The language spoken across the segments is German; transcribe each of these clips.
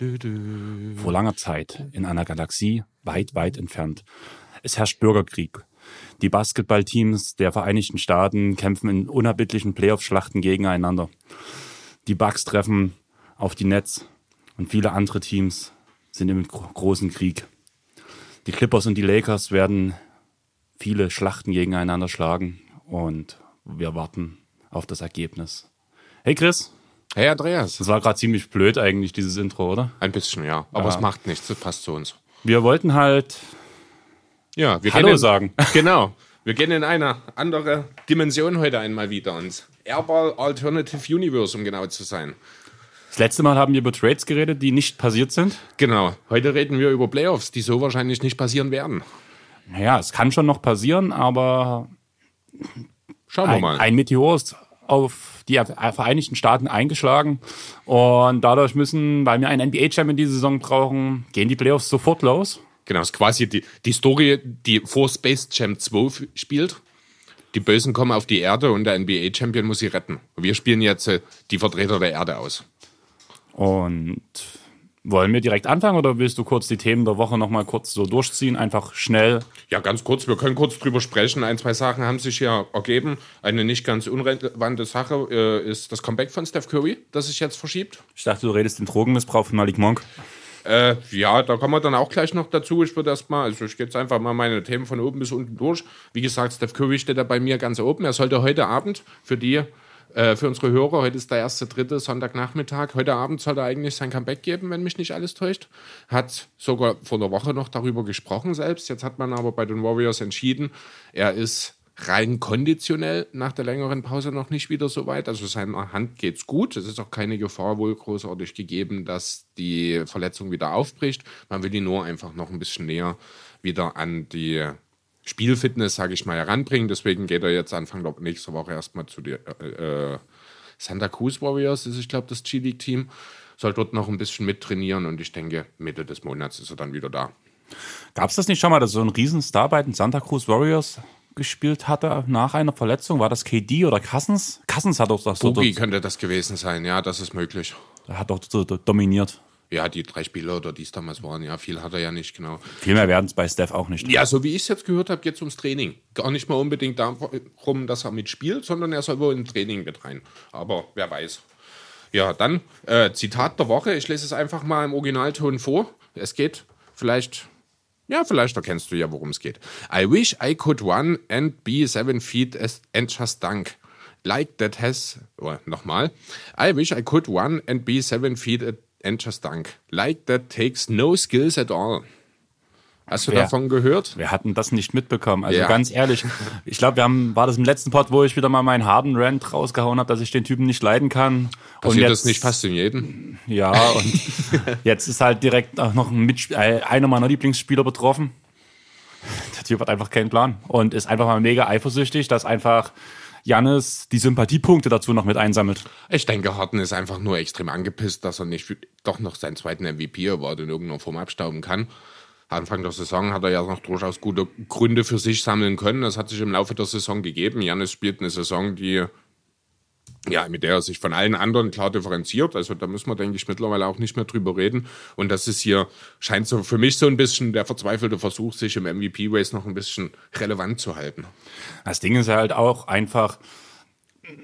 Vor langer Zeit, in einer Galaxie weit, weit entfernt, es herrscht Bürgerkrieg. Die Basketballteams der Vereinigten Staaten kämpfen in unerbittlichen Playoff-Schlachten gegeneinander. Die Bucks treffen auf die Nets und viele andere Teams sind im großen Krieg. Die Clippers und die Lakers werden viele Schlachten gegeneinander schlagen und wir warten auf das Ergebnis. Hey Chris. Hey Andreas. Das war gerade ziemlich blöd eigentlich, dieses Intro, oder? Ein bisschen, ja. Aber ja. es macht nichts, das passt zu uns. Wir wollten halt ja, wir Hallo in, sagen. Genau. Wir gehen in eine andere Dimension heute einmal wieder ins Airball Alternative Universe, um genau zu sein. Das letzte Mal haben wir über Trades geredet, die nicht passiert sind. Genau. Heute reden wir über Playoffs, die so wahrscheinlich nicht passieren werden. Naja, es kann schon noch passieren, aber Schauen wir ein, mal. Ein Meteor ist auf die Vereinigten Staaten eingeschlagen und dadurch müssen, weil wir einen NBA-Champion diese Saison brauchen, gehen die Playoffs sofort los. Genau, es ist quasi die, die Story, die vor Space Jam 2 spielt. Die Bösen kommen auf die Erde und der NBA-Champion muss sie retten. Wir spielen jetzt äh, die Vertreter der Erde aus. Und wollen wir direkt anfangen oder willst du kurz die Themen der Woche nochmal kurz so durchziehen? Einfach schnell. Ja, ganz kurz. Wir können kurz drüber sprechen. Ein, zwei Sachen haben sich ja ergeben. Eine nicht ganz unrelevante Sache äh, ist das Comeback von Steph Curry, das sich jetzt verschiebt. Ich dachte, du redest den Drogenmissbrauch von Malik Monk. Äh, ja, da kommen wir dann auch gleich noch dazu. Ich würde erstmal, also ich gehe jetzt einfach mal meine Themen von oben bis unten durch. Wie gesagt, Steph Curry steht da bei mir ganz oben. Er sollte heute Abend für die äh, für unsere Hörer, heute ist der erste, dritte Sonntagnachmittag. Heute Abend soll er eigentlich sein Comeback geben, wenn mich nicht alles täuscht. Hat sogar vor einer Woche noch darüber gesprochen selbst. Jetzt hat man aber bei den Warriors entschieden, er ist rein konditionell nach der längeren Pause noch nicht wieder so weit. Also seiner Hand geht's gut. Es ist auch keine Gefahr wohl großartig gegeben, dass die Verletzung wieder aufbricht. Man will ihn nur einfach noch ein bisschen näher wieder an die Spielfitness, sage ich mal, heranbringen. Deswegen geht er jetzt Anfang der nächsten Woche erstmal zu den äh, Santa Cruz Warriors, ist, ich glaube, das G-League-Team. Soll dort noch ein bisschen mittrainieren und ich denke, Mitte des Monats ist er dann wieder da. Gab es das nicht schon mal, dass so ein Riesenstar bei den Santa Cruz Warriors gespielt hatte nach einer Verletzung? War das KD oder Cousins? Cousins hat doch das so. Boogie könnte das gewesen sein, ja, das ist möglich. Er hat doch so dominiert. Ja, die drei Spieler oder die es damals waren, ja, viel hat er ja nicht, genau. Viel mehr werden es bei Steph auch nicht. Ja, so wie ich es jetzt gehört habe, geht es ums Training. Gar nicht mal unbedingt darum, dass er mitspielt, sondern er soll wohl im Training mit rein. Aber wer weiß. Ja, dann äh, Zitat der Woche. Ich lese es einfach mal im Originalton vor. Es geht vielleicht, ja, vielleicht erkennst du ja, worum es geht. I wish I could run and be seven feet and just dunk. Like that has, oh, nochmal. I wish I could run and be seven feet and just dunk. Like that takes no skills at all. Hast du wer, davon gehört? Wir hatten das nicht mitbekommen. Also ja. ganz ehrlich, ich glaube, wir haben, war das im letzten Pod, wo ich wieder mal meinen harten Rant rausgehauen habe, dass ich den Typen nicht leiden kann. Passiert und jetzt, das nicht fast in jedem? Ja, und jetzt ist halt direkt auch noch ein äh, einer meiner Lieblingsspieler betroffen. Der Typ hat einfach keinen Plan und ist einfach mal mega eifersüchtig, dass einfach Jannis die Sympathiepunkte dazu noch mit einsammelt. Ich denke, Harden ist einfach nur extrem angepisst, dass er nicht doch noch seinen zweiten MVP-Award in irgendeiner Form abstauben kann. Anfang der Saison hat er ja noch durchaus gute Gründe für sich sammeln können. Das hat sich im Laufe der Saison gegeben. Jannis spielt eine Saison, die ja, mit der er sich von allen anderen klar differenziert. Also da müssen wir, denke ich, mittlerweile auch nicht mehr drüber reden. Und das ist hier, scheint so für mich so ein bisschen der verzweifelte Versuch, sich im MVP-Race noch ein bisschen relevant zu halten. Das Ding ist halt auch einfach,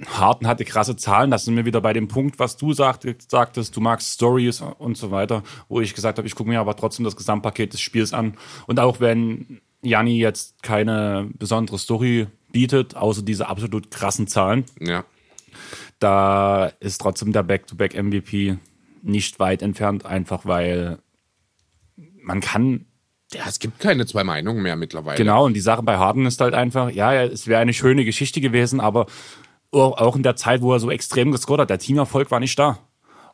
Harten hatte krasse Zahlen. Das sind wir wieder bei dem Punkt, was du sagtest, sagtest, du magst Stories und so weiter, wo ich gesagt habe, ich gucke mir aber trotzdem das Gesamtpaket des Spiels an. Und auch wenn Janni jetzt keine besondere Story bietet, außer diese absolut krassen Zahlen, ja da ist trotzdem der Back-to-Back-MVP nicht weit entfernt, einfach weil man kann. Ja, es gibt keine zwei Meinungen mehr mittlerweile. Genau, und die Sache bei Harden ist halt einfach, ja, es wäre eine schöne Geschichte gewesen, aber auch in der Zeit, wo er so extrem gescored hat, der Teamerfolg war nicht da.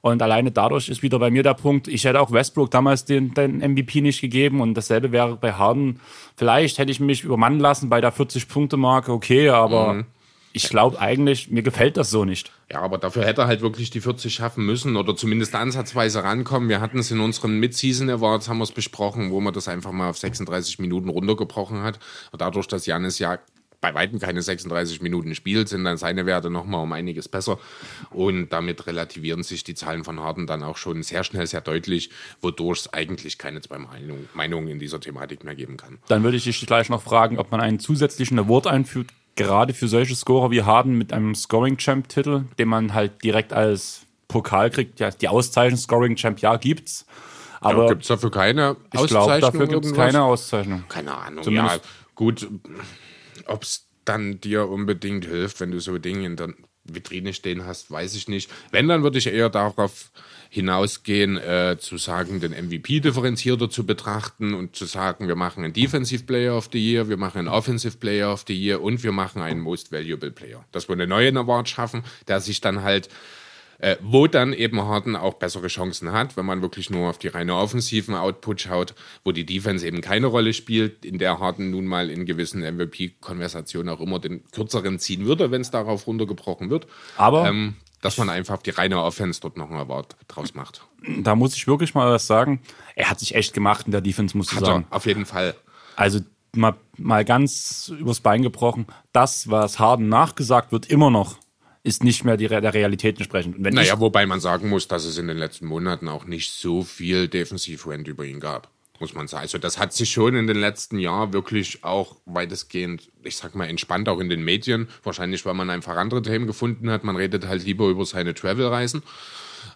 Und alleine dadurch ist wieder bei mir der Punkt, ich hätte auch Westbrook damals den, den MVP nicht gegeben und dasselbe wäre bei Harden. Vielleicht hätte ich mich übermannen lassen bei der 40-Punkte-Marke, okay, aber mhm ich glaube eigentlich, mir gefällt das so nicht. Ja, aber dafür hätte er halt wirklich die 40 schaffen müssen oder zumindest ansatzweise rankommen. Wir hatten es in unseren Mid-Season Awards, haben wir es besprochen, wo man das einfach mal auf 36 Minuten runtergebrochen hat. Und dadurch, dass Janis ja bei weitem keine 36 Minuten spielt, sind dann seine Werte nochmal um einiges besser. Und damit relativieren sich die Zahlen von Harden dann auch schon sehr schnell, sehr deutlich, wodurch es eigentlich keine zwei Meinungen Meinung in dieser Thematik mehr geben kann. Dann würde ich dich gleich noch fragen, ob man einen zusätzlichen Award einführt, gerade für solche Scorer wie Harden mit einem Scoring-Champ-Titel, den man halt direkt als Pokal kriegt. Ja, die Auszeichnung Scoring-Champ, ja, gibt's. Aber ja, gibt es dafür keine ich glaube, dafür gibt es keine Auszeichnung. Keine Ahnung. Zumindest ja, gut. Ob es dann dir unbedingt hilft, wenn du so Dinge in der Vitrine stehen hast, weiß ich nicht. Wenn, dann würde ich eher darauf hinausgehen, äh, zu sagen, den MVP differenzierter zu betrachten und zu sagen, wir machen einen Defensive Player of the Year, wir machen einen Offensive Player of the Year und wir machen einen Most Valuable Player. Dass wir einen neuen Award schaffen, der sich dann halt äh, wo dann eben Harden auch bessere Chancen hat, wenn man wirklich nur auf die reine offensiven Output schaut, wo die Defense eben keine Rolle spielt, in der Harden nun mal in gewissen MVP-Konversationen auch immer den kürzeren ziehen würde, wenn es darauf runtergebrochen wird. Aber ähm, dass man einfach auf die reine Offense dort noch ein Award draus macht. da muss ich wirklich mal was sagen. Er hat sich echt gemacht in der Defense, muss ich Hat sagen. er, auf jeden Fall. Also mal, mal ganz übers Bein gebrochen. Das, was Harden nachgesagt wird, immer noch, ist nicht mehr die, der Realität entsprechend. Naja, ich, wobei man sagen muss, dass es in den letzten Monaten auch nicht so viel Defensiv-Rent über ihn gab, muss man sagen. Also das hat sich schon in den letzten Jahren wirklich auch weitestgehend, ich sag mal, entspannt, auch in den Medien. Wahrscheinlich, weil man einfach andere Themen gefunden hat. Man redet halt lieber über seine Travel-Reisen,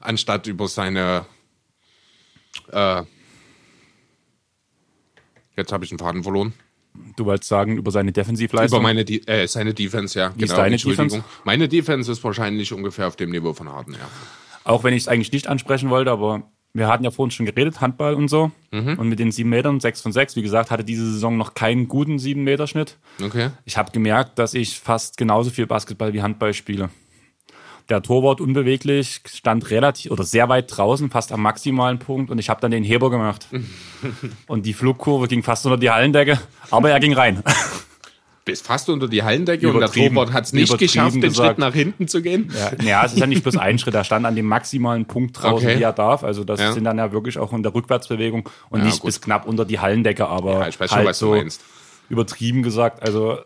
anstatt über seine äh, Jetzt habe ich den Faden verloren. du wolltest sagen, über seine Defensivleistung. Über meine De äh, seine Defense, ja. Wie ist deine Defense? Meine Defense ist wahrscheinlich ungefähr auf dem Niveau von Harden, ja. Auch wenn ich es eigentlich nicht ansprechen wollte, aber wir hatten ja vorhin schon geredet, Handball und so. Mhm. Und mit den sieben Metern, sechs von sechs, wie gesagt, hatte diese Saison noch keinen guten sieben Meter Schnitt. Okay. Ich habe gemerkt, dass ich fast genauso viel Basketball wie Handball spiele. Der Torwart unbeweglich, stand relativ oder sehr weit draußen, fast am maximalen Punkt und ich habe dann den Heber gemacht. und die Flugkurve ging fast unter die Hallendecke, aber er ging rein. Bis fast unter die Hallendecke und der. Torwart hat es nicht geschafft, den gesagt. Schritt nach hinten zu gehen. Ja, naja, es ist ja nicht bloß ein Schritt, er stand an dem maximalen Punkt draußen, Okay. wie er darf. Also das Ja. sind dann ja wirklich auch in der Rückwärtsbewegung und Ja, nicht gut. bis knapp unter die Hallendecke, aber Ja, ich weiß schon, halt was du so meinst. übertrieben gesagt. Also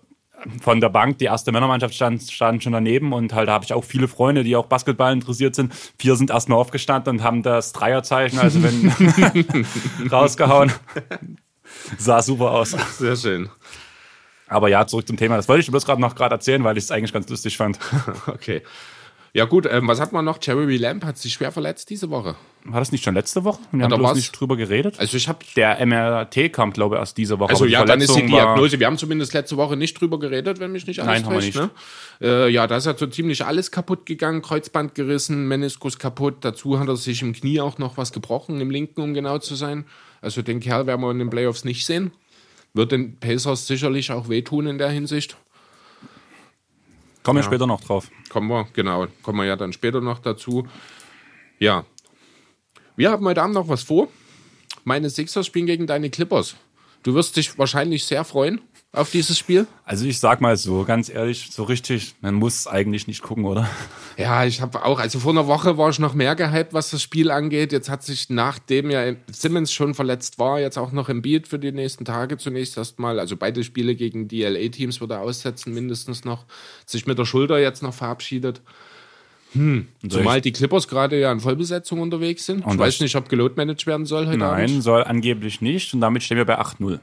von der Bank, die erste Männermannschaft stand, stand schon daneben und halt da habe ich auch viele Freunde, die auch Basketball interessiert sind. Vier sind erstmal aufgestanden und haben das Dreierzeichen, also wenn rausgehauen. Sah super aus. Sehr schön. Aber ja, zurück zum Thema. Das wollte ich bloß gerade noch gerade erzählen, weil ich es eigentlich ganz lustig fand. Okay. Ja gut, ähm, was hat man noch? Jeremy Lamb hat sich schwer verletzt diese Woche. War das nicht schon letzte Woche? Wir haben da bloß nicht drüber geredet. Also ich habe Der MRT kam, glaube ich, erst diese Woche. Also ja, dann ist die Diagnose. Wir haben zumindest letzte Woche nicht drüber geredet, wenn mich nicht alles Nein, haben wir täuscht. Ne? Äh, ja, da ist ja so ziemlich alles kaputt gegangen. Kreuzband gerissen, Meniskus kaputt. Dazu hat er sich im Knie auch noch was gebrochen, im linken, um genau zu sein. Also den Kerl werden wir in den Playoffs nicht sehen. Wird den Pacers sicherlich auch wehtun in der Hinsicht. Kommen wir später noch drauf. Kommen wir, genau, kommen wir ja dann später noch dazu. Ja. Wir haben heute Abend noch was vor. Meine Sixers spielen gegen deine Clippers. Du wirst dich wahrscheinlich sehr freuen auf dieses Spiel. Also ich sag mal so, ganz ehrlich, so richtig, man muss eigentlich nicht gucken, oder? Ja, ich habe auch, also vor einer Woche war ich noch mehr gehypt, was das Spiel angeht. Jetzt hat sich, nachdem ja Simmons schon verletzt war, jetzt auch noch im Beat für die nächsten Tage zunächst erstmal. Also beide Spiele gegen die LA-Teams wird er aussetzen, mindestens noch. Sich mit der Schulter jetzt noch verabschiedet. Hm. Zumal die Clippers gerade ja in Vollbesetzung unterwegs sind. Und ich weiß nicht, ob geloadmanaged werden soll heute Nein, Abend. soll angeblich nicht. Und damit stehen wir bei 8-0.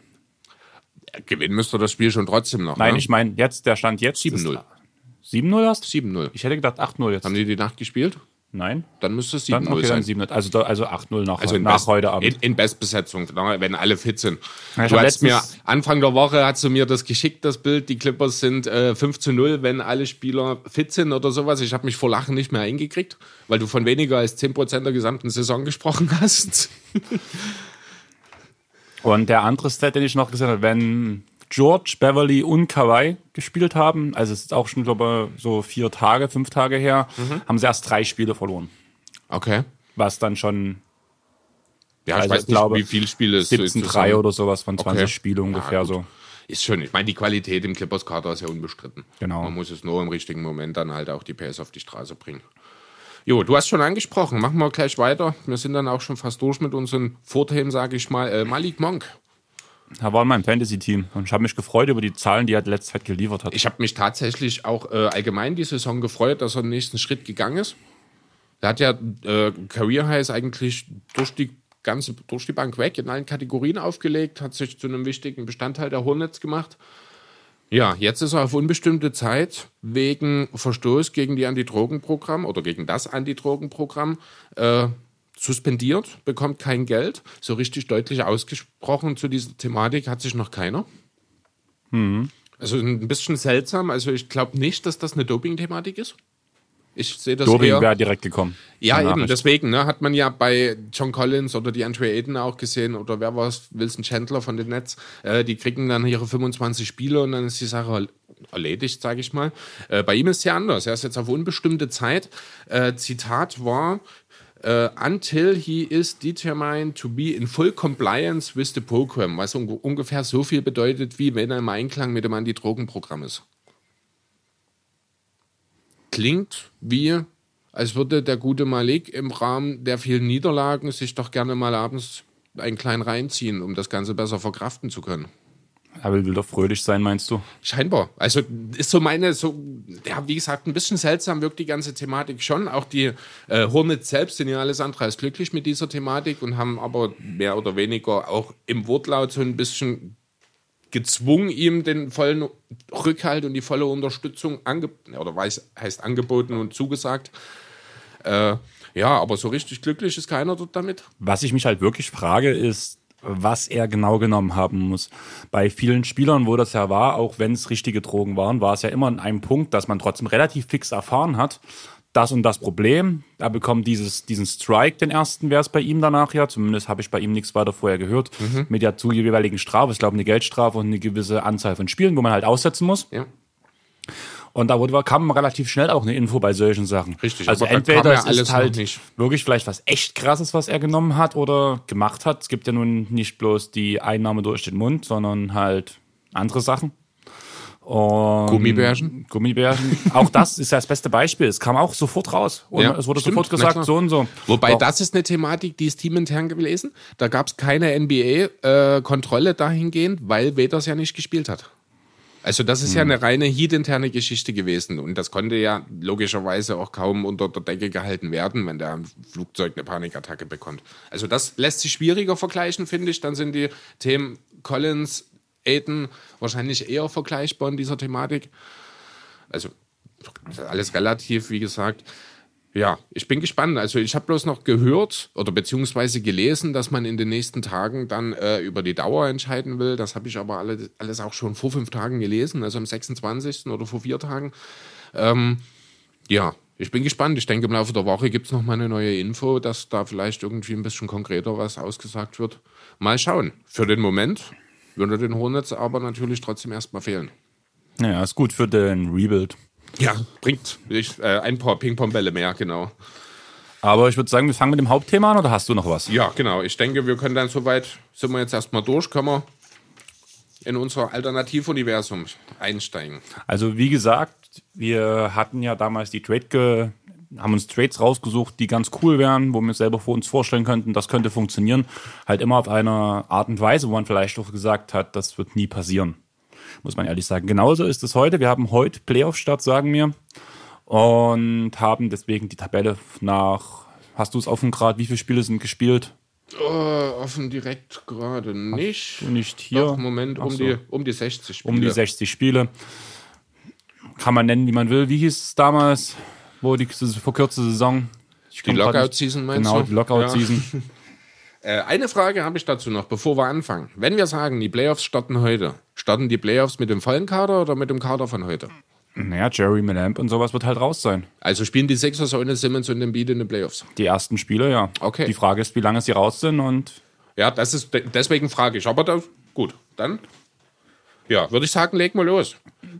Gewinnen müsste das Spiel schon trotzdem noch. Nein, ne? ich meine, jetzt, der Stand jetzt. 7-0. ist- 7-0 hast? 7-0. Ich hätte gedacht 8-0 jetzt. Haben die die Nacht gespielt? Nein? Dann müsste es 7-0 Dann, okay, sein. dann 7-0. Also, da- also 8-0 nach, Also nach Best, heute Abend. In, in Bestbesetzung, wenn alle fit sind. Ja, du hast mir Anfang der Woche hast du mir das geschickt, das Bild. Die Clippers sind äh, 5 zu 0, wenn alle Spieler fit sind oder sowas. Ich habe mich vor Lachen nicht mehr eingekriegt, weil du von weniger als 10% der gesamten Saison gesprochen hast. Und der andere Stat, den ich noch gesehen habe, wenn George, Beverly und Kawhi gespielt haben, also es ist auch schon, glaube ich, so vier Tage, fünf Tage her, Mhm. haben sie erst drei Spiele verloren. Okay. Was dann schon Ja, ich Also weiß ich nicht, glaube, wie viele Spiele es 17-3 oder sowas von 20 Okay. Spiele ungefähr Ja, so. Ist schon. Ich meine, die Qualität im Clippers-Kader ist ja unbestritten. Genau. Man muss es nur im richtigen Moment dann halt auch die PS auf die Straße bringen. Jo, du hast schon angesprochen. Machen wir gleich weiter. Wir sind dann auch schon fast durch mit unseren Vorthemen, sage ich mal. Äh, Malik Monk. er war in meinem Fantasy-Team und ich habe mich gefreut über die Zahlen, die er letzte Zeit geliefert hat. Ich habe mich tatsächlich auch äh, allgemein die Saison gefreut, dass er den nächsten Schritt gegangen ist. Er hat ja äh, Career Highs eigentlich durch die ganze durch die Bank weg in allen Kategorien aufgelegt, hat sich zu einem wichtigen Bestandteil der Hornets gemacht. Ja, jetzt ist er auf unbestimmte Zeit wegen Verstoß gegen die Anti-Drogen-Programm oder gegen das Anti-Drogen-Programm äh, suspendiert, bekommt kein Geld. So richtig deutlich ausgesprochen zu dieser Thematik hat sich noch keiner. Also ein bisschen seltsam. Also ich glaube nicht, dass das eine Doping-Thematik ist. Ich sehe das Doping eher. wäre direkt gekommen. Ja, eben, Nachricht. deswegen, ne, hat man ja bei John Collins oder die Andre Ayton auch gesehen oder wer war es, Wilson Chandler von den Nets, äh, die kriegen dann ihre 25 Spiele und dann ist die Sache erledigt, sage ich mal. Äh, bei ihm ist es ja anders, er ist jetzt auf unbestimmte Zeit. Äh, Zitat war, äh, until he is determined to be in full compliance with the program, was un ungefähr so viel bedeutet, wie wenn er im Einklang mit dem Anti-Drogen-Programm ist. Klingt wie, als würde der gute Malik im Rahmen der vielen Niederlagen sich doch gerne mal abends einen kleinen reinziehen, um das Ganze besser verkraften zu können. Er will doch fröhlich sein, meinst du? Scheinbar. Also ist so meine, so, ja, wie gesagt, ein bisschen seltsam wirkt die ganze Thematik schon. Auch die äh, Hornets selbst sind ja alles andere als glücklich mit dieser Thematik und haben aber mehr oder weniger auch im Wortlaut so ein bisschen gezwungen, ihm den vollen Rückhalt und die volle Unterstützung ange oder weiß, heißt angeboten und zugesagt. Äh, ja, aber so richtig glücklich ist keiner dort damit. Was ich mich halt wirklich frage, ist, was er genau genommen haben muss. Bei vielen Spielern, wo das ja war, auch wenn es richtige Drogen waren, war es ja immer an einem Punkt, dass man trotzdem relativ fix erfahren hat, das und das Problem. Er bekommt dieses, diesen Strike, den ersten wäre es bei ihm danach ja. Zumindest habe ich bei ihm nichts weiter vorher gehört. Mit der zu jeweiligen Strafe. Ich glaube, eine Geldstrafe und eine gewisse Anzahl von Spielen, wo man halt aussetzen muss. Ja. Und da wurde, kam relativ schnell auch eine Info bei solchen Sachen. Richtig, Also entweder ja es alles ist halt wirklich vielleicht was echt krasses, was er genommen hat oder gemacht hat. Es gibt ja nun nicht bloß die Einnahme durch den Mund, sondern halt andere Sachen. Und Gummibärchen? Gummibärchen. auch das ist ja das beste Beispiel. Es kam auch sofort raus. Und Ja, es wurde stimmt, sofort gesagt, so und so. Wobei Auch- das ist eine Thematik, die ist teamintern gewesen. Da gab es keine NBA-Kontrolle dahingehend, weil Veters ja nicht gespielt hat. Also das ist ja Hm. eine reine Heat-interne Geschichte gewesen. Und das konnte ja logischerweise auch kaum unter der Decke gehalten werden, wenn der Flugzeug eine Panikattacke bekommt. Also das lässt sich schwieriger vergleichen, finde ich. Dann sind die Themen Collins, Aiden wahrscheinlich eher vergleichbar in dieser Thematik. Also alles relativ, wie gesagt. Ja, ich bin gespannt. Also ich habe bloß noch gehört oder beziehungsweise gelesen, dass man in den nächsten Tagen dann äh, über die Dauer entscheiden will. Das habe ich aber alle, alles auch schon vor fünf Tagen gelesen, also am 26. oder vor vier Tagen. Ähm, ja, ich bin gespannt. Ich denke, im Laufe der Woche gibt es noch mal eine neue Info, dass da vielleicht irgendwie ein bisschen konkreter was ausgesagt wird. Mal schauen. Für den Moment würde den Hornets aber natürlich trotzdem erstmal fehlen. Ja, ist gut für den Rebuild. Ja, bringt ich, äh, ein paar Ping-Pong-Bälle mehr, genau. Aber ich würde sagen, wir fangen mit dem Hauptthema an oder hast du noch was? Ja, genau. Ich denke, wir können dann soweit, sind wir jetzt erstmal durch, können wir in unser Alternativuniversum einsteigen. Also wie gesagt, wir hatten ja damals die Trade, haben uns Trades rausgesucht, die ganz cool wären, wo wir selber vor uns vorstellen könnten, das könnte funktionieren. Halt immer auf eine Art und Weise, wo man vielleicht auch gesagt hat, das wird nie passieren. Muss man ehrlich sagen. Genauso ist es heute. Wir haben heute Playoff-Start, sagen wir. Und haben deswegen die Tabelle nach, hast du es offen gerade, wie viele Spiele sind gespielt? Oh, offen direkt gerade nicht. Nicht hier. Doch, Moment, um, so. die, um die 60 Spiele. um die 60 Spiele. Kann man nennen, wie man will. Wie hieß es damals, wo die verkürzte Saison? Ich Die Lockout-Season meinst Genau, du? die Lockout-Season. Äh, eine Frage habe ich dazu noch, bevor wir anfangen. Wenn wir sagen, die Playoffs starten heute, starten die Playoffs mit dem vollen Kader oder mit dem Kader von heute? naja, Jerry Melamp und sowas wird halt raus sein. Also spielen die Sixers ohne Simmons und Embiid in den Playoffs? Die ersten Spiele, ja. Okay. Die Frage ist, wie lange sie raus sind und Ja, das ist de- deswegen frage ich. Aber da, gut, dann ja, würde ich sagen, leg mal los.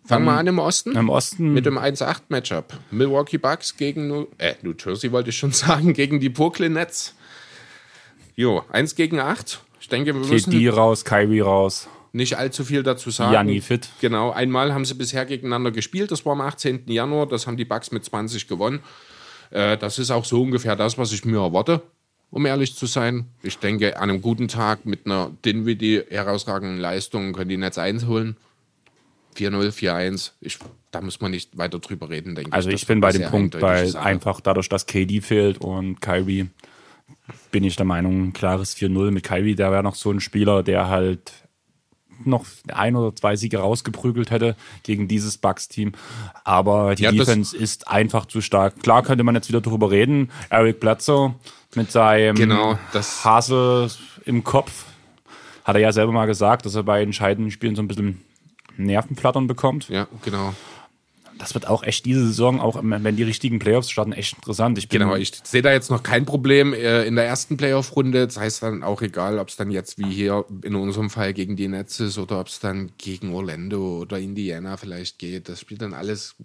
Fangen wir an im Osten im Osten mit dem 1-8-Matchup. Milwaukee Bucks gegen New, äh, New Jersey wollte ich schon sagen, gegen die Brooklyn Nets. Jo, 1 gegen 8. Ich denke, wir müssen KD raus, Kyrie raus. nicht allzu viel dazu sagen. Gianni fit. Genau, einmal haben sie bisher gegeneinander gespielt, das war am 18. Januar, das haben die Bucks mit 20 gewonnen. Äh, das ist auch so ungefähr das, was ich mir erwarte. Um ehrlich zu sein. Ich denke, an einem guten Tag mit einer Dinwiddie herausragenden Leistung können die Netz 1 holen. 4-0, 4-1. Ich, da muss man nicht weiter drüber reden, denke Also ich. ich Das bin bei dem Punkt, weil Sache. einfach dadurch, dass KD fehlt und Kyrie, bin ich der Meinung, ein klares 4-0 mit Kyrie, der wäre noch so ein Spieler, der halt noch ein oder zwei Siege rausgeprügelt hätte gegen dieses Bucks-Team. Aber die Ja, Defense ist einfach zu stark. Klar könnte man jetzt wieder darüber reden. Eric Bledsoe mit seinem Genau, Hase im Kopf hat er ja selber mal gesagt, dass er bei entscheidenden Spielen so ein bisschen Nervenflattern bekommt. Ja, genau. Das wird auch echt diese Saison, auch wenn die richtigen Playoffs starten, echt interessant. Ich Genau, ich sehe da jetzt noch kein Problem äh, in der ersten Playoff-Runde. Das heißt dann auch egal, ob es dann jetzt wie hier in unserem Fall gegen die Nets ist oder ob es dann gegen Orlando oder Indiana vielleicht geht. Das spielt dann alles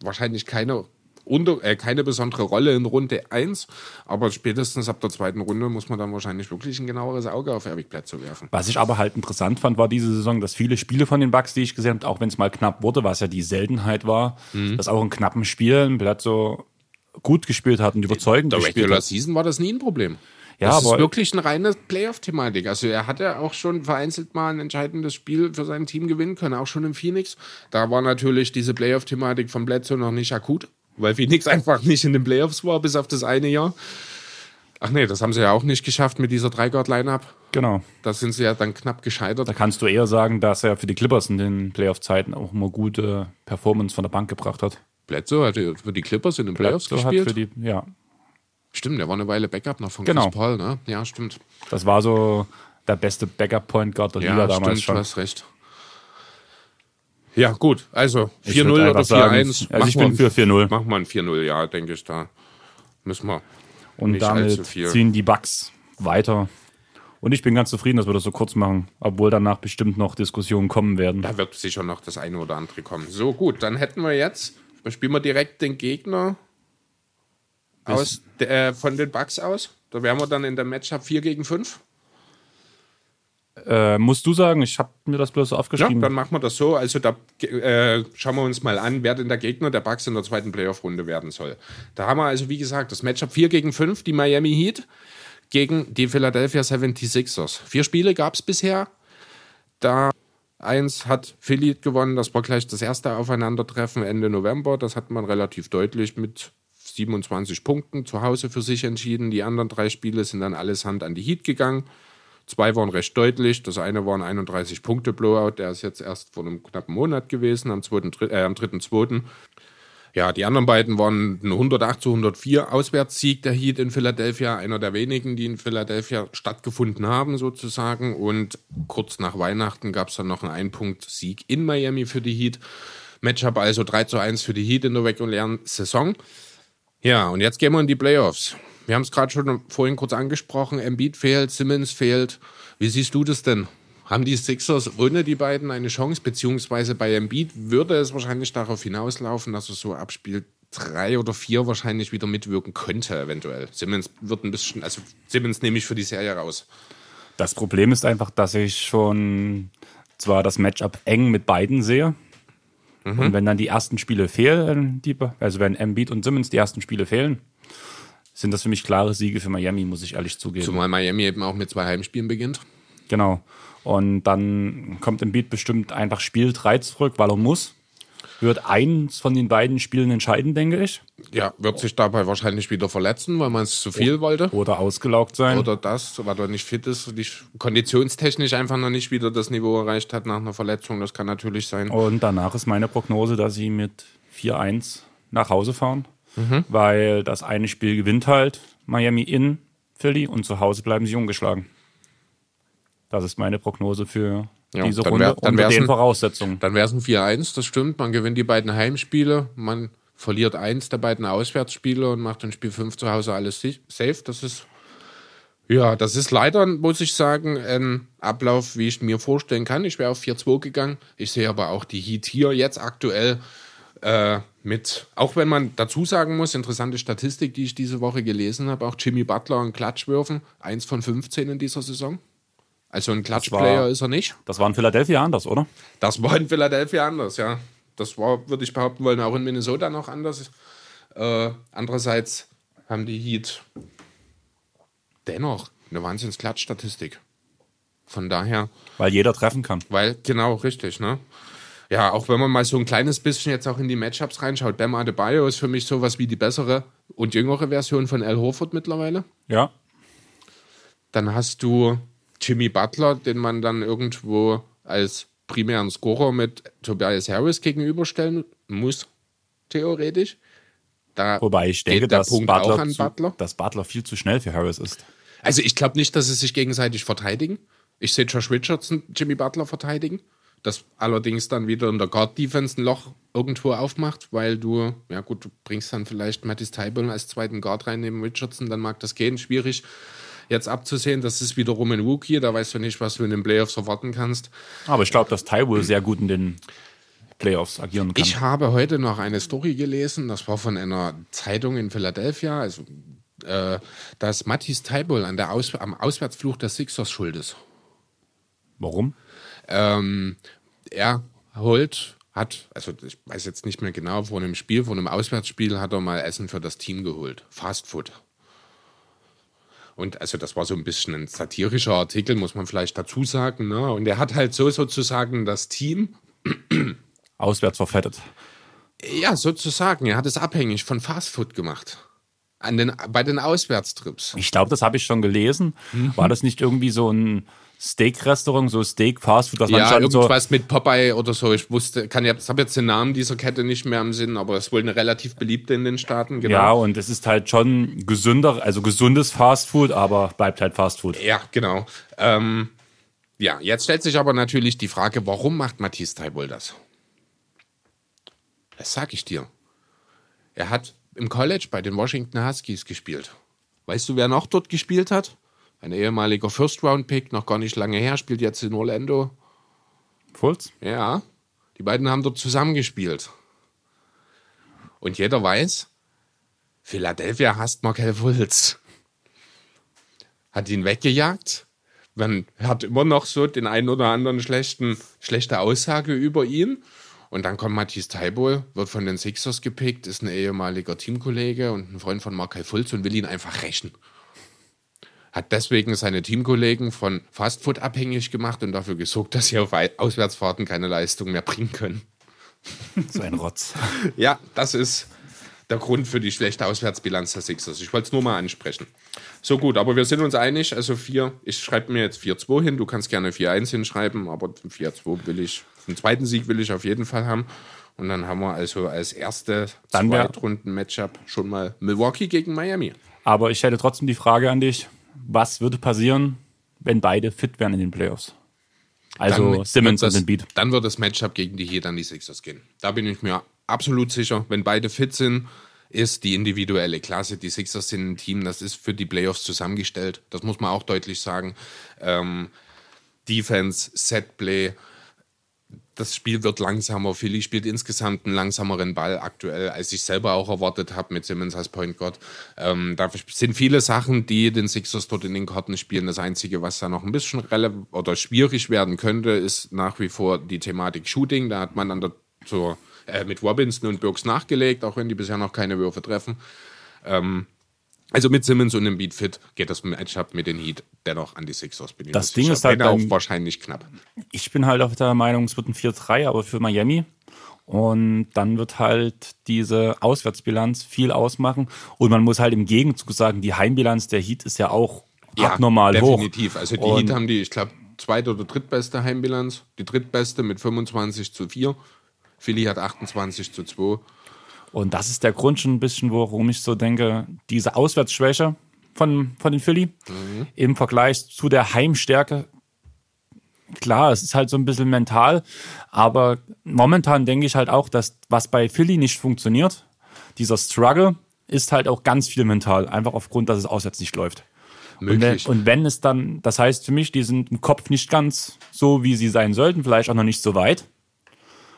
wahrscheinlich keine, unter, äh, keine besondere Rolle in Runde 1. Aber spätestens ab der zweiten Runde muss man dann wahrscheinlich wirklich ein genaueres Auge auf Eric Bledsoe werfen. Was ich aber halt interessant fand, war diese Saison, dass viele Spiele von den Bucks, die ich gesehen habe, auch wenn es mal knapp wurde, was ja die Seltenheit war, Mhm. dass auch in knappen Spielen Bledsoe gut gespielt hat und überzeugend Der gespielt Regular hat. Season war das nie ein Problem. Ja, das ist wirklich eine reine Playoff-Thematik. Also er hatte auch schon vereinzelt mal ein entscheidendes Spiel für sein Team gewinnen können, auch schon im Phoenix. Da war natürlich diese Playoff-Thematik von Bledsoe noch nicht akut, weil Phoenix einfach nicht in den Playoffs war, bis auf das eine Jahr. Ach nee, das haben sie ja auch nicht geschafft mit dieser Drei-Guard-Line-Up. Genau. Da sind sie ja dann knapp gescheitert. Da kannst du eher sagen, dass er für die Clippers in den Playoff-Zeiten auch immer gute Performance von der Bank gebracht hat. Bledsoe hatte für die Clippers in den Playoffs So hat gespielt. für die, ja, Stimmt, der war eine Weile Backup noch von Genau. Chris Paul, ne? Ja, stimmt. das war so der beste Backup-Point Guard der Liga Ja, damals stimmt, du schon. hast recht. Ja, gut. Also Ich 4-0 würd oder einfach sagen, 4-1. Also ich bin für 4-0. Machen wir ein 4-0, ja, denke ich. Da müssen wir. Und damit ziehen die Bucks weiter. Und ich bin ganz zufrieden, dass wir das so kurz machen, obwohl danach bestimmt noch Diskussionen kommen werden. Da wird sicher noch das eine oder andere kommen. So, gut, dann hätten wir jetzt, spielen wir direkt den Gegner aus, äh, von den Bucks aus. Da wären wir dann in der Matchup 4 gegen 5. Äh, musst du sagen, ich habe mir das bloß so Ja, aufgeschrieben. dann machen wir das so. Also da äh, schauen wir uns mal an, wer denn der Gegner der Bucks in der zweiten Playoff-Runde werden soll. Da haben wir also, wie gesagt, das Matchup 4 gegen 5, die Miami Heat gegen die Philadelphia 76ers. Vier Spiele gab es bisher. Da eins hat Philly gewonnen, das war gleich das erste Aufeinandertreffen Ende November. Das hat man relativ deutlich mit 27 Punkten zu Hause für sich entschieden. Die anderen drei Spiele sind dann allesamt an die Heat gegangen. Zwei waren recht deutlich. Das eine war ein 31 Punkte Blowout, der ist jetzt erst vor einem knappen Monat gewesen, am 2., äh, 3.2. Ja, die anderen beiden waren ein 108 zu 104 Auswärtssieg der Heat in Philadelphia, einer der wenigen, die in Philadelphia stattgefunden haben sozusagen. Und kurz nach Weihnachten gab es dann noch einen Ein-Punkt-Sieg in Miami für die Heat. Matchup also 3 zu 1 für die Heat in der regulären Saison. Ja, und jetzt gehen wir in die Playoffs. Wir haben es gerade schon vorhin kurz angesprochen. Embiid fehlt, Simmons fehlt. Wie siehst du das denn? Haben die Sixers ohne die beiden eine Chance? Beziehungsweise bei Embiid würde es wahrscheinlich darauf hinauslaufen, dass er so ab Spiel drei oder vier wahrscheinlich wieder mitwirken könnte, eventuell. Simmons wird ein bisschen, also Simmons nehme ich für die Serie raus. Das Problem ist einfach, dass ich schon zwar das Matchup eng mit beiden sehe. Mhm. Und wenn dann die ersten Spiele fehlen, also wenn Embiid und Simmons die ersten Spiele fehlen, sind das für mich klare Siege für Miami, muss ich ehrlich zugeben. Zumal Miami eben auch mit zwei Heimspielen beginnt. Genau. Und dann kommt Embiid bestimmt einfach Spiel 3 zurück, weil er muss. Wird eins von den beiden Spielen entscheiden, denke ich. Ja, wird sich dabei wahrscheinlich wieder verletzen, weil man es zu viel wollte. Oder ausgelaugt sein. Oder das, weil er nicht fit ist, nicht, konditionstechnisch einfach noch nicht wieder das Niveau erreicht hat nach einer Verletzung. Das kann natürlich sein. Und danach ist meine Prognose, dass sie mit 4-1 nach Hause fahren. Mhm. Weil das eine Spiel gewinnt halt Miami in Philly und zu Hause bleiben sie ungeschlagen. Das ist meine Prognose für Ja, diese dann Runde wär- dann unter den ein- Voraussetzungen. Dann wäre es ein 4-1, das stimmt. Man gewinnt die beiden Heimspiele, man verliert eins der beiden Auswärtsspiele und macht in Spiel 5 zu Hause alles safe. Das ist, ja, das ist leider, muss ich sagen, ein Ablauf, wie ich mir vorstellen kann. Ich wäre auf 4-2 gegangen. Ich sehe aber auch die Heat hier jetzt aktuell äh, mit, auch wenn man dazu sagen muss, interessante Statistik, die ich diese Woche gelesen habe, auch Jimmy Butler und Klatschwürfen, eins von 15 in dieser Saison. Also ein Klatschplayer ist er nicht. Das war in Philadelphia anders, oder? Das war in Philadelphia anders, ja. Das war, würde ich behaupten wollen, auch in Minnesota noch anders. Äh, andererseits haben die Heat dennoch eine Wahnsinns-Klatsch-Statistik. Von daher, Weil jeder treffen kann. weil, genau, richtig, ne? Ja, auch wenn man mal so ein kleines bisschen jetzt auch in die Matchups reinschaut, Bam Adebayo ist für mich sowas wie die bessere und jüngere Version von Al Horford mittlerweile. Ja. Dann hast du Jimmy Butler, den man dann irgendwo als primären Scorer mit Tobias Harris gegenüberstellen muss, theoretisch. Da Wobei ich denke, dass Punkt Butler, auch an zu, Butler. dass Butler viel zu schnell für Harris ist. Also ich glaube nicht, dass sie sich gegenseitig verteidigen. Ich sehe Josh Richardson Jimmy Butler verteidigen. Das allerdings dann wieder in der Guard-Defense ein Loch irgendwo aufmacht, weil du, ja gut, du bringst dann vielleicht Mattis Tybalt als zweiten Guard rein neben Richardson, dann mag das gehen. Schwierig jetzt abzusehen. Das ist wiederum ein Rookie, da weißt du nicht, was du in den Playoffs erwarten kannst. Aber ich glaube, dass Tywell sehr gut in den Playoffs agieren kann. Ich habe heute noch eine Story gelesen, das war von einer Zeitung in Philadelphia, also äh, dass Mattis Tybalt an der Aus am Auswärtsfluch der Sixers schuld ist. Warum? Ähm, er holt, hat, also ich weiß jetzt nicht mehr genau, vor einem Spiel, vor einem Auswärtsspiel hat er mal Essen für das Team geholt. Fast Food. Und also das war so ein bisschen ein satirischer Artikel, muss man vielleicht dazu sagen. Ne? Und er hat halt so sozusagen das Team, Auswärts verfettet. ja sozusagen, er hat es abhängig von Fast Food gemacht. An den, bei den Auswärtstrips. Ich glaube, das habe ich schon gelesen. Mhm. War das nicht irgendwie so ein Steak-Restaurant, so Steak, Fastfood, dass man Ja, schon so. irgendwas mit Popeye oder so. Ich wusste, kann jetzt, habe jetzt den Namen dieser Kette nicht mehr im Sinn, aber es ist wohl eine relativ beliebte in den Staaten. Genau. Ja, und es ist halt schon gesünder, also gesundes Fastfood, aber bleibt halt Fastfood. Ja, genau. Ähm, ja, jetzt stellt sich aber natürlich die Frage, warum macht Matthias Teibold das? Das sag ich dir. Er hat im College bei den Washington Huskies gespielt. Weißt du, wer noch dort gespielt hat? Ein ehemaliger First-Round-Pick, noch gar nicht lange her, spielt jetzt in Orlando. Fultz? Ja, die beiden haben dort zusammengespielt. Und jeder weiß, Philadelphia hasst Markel Fultz. Hat ihn weggejagt. Man hat immer noch so den einen oder anderen schlechten, schlechte Aussage über ihn. Und dann kommt Matthias Taibol, wird von den Sixers gepickt, ist ein ehemaliger Teamkollege und ein Freund von Markel Fultz und will ihn einfach rächen. Hat deswegen seine Teamkollegen von Fastfood abhängig gemacht und dafür gesorgt, dass sie auf Auswärtsfahrten keine Leistung mehr bringen können. So ein Rotz. Ja, das ist der Grund für die schlechte Auswärtsbilanz der Sixers. Ich wollte es nur mal ansprechen. So gut, aber wir sind uns einig. Also 4, ich schreibe mir jetzt 4-2 hin. Du kannst gerne 4-1 hinschreiben, aber 4-2 will ich, einen zweiten Sieg will ich auf jeden Fall haben. Und dann haben wir also als erste Zweitrunden-Matchup schon mal Milwaukee gegen Miami. Aber ich hätte trotzdem die Frage an dich: Was würde passieren, wenn beide fit wären in den Playoffs? Also Dann Simmons das, und Embiid. Dann wird das Matchup gegen die Heat an die Sixers gehen. Da bin ich mir absolut sicher. Wenn beide fit sind, ist die individuelle Klasse. Die Sixers sind ein Team, das ist für die Playoffs zusammengestellt. Das muss man auch deutlich sagen. Ähm, Defense, Setplay, das Spiel wird langsamer. Philly spielt insgesamt einen langsameren Ball aktuell, als ich selber auch erwartet habe mit Simmons als Point Guard. Ähm, da sind viele Sachen, die den Sixers dort in den Karten spielen. Das Einzige, was da noch ein bisschen relevant oder schwierig werden könnte, ist nach wie vor die Thematik Shooting. Da hat man an der, äh, mit Robinson und Burks nachgelegt, auch wenn die bisher noch keine Würfe treffen. Ähm, also mit Simmons und Embiid fit geht das Matchup mit den Heat dennoch an die Sixers. Bin Das Ding sicher. ist halt auch wahrscheinlich knapp. Ich bin halt auf der Meinung, es wird ein 4-3, aber für Miami. Und dann wird halt diese Auswärtsbilanz viel ausmachen. Und man muss halt im Gegenzug sagen, die Heimbilanz der Heat ist ja auch abnormal hoch. definitiv. Also die Und- Heat haben die, ich glaube, zweite oder drittbeste Heimbilanz. Die drittbeste mit 25 zu 4. Philly hat 28 zu 2. Und das ist der Grund schon ein bisschen, warum ich so denke, diese Auswärtsschwäche von, von den Philly im Vergleich zu der Heimstärke. Klar, es ist halt so ein bisschen mental, aber momentan denke ich halt auch, dass was bei Philly nicht funktioniert, dieser Struggle ist halt auch ganz viel mental, einfach aufgrund, dass es auswärts nicht läuft. Und wenn, und wenn es dann, das heißt für mich, die sind im Kopf nicht ganz so, wie sie sein sollten, vielleicht auch noch nicht so weit.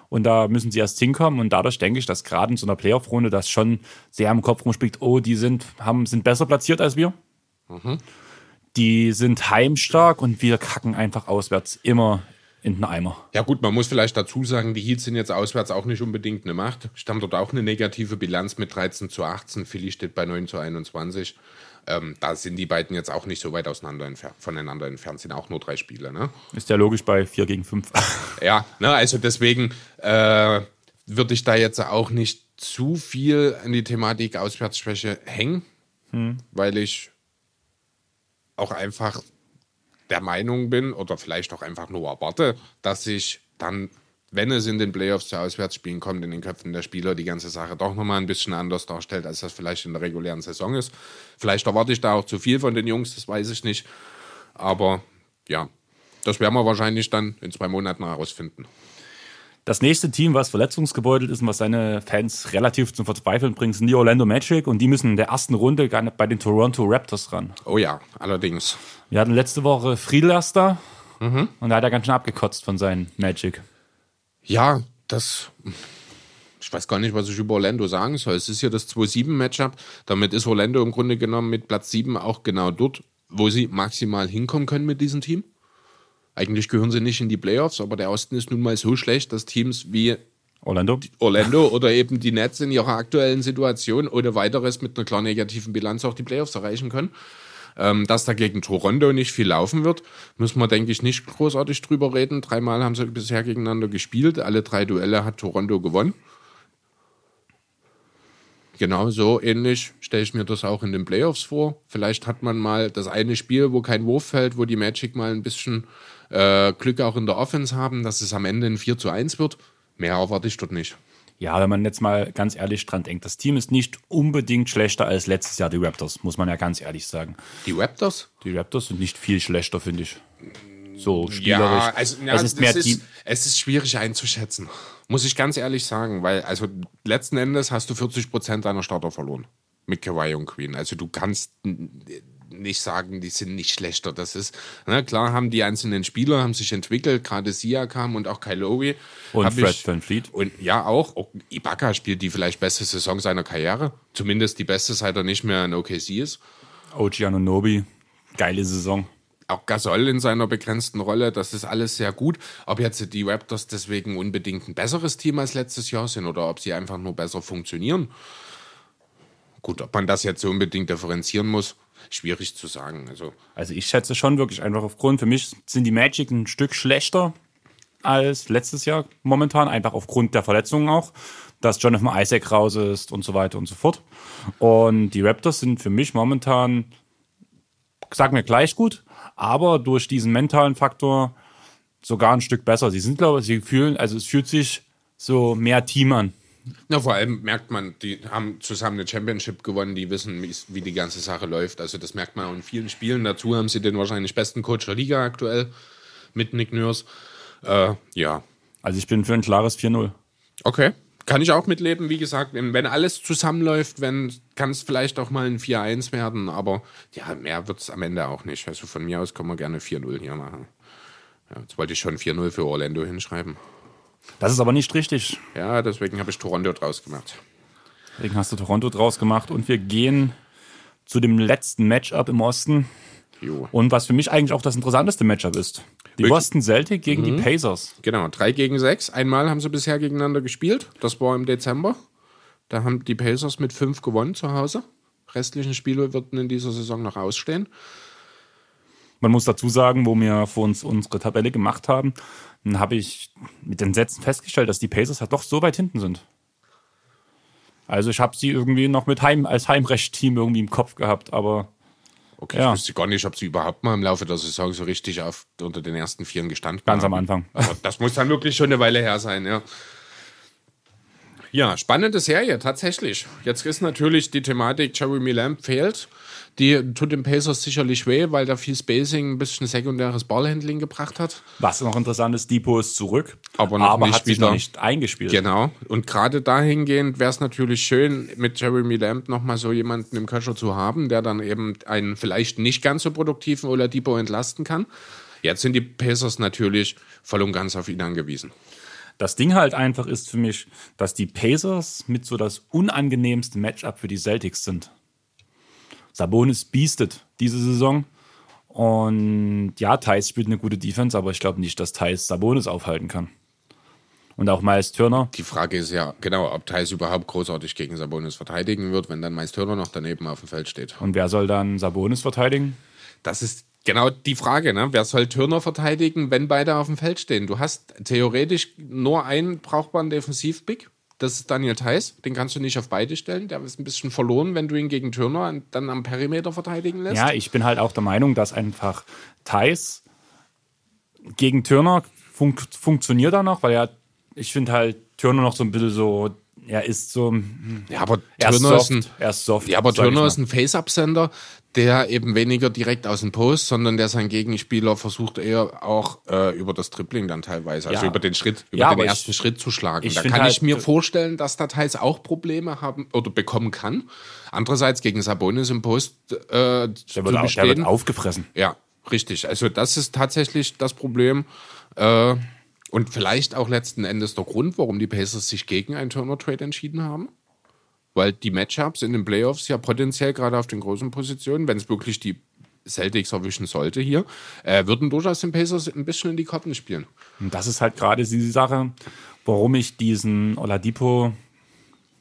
Und da müssen sie erst hinkommen. Und dadurch denke ich, dass gerade in so einer Playoff-Runde das schon sehr im Kopf rumspielt, oh, die sind, haben, sind besser platziert als wir. Die sind heimstark und wir kacken einfach auswärts immer in den Eimer. Ja gut, man muss vielleicht dazu sagen, die Heats sind jetzt auswärts auch nicht unbedingt eine Macht. Stammt dort auch eine negative Bilanz mit 13 zu 18. Philly steht bei 9 zu 21. Ähm, da sind die beiden jetzt auch nicht so weit auseinander entfer voneinander entfernt, sind auch nur drei Spiele. Ne? Ist ja logisch bei 4 gegen 5. ja, ne, also deswegen äh, würde ich da jetzt auch nicht zu viel an die Thematik Auswärtsschwäche hängen, hm. weil ich auch einfach der Meinung bin oder vielleicht auch einfach nur erwarte, dass sich dann, wenn es in den Playoffs zu Auswärtsspielen kommt, in den Köpfen der Spieler die ganze Sache doch nochmal ein bisschen anders darstellt, als das vielleicht in der regulären Saison ist. Vielleicht erwarte ich da auch zu viel von den Jungs, das weiß ich nicht. Aber ja, das werden wir wahrscheinlich dann in zwei Monaten herausfinden. Das nächste Team, was verletzungsgebeutelt ist und was seine Fans relativ zum Verzweifeln bringt, sind die Orlando Magic und die müssen in der ersten Runde bei den Toronto Raptors ran. Oh ja, allerdings. Wir hatten letzte Woche Friedlas da mhm. und da hat er ganz schön abgekotzt von seinen Magic. Ja, das. Ich weiß gar nicht, was ich über Orlando sagen soll. Es ist ja das 2-7-Matchup. Damit ist Orlando im Grunde genommen mit Platz 7 auch genau dort, wo sie maximal hinkommen können mit diesem Team. Eigentlich gehören sie nicht in die Playoffs, aber der Osten ist nun mal so schlecht, dass Teams wie Orlando, Orlando oder eben die Nets in ihrer aktuellen Situation ohne weiteres mit einer klar negativen Bilanz auch die Playoffs erreichen können. Ähm, dass da gegen Toronto nicht viel laufen wird, müssen wir, denke ich, nicht großartig drüber reden. Dreimal haben sie bisher gegeneinander gespielt. Alle drei Duelle hat Toronto gewonnen. Genau so ähnlich stelle ich mir das auch in den Playoffs vor. Vielleicht hat man mal das eine Spiel, wo kein Wurf fällt, wo die Magic mal ein bisschen äh, Glück auch in der Offense haben, dass es am Ende ein 4 zu 1 wird. Mehr erwarte ich dort nicht. Ja, wenn man jetzt mal ganz ehrlich dran denkt, das Team ist nicht unbedingt schlechter als letztes Jahr die Raptors, muss man ja ganz ehrlich sagen. Die Raptors? Die Raptors sind nicht viel schlechter, finde ich. So spielerisch. Ja, also, ja, es, ist mehr ist, es ist schwierig einzuschätzen, muss ich ganz ehrlich sagen, weil also letzten Endes hast du 40 Prozent deiner Starter verloren mit Kawhi und Queen. Also du kannst nicht sagen, die sind nicht schlechter. Das ist, na klar haben die einzelnen Spieler haben sich entwickelt, gerade Sia kam und auch Kylori. Und Fred Van Fleet. Und ja, auch. auch Ibaka spielt die vielleicht beste Saison seiner Karriere. Zumindest die beste, seit er nicht mehr in OKC ist. OG Anunobi, geile Saison. Auch Gasol in seiner begrenzten Rolle, das ist alles sehr gut. Ob jetzt die Raptors deswegen unbedingt ein besseres Team als letztes Jahr sind oder ob sie einfach nur besser funktionieren. Gut, ob man das jetzt so unbedingt differenzieren muss, schwierig zu sagen. Also, also ich schätze schon wirklich einfach aufgrund, für mich sind die Magic ein Stück schlechter als letztes Jahr momentan, einfach aufgrund der Verletzungen auch, dass Jonathan Isaac raus ist und so weiter und so fort. Und die Raptors sind für mich momentan, sag mir gleich gut, aber durch diesen mentalen Faktor sogar ein Stück besser. Sie sind, glaube ich, sie fühlen, also es fühlt sich so mehr Team an. Na, vor allem merkt man, die haben zusammen eine Championship gewonnen, die wissen, wie die ganze Sache läuft. Also das merkt man auch in vielen Spielen. Dazu haben sie den wahrscheinlich besten Coach der Liga aktuell mit Nick Nurse. Äh, ja. Also ich bin für ein klares 4-0. Okay. Kann ich auch mitleben, wie gesagt, wenn alles zusammenläuft, wenn kann es vielleicht auch mal ein 4-1 werden, aber ja, mehr wird es am Ende auch nicht. Also von mir aus kann man gerne 4-0 hier machen. Ja, jetzt wollte ich schon 4-0 für Orlando hinschreiben. Das ist aber nicht richtig. Ja, deswegen habe ich Toronto draus gemacht. Deswegen hast du Toronto draus gemacht und wir gehen zu dem letzten Matchup im Osten. Jo. Und was für mich eigentlich auch das interessanteste Matchup ist. Die ich Boston Celtic gegen mhm. die Pacers. Genau, drei gegen sechs. Einmal haben sie bisher gegeneinander gespielt. Das war im Dezember. Da haben die Pacers mit fünf gewonnen zu Hause. Restlichen Spiele würden in dieser Saison noch ausstehen. Man muss dazu sagen, wo wir vor uns unsere Tabelle gemacht haben, dann habe ich mit den Sätzen festgestellt, dass die Pacers halt doch so weit hinten sind. Also ich habe sie irgendwie noch mit Heim als Heimrecht-Team irgendwie im Kopf gehabt, aber Okay, ja. ich wüsste gar nicht, ob sie überhaupt mal im Laufe der Saison so richtig auf, unter den ersten Vieren gestanden Ganz haben. Ganz am Anfang. Aber das muss dann wirklich schon eine Weile her sein, ja. Ja, spannende Serie, tatsächlich. Jetzt ist natürlich die Thematik, Jeremy Lamb fehlt. Die tut den Pacers sicherlich weh, weil da viel Spacing ein bisschen sekundäres Ballhandling gebracht hat. Was noch interessant ist, Depot ist zurück, aber, noch aber nicht hat sich noch nicht eingespielt. Genau. Und gerade dahingehend wäre es natürlich schön, mit Jeremy Lamb nochmal so jemanden im Köcher zu haben, der dann eben einen vielleicht nicht ganz so produktiven Oladipo entlasten kann. Jetzt sind die Pacers natürlich voll und ganz auf ihn angewiesen. Das Ding halt einfach ist für mich, dass die Pacers mit so das unangenehmste Matchup für die Celtics sind. Sabonis beastet diese Saison Und ja, Thais spielt eine gute Defense, aber ich glaube nicht, dass Thais Sabonis aufhalten kann. Und auch Miles Turner. Die Frage ist ja, genau, ob Thais überhaupt großartig gegen Sabonis verteidigen wird, wenn dann Miles Turner noch daneben auf dem Feld steht. Und wer soll dann Sabonis verteidigen? Das ist genau die Frage, ne? Wer soll Turner verteidigen, wenn beide auf dem Feld stehen? Du hast theoretisch nur einen brauchbaren Defensivpick. Das ist Daniel Theiss. Den kannst du nicht auf beide stellen. Der ist ein bisschen verloren, wenn du ihn gegen Turner dann am Perimeter verteidigen lässt. Ja, ich bin halt auch der Meinung, dass einfach Theiss gegen Turner fun funktioniert da noch, weil er, ich finde halt Turner noch so ein bisschen so er ist so. Hm, ja, aber Turner ist, soft, er ist soft. Ja, aber Turner ist ein Face-Up-Sender, der eben weniger direkt aus dem Post, sondern der seinen Gegenspieler versucht eher auch äh, über das Tripling dann teilweise, also ja. über den Schritt, über ja, den ersten ich, Schritt zu schlagen. Da kann halt, ich mir vorstellen, dass da teils auch Probleme haben oder bekommen kann. Andererseits gegen Sabonis im Post äh, der zu wird, bestehen. Der wird aufgefressen. Ja, richtig. Also das ist tatsächlich das Problem. Äh, und vielleicht auch letzten Endes der Grund, warum die Pacers sich gegen einen Turner-Trade entschieden haben. Weil die Matchups in den Playoffs ja potenziell gerade auf den großen Positionen, wenn es wirklich die Celtics erwischen sollte hier, äh, würden durchaus den Pacers ein bisschen in die Karten spielen. Und das ist halt gerade die Sache, warum ich diesen Oladipo,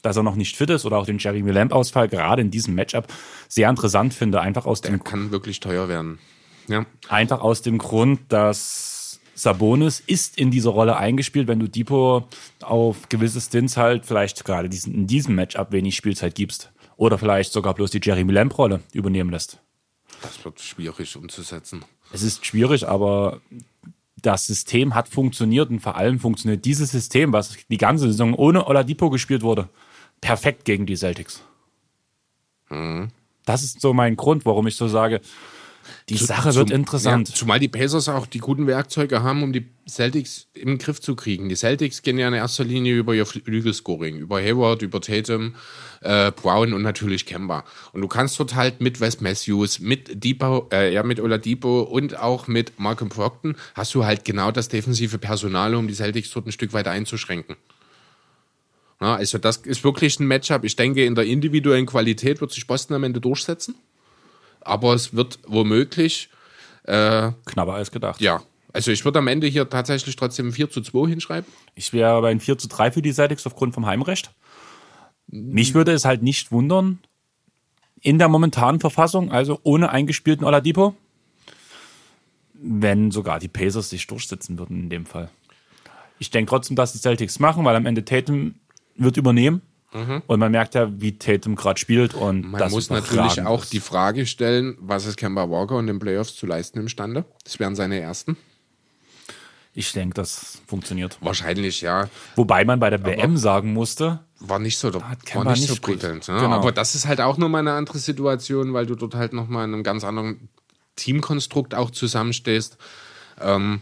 dass er noch nicht fit ist, oder auch den Jeremy Lamb-Ausfall gerade in diesem Matchup sehr interessant finde. Einfach aus Der dem kann wirklich teuer werden. Ja. Einfach aus dem Grund, dass Sabonis ist in diese Rolle eingespielt, wenn du Depot auf gewisse Stints halt vielleicht gerade diesen, in diesem Matchup wenig Spielzeit gibst. Oder vielleicht sogar bloß die Jeremy Lamb-Rolle übernehmen lässt. Das wird schwierig umzusetzen. Es ist schwierig, aber das System hat funktioniert und vor allem funktioniert dieses System, was die ganze Saison ohne Oladipo gespielt wurde, perfekt gegen die Celtics. Mhm. Das ist so mein Grund, warum ich so sage, die Sache wird interessant. Ja, zumal die Pacers auch die guten Werkzeuge haben, um die Celtics im Griff zu kriegen. Die Celtics gehen ja in erster Linie über ihr Flügelscoring, über Hayward, über Tatum, äh, Brown und natürlich Kemba. Und du kannst dort halt mit Wes Matthews, mit Depot, äh, ja, mit Oladipo und auch mit Malcolm Procton hast du halt genau das defensive Personal, um die Celtics dort ein Stück weit einzuschränken. Ja, also das ist wirklich ein Matchup. Ich denke, in der individuellen Qualität wird sich Boston am Ende durchsetzen aber es wird womöglich äh, knapper als gedacht. Ja. Also ich würde am Ende hier tatsächlich trotzdem 4 zu 2 hinschreiben. Ich wäre bei ein 4 zu 3 für die Celtics aufgrund vom Heimrecht. Mich würde es halt nicht wundern, in der momentanen Verfassung, also ohne eingespielten Oladipo, wenn sogar die Pacers sich durchsetzen würden in dem Fall. Ich denke trotzdem, dass die Celtics machen, weil am Ende Tatum wird übernehmen. Mhm. Und man merkt ja, wie Tatum gerade spielt. Und man muss natürlich auch ist. die Frage stellen, was ist Kemba Walker in den Playoffs zu leisten imstande? Das wären seine ersten. Ich denke, das funktioniert. Wahrscheinlich, ja. Wobei man bei der Aber WM sagen musste, war nicht so, war nicht, nicht so prickelnd. Ne? Genau. Aber das ist halt auch nochmal eine andere Situation, weil du dort halt nochmal in einem ganz anderen Teamkonstrukt auch zusammenstehst. Ähm,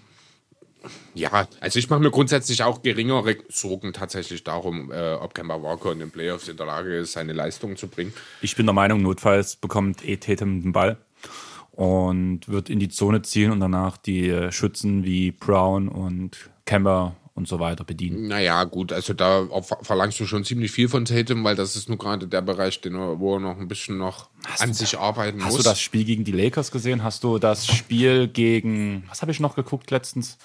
ja, also ich mache mir grundsätzlich auch geringere Sorgen tatsächlich darum, äh, ob Kemba Walker in den Playoffs in der Lage ist, seine Leistung zu bringen. Ich bin der Meinung, notfalls bekommt eh Tatum den Ball und wird in die Zone ziehen und danach die äh, Schützen wie Brown und Kemba und so weiter bedienen. Naja, gut, also da verlangst du schon ziemlich viel von Tatum, weil das ist nur gerade der Bereich, den er, wo er noch ein bisschen noch hast an sich arbeiten hast muss. Hast du das Spiel gegen die Lakers gesehen? Hast du das Spiel gegen, was habe ich noch geguckt letztens?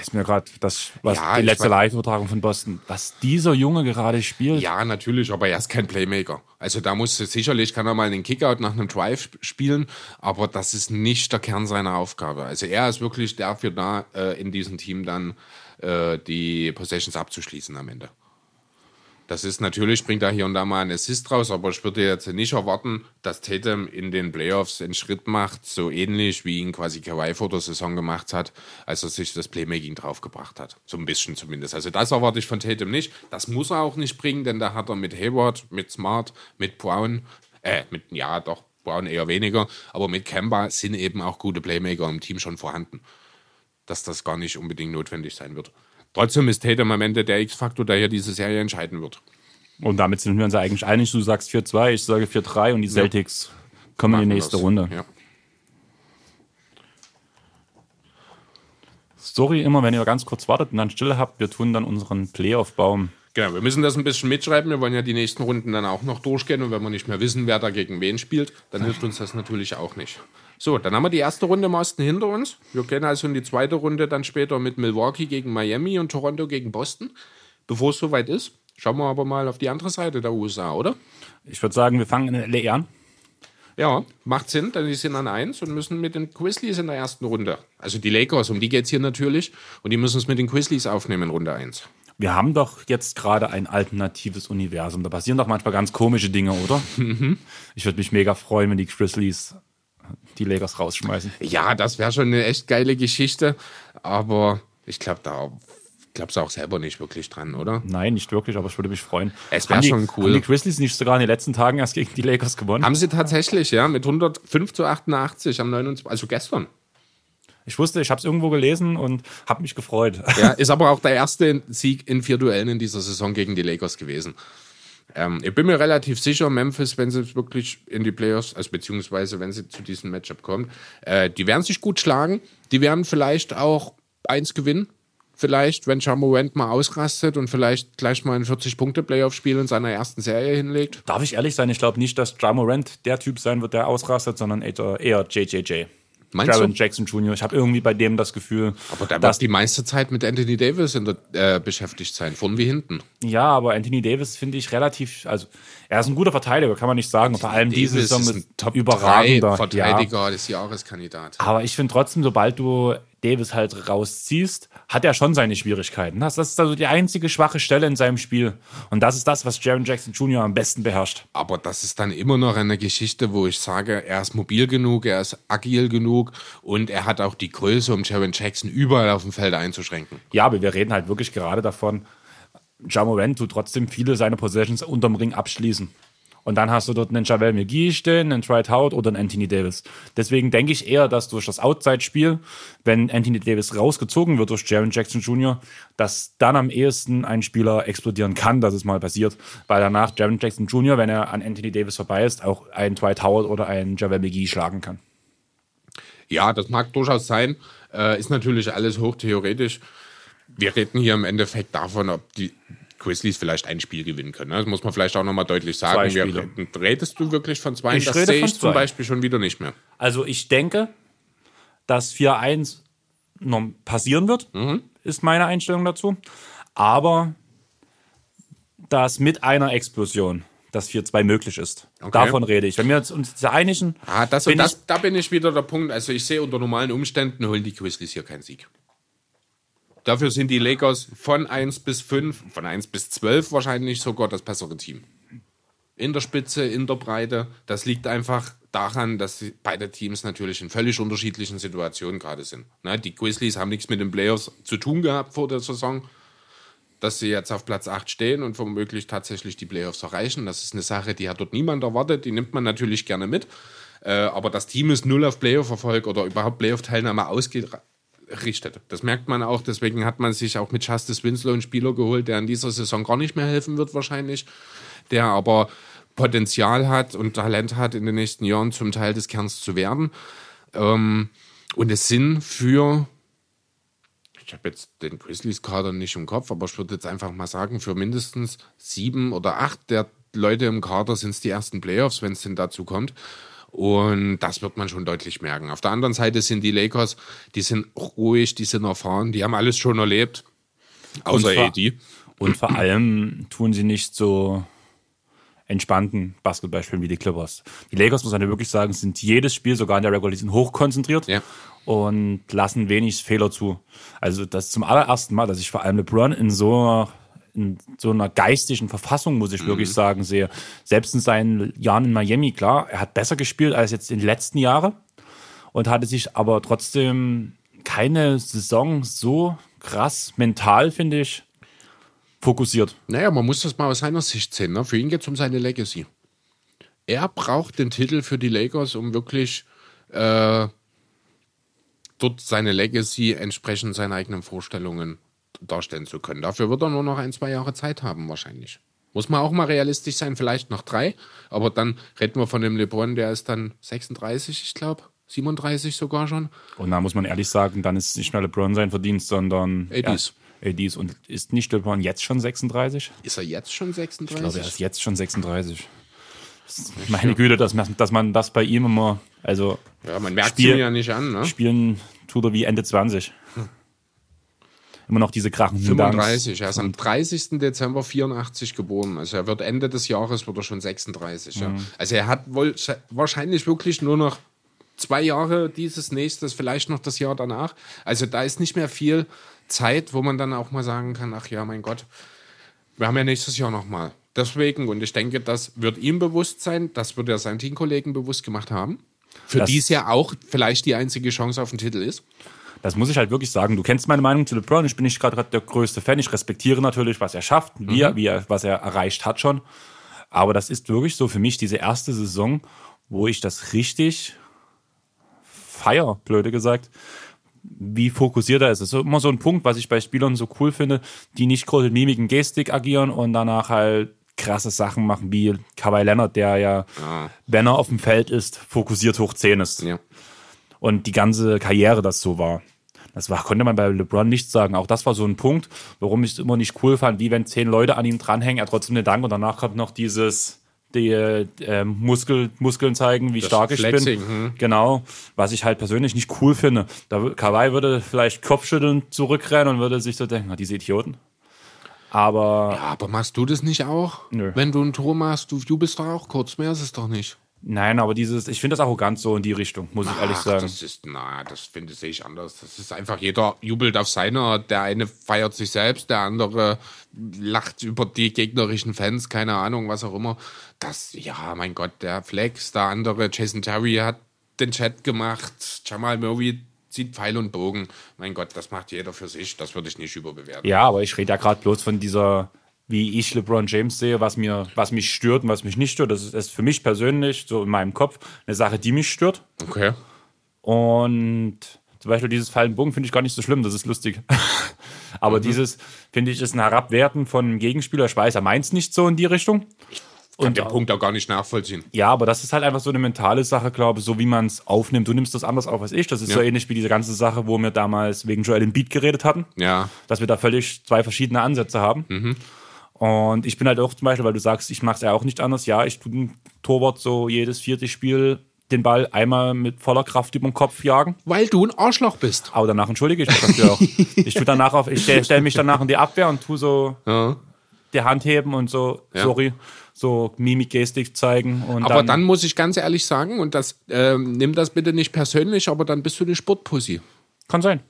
Ist mir gerade das, was ja, die letzte Live-Übertragung von Boston, was dieser Junge gerade spielt. Ja, natürlich, aber er ist kein Playmaker. Also da muss sicherlich kann er mal einen Kickout nach einem Drive spielen, aber das ist nicht der Kern seiner Aufgabe. Also er ist wirklich dafür da, äh, in diesem Team dann äh, die Possessions abzuschließen am Ende. Das ist natürlich, bringt da hier und da mal einen Assist raus, aber ich würde jetzt nicht erwarten, dass Tatum in den Playoffs einen Schritt macht, so ähnlich wie ihn quasi Kawhi vor der Saison gemacht hat, als er sich das Playmaking draufgebracht hat. So ein bisschen zumindest. Also das erwarte ich von Tatum nicht. Das muss er auch nicht bringen, denn da hat er mit Hayward, mit Smart, mit Brown, äh, mit, ja, doch, Brown eher weniger, aber mit Kemba sind eben auch gute Playmaker im Team schon vorhanden. Dass das gar nicht unbedingt notwendig sein wird. Trotzdem ist Tatum am Ende der X-Faktor, der hier diese Serie entscheiden wird. Und damit sind wir uns eigentlich einig. Du sagst 4-2, ich sage 4-3 und die Celtics ja. kommen in die nächste das. Runde. Ja. Sorry immer, wenn ihr ganz kurz wartet und dann Stille habt, wir tun dann unseren Playoff-Baum. Genau, wir müssen das ein bisschen mitschreiben. Wir wollen ja die nächsten Runden dann auch noch durchgehen und wenn wir nicht mehr wissen, wer da gegen wen spielt, dann hilft uns das natürlich auch nicht. So, dann haben wir die erste Runde im Osten hinter uns. Wir gehen also in die zweite Runde dann später mit Milwaukee gegen Miami und Toronto gegen Boston. Bevor es soweit ist, schauen wir aber mal auf die andere Seite der USA, oder? Ich würde sagen, wir fangen in LA an. Ja, macht Sinn, denn die sind an 1 und müssen mit den Grizzlies in der ersten Runde. Also die Lakers, um die geht es hier natürlich. Und die müssen es mit den Grizzlies aufnehmen in Runde 1. Wir haben doch jetzt gerade ein alternatives Universum. Da passieren doch manchmal ganz komische Dinge, oder? Ich würde mich mega freuen, wenn die Grizzlies die Lakers rausschmeißen. Ja, das wäre schon eine echt geile Geschichte. Aber ich glaube, da glaubst du auch selber nicht wirklich dran, oder? Nein, nicht wirklich, aber ich würde mich freuen. Es wär Haben die- schon cool. Haben die Grizzlies nicht sogar in den letzten Tagen erst gegen die Lakers gewonnen? Haben sie tatsächlich, ja, mit 105 zu 88 am 29. Also gestern. Ich wusste, ich habe es irgendwo gelesen und habe mich gefreut. Ja, ist aber auch der erste Sieg in vier Duellen in dieser Saison gegen die Lakers gewesen. Ähm, ich bin mir relativ sicher, Memphis, wenn sie wirklich in die Playoffs, also beziehungsweise wenn sie zu diesem Matchup kommen, äh, die werden sich gut schlagen. Die werden vielleicht auch eins gewinnen. Vielleicht, wenn Jamorant mal ausrastet und vielleicht gleich mal ein 40-Punkte-Playoff-Spiel in seiner ersten Serie hinlegt. Darf ich ehrlich sein? Ich glaube nicht, dass Ja Morant der Typ sein wird, der ausrastet, sondern eher JJJ. Meinst Jaron? Jackson Jr. Ich habe irgendwie bei dem das Gefühl, Aber der dass wird die meiste Zeit mit Anthony Davis in der, äh, beschäftigt sein, vorn wie hinten. Ja, aber Anthony Davis finde ich relativ, also er ist ein guter Verteidiger, kann man nicht sagen. Vor allem diese Saison ein Top überragender. 3 Verteidiger des Jahreskandidat. Ja. Aber ich finde trotzdem, sobald du Davis halt rausziehst, hat er schon seine Schwierigkeiten. Das, ist also die einzige schwache Stelle in seinem Spiel. Und das ist das, was Jaron Jackson Jr. am besten beherrscht. Aber das ist dann immer noch eine Geschichte, wo ich sage, er ist mobil genug, er ist agil genug und er hat auch die Größe, um Jaron Jackson überall auf dem Feld einzuschränken. Ja, aber wir reden halt wirklich gerade davon, Jamorant tut trotzdem viele seiner Possessions unterm Ring abschließen. Und dann hast du dort einen Javel McGee stehen, einen Dwight Howard oder einen Anthony Davis. Deswegen denke ich eher, dass durch das Outside-Spiel, wenn Anthony Davis rausgezogen wird durch Jaron Jackson Jr., dass dann am ehesten ein Spieler explodieren kann, dass es mal passiert. Weil danach Jaron Jackson Jr., wenn er an Anthony Davis vorbei ist, auch einen Dwight Howard oder einen Javel McGee schlagen kann. Ja, das mag durchaus sein. Äh, ist natürlich alles hochtheoretisch. Wir reden hier im Endeffekt davon, ob die Grizzlies vielleicht ein Spiel gewinnen können. ne? Das muss man vielleicht auch nochmal deutlich sagen. Zwei Wir redest du wirklich von zwei? Ich das rede sehe von ich zum zwei. Beispiel schon wieder nicht mehr. Also ich denke, dass 4-1 noch passieren wird, ist meine Einstellung dazu. Aber dass mit einer Explosion das 4-2 möglich ist. Davon rede ich. Wenn wir uns einigen, Ah, das, bin das, da bin ich wieder der Punkt. Also ich sehe unter normalen Umständen holen die Grizzlies hier keinen Sieg. Dafür sind die Lakers von 1 bis 5, von 1 bis 12 wahrscheinlich sogar das bessere Team. In der Spitze, in der Breite. Das liegt einfach daran, dass beide Teams natürlich in völlig unterschiedlichen Situationen gerade sind. Ne, die Grizzlies haben nichts mit den Playoffs zu tun gehabt vor der Saison. Dass sie jetzt auf Platz 8 stehen und womöglich tatsächlich die Playoffs erreichen. Das ist eine Sache, die hat dort niemand erwartet. Die nimmt man natürlich gerne mit. Äh, aber das Team ist null auf Playoff-Erfolg oder überhaupt Playoff-Teilnahme ausgerichtet. Das merkt man auch. Deswegen hat man sich auch mit Justice Winslow einen Spieler geholt, der in dieser Saison gar nicht mehr helfen wird wahrscheinlich. Der aber Potenzial hat und Talent hat, in den nächsten Jahren zum Teil des Kerns zu werden. Ähm, und es sind für ich habe jetzt den Grizzlies-Kader nicht im Kopf, aber ich würde jetzt einfach mal sagen, für mindestens sieben oder acht der Leute im Kader sind es die ersten Playoffs, wenn es denn dazu kommt. Und das wird man schon deutlich merken. Auf der anderen Seite sind die Lakers, die sind ruhig, die sind erfahren, die haben alles schon erlebt. Außer Und AD. und vor allem tun sie nicht so entspannten Basketball spielen wie die Clippers. Die Lakers, muss man ja wirklich sagen, sind jedes Spiel, sogar in der Regular Season, hochkonzentriert Ja. und lassen wenig Fehler zu. Also das ist zum allerersten Mal, dass ich vor allem LeBron in so in so einer geistigen Verfassung, muss ich wirklich sagen, sehe. Selbst in seinen Jahren in Miami, klar, er hat besser gespielt als jetzt in den letzten Jahren und hatte sich aber trotzdem keine Saison so krass mental, finde ich, fokussiert. Naja, man muss das mal aus seiner Sicht sehen. Ne? Für ihn geht es um seine Legacy. Er braucht den Titel für die Lakers, um wirklich äh, dort seine Legacy entsprechend seinen eigenen Vorstellungen darstellen zu können. Dafür wird er nur noch ein, zwei Jahre Zeit haben, wahrscheinlich. Muss man auch mal realistisch sein, vielleicht noch drei. Aber dann reden wir von dem LeBron, der ist dann 36, ich glaube. 37 sogar schon. Und da muss man ehrlich sagen, dann ist es nicht mehr LeBron sein Verdienst, sondern ADs. Ja, ADs. Und ist nicht LeBron jetzt schon 36? Ist er jetzt schon 36? Ich glaube, er ist jetzt schon 36. Meine Güte, dass, man- dass man das bei ihm immer, also Ja, man merkt Spiel- es ihm ja nicht an, ne? spielen tut er wie Ende 20. Immer noch diese Krachen. 35, er ist am 30. Dezember 84 geboren. Also er wird Ende des Jahres wird er schon 36. Ja. Also er hat wohl wahrscheinlich wirklich nur noch zwei Jahre dieses nächstes, vielleicht noch das Jahr danach. Also da ist nicht mehr viel Zeit, wo man dann auch mal sagen kann, ach ja, mein Gott, wir haben ja nächstes Jahr noch mal. Deswegen, und ich denke, das wird ihm bewusst sein, das wird er seinen Teamkollegen bewusst gemacht haben. Für Das- die es ja auch vielleicht die einzige Chance auf den Titel ist. Das muss ich halt wirklich sagen. Du kennst meine Meinung zu LeBron. Ich bin nicht gerade der größte Fan. Ich respektiere natürlich, was er schafft, wie er, wie er, was er erreicht hat schon. Aber das ist wirklich so für mich diese erste Saison, wo ich das richtig feier, blöde gesagt, wie fokussiert er ist. Das ist immer so ein Punkt, was ich bei Spielern so cool finde, die nicht groß mit Mimik und Gestik agieren und danach halt krasse Sachen machen, wie Kawhi Leonard, der ja, wenn er auf dem Feld ist, fokussiert hoch 10 ist Ja. und die ganze Karriere das so war. Das war, konnte man bei LeBron nicht sagen. Auch das war so ein Punkt, warum ich es immer nicht cool fand, wie wenn zehn Leute an ihm dranhängen, er trotzdem den Dank und danach kommt noch dieses die äh, Muskel, Muskeln zeigen, wie stark ich Flexing, bin. hm. Genau, was ich halt persönlich nicht cool finde. Da Kawhi würde vielleicht Kopfschütteln zurückrennen und würde sich so denken, "Ah, diese Idioten. Aber Ja, aber machst du das nicht auch? Nö. Wenn du ein Tor machst, du jubelst doch auch kurz, mehr ist es doch nicht. Nein, aber dieses, ich finde das arrogant so in die Richtung, muss ich ehrlich Ach, sagen. das ist, na, das finde sehe ich anders. Das ist einfach, jeder jubelt auf seine Art. Der eine feiert sich selbst, der andere lacht über die gegnerischen Fans, keine Ahnung, was auch immer. Das, ja, mein Gott, der Flex, der andere, Jason Terry hat den Chat gemacht, Jamal Murray zieht Pfeil und Bogen. Mein Gott, das macht jeder für sich, das würde ich nicht überbewerten. Ja, aber ich rede ja gerade bloß von dieser, wie ich LeBron James sehe, was mir, was mich stört und was mich nicht stört. Das ist, ist für mich persönlich, so in meinem Kopf, eine Sache, die mich stört. Okay. Und zum Beispiel dieses Fallen Bogen finde ich gar nicht so schlimm, das ist lustig. aber dieses, finde ich, ist ein Herabwerten von einem Gegenspieler. Ich weiß, er meint es nicht so in die Richtung. Kann Und den Punkt auch gar nicht nachvollziehen. ja, aber das ist halt einfach so eine mentale Sache, glaube ich, so wie man es aufnimmt. Du nimmst das anders auf als ich. Das ist Ja. so ähnlich wie diese ganze Sache, wo wir damals wegen Joel Embiid geredet hatten Ja. dass wir da völlig zwei verschiedene Ansätze haben. Und ich bin halt auch zum Beispiel, weil du sagst, ich mache es ja auch nicht anders. Ja, ich tue ein Torwart so jedes vierte Spiel den Ball einmal mit voller Kraft über den Kopf jagen. Weil du ein Arschloch bist. Aber danach entschuldige ich mich dafür auch. Ich tue danach auf, ich stelle stell mich danach in die Abwehr und tue so Ja. die Hand heben und so, Ja. sorry, so Mimik, Gestik zeigen. Und Aber dann, muss ich ganz ehrlich sagen, und das ähm, nimm das bitte nicht persönlich, aber dann bist du eine Sportpussy. kann sein.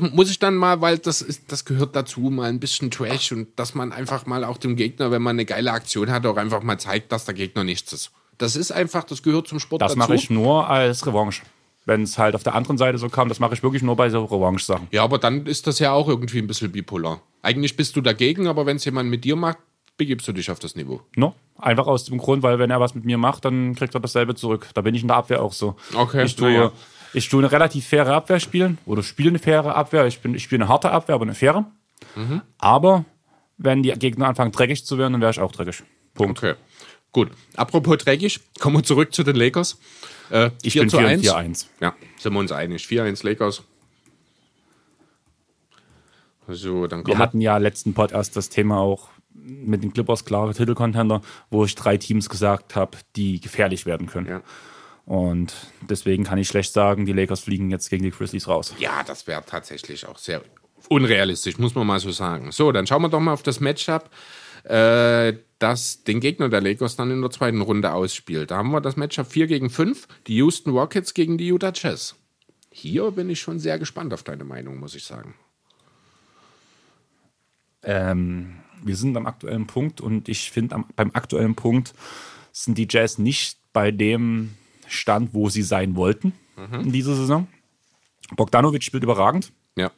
Muss, muss ich dann mal, weil das ist, das gehört dazu, mal ein bisschen Trash und dass man einfach mal auch dem Gegner, wenn man eine geile Aktion hat, auch einfach mal zeigt, dass der Gegner nichts ist. Das ist einfach, das gehört zum Sport Das dazu. mache ich nur als Revanche. Wenn es halt auf der anderen Seite so kam, das mache ich wirklich nur bei so Revanche-Sachen. Ja, aber dann ist das ja auch irgendwie ein bisschen bipolar. Eigentlich bist du dagegen, aber wenn es jemand mit dir macht, begibst du dich auf das Niveau. No, einfach aus dem Grund, weil wenn er was mit mir macht, dann kriegt er dasselbe zurück. Da bin ich in der Abwehr auch so. Okay, Ich tue, naja. Ich tue eine relativ faire Abwehr spielen oder spiele eine faire Abwehr. Ich, bin, ich spiele eine harte Abwehr, aber eine faire. Mhm. Aber wenn die Gegner anfangen dreckig zu werden, dann wäre ich auch dreckig. Punkt. Okay. Gut. Apropos dreckig, kommen wir zurück zu den Lakers. Äh, Ich 4 bin zu 4 1. 4-1. Ja, sind wir uns einig. 4-1 Lakers. So, dann Wir hatten ja letzten Podcast das Thema auch mit den Clippers klare Titelcontender, wo ich drei Teams gesagt habe, die gefährlich werden können. Ja. Und deswegen kann ich schlecht sagen, die Lakers fliegen jetzt gegen die Grizzlies raus. Ja, das wäre tatsächlich auch sehr unrealistisch, muss man mal so sagen. So, dann schauen wir doch mal auf das Matchup, äh, das den Gegner der Lakers dann in der zweiten Runde ausspielt. Da haben wir das Matchup 4 gegen 5, die Houston Rockets gegen die Utah Jazz. Hier bin ich schon sehr gespannt auf deine Meinung, muss ich sagen. Ähm, wir sind am aktuellen Punkt und ich finde, beim aktuellen Punkt sind die Jazz nicht bei dem Stand, wo sie sein wollten in dieser Saison. Bogdanovic spielt überragend, Ja.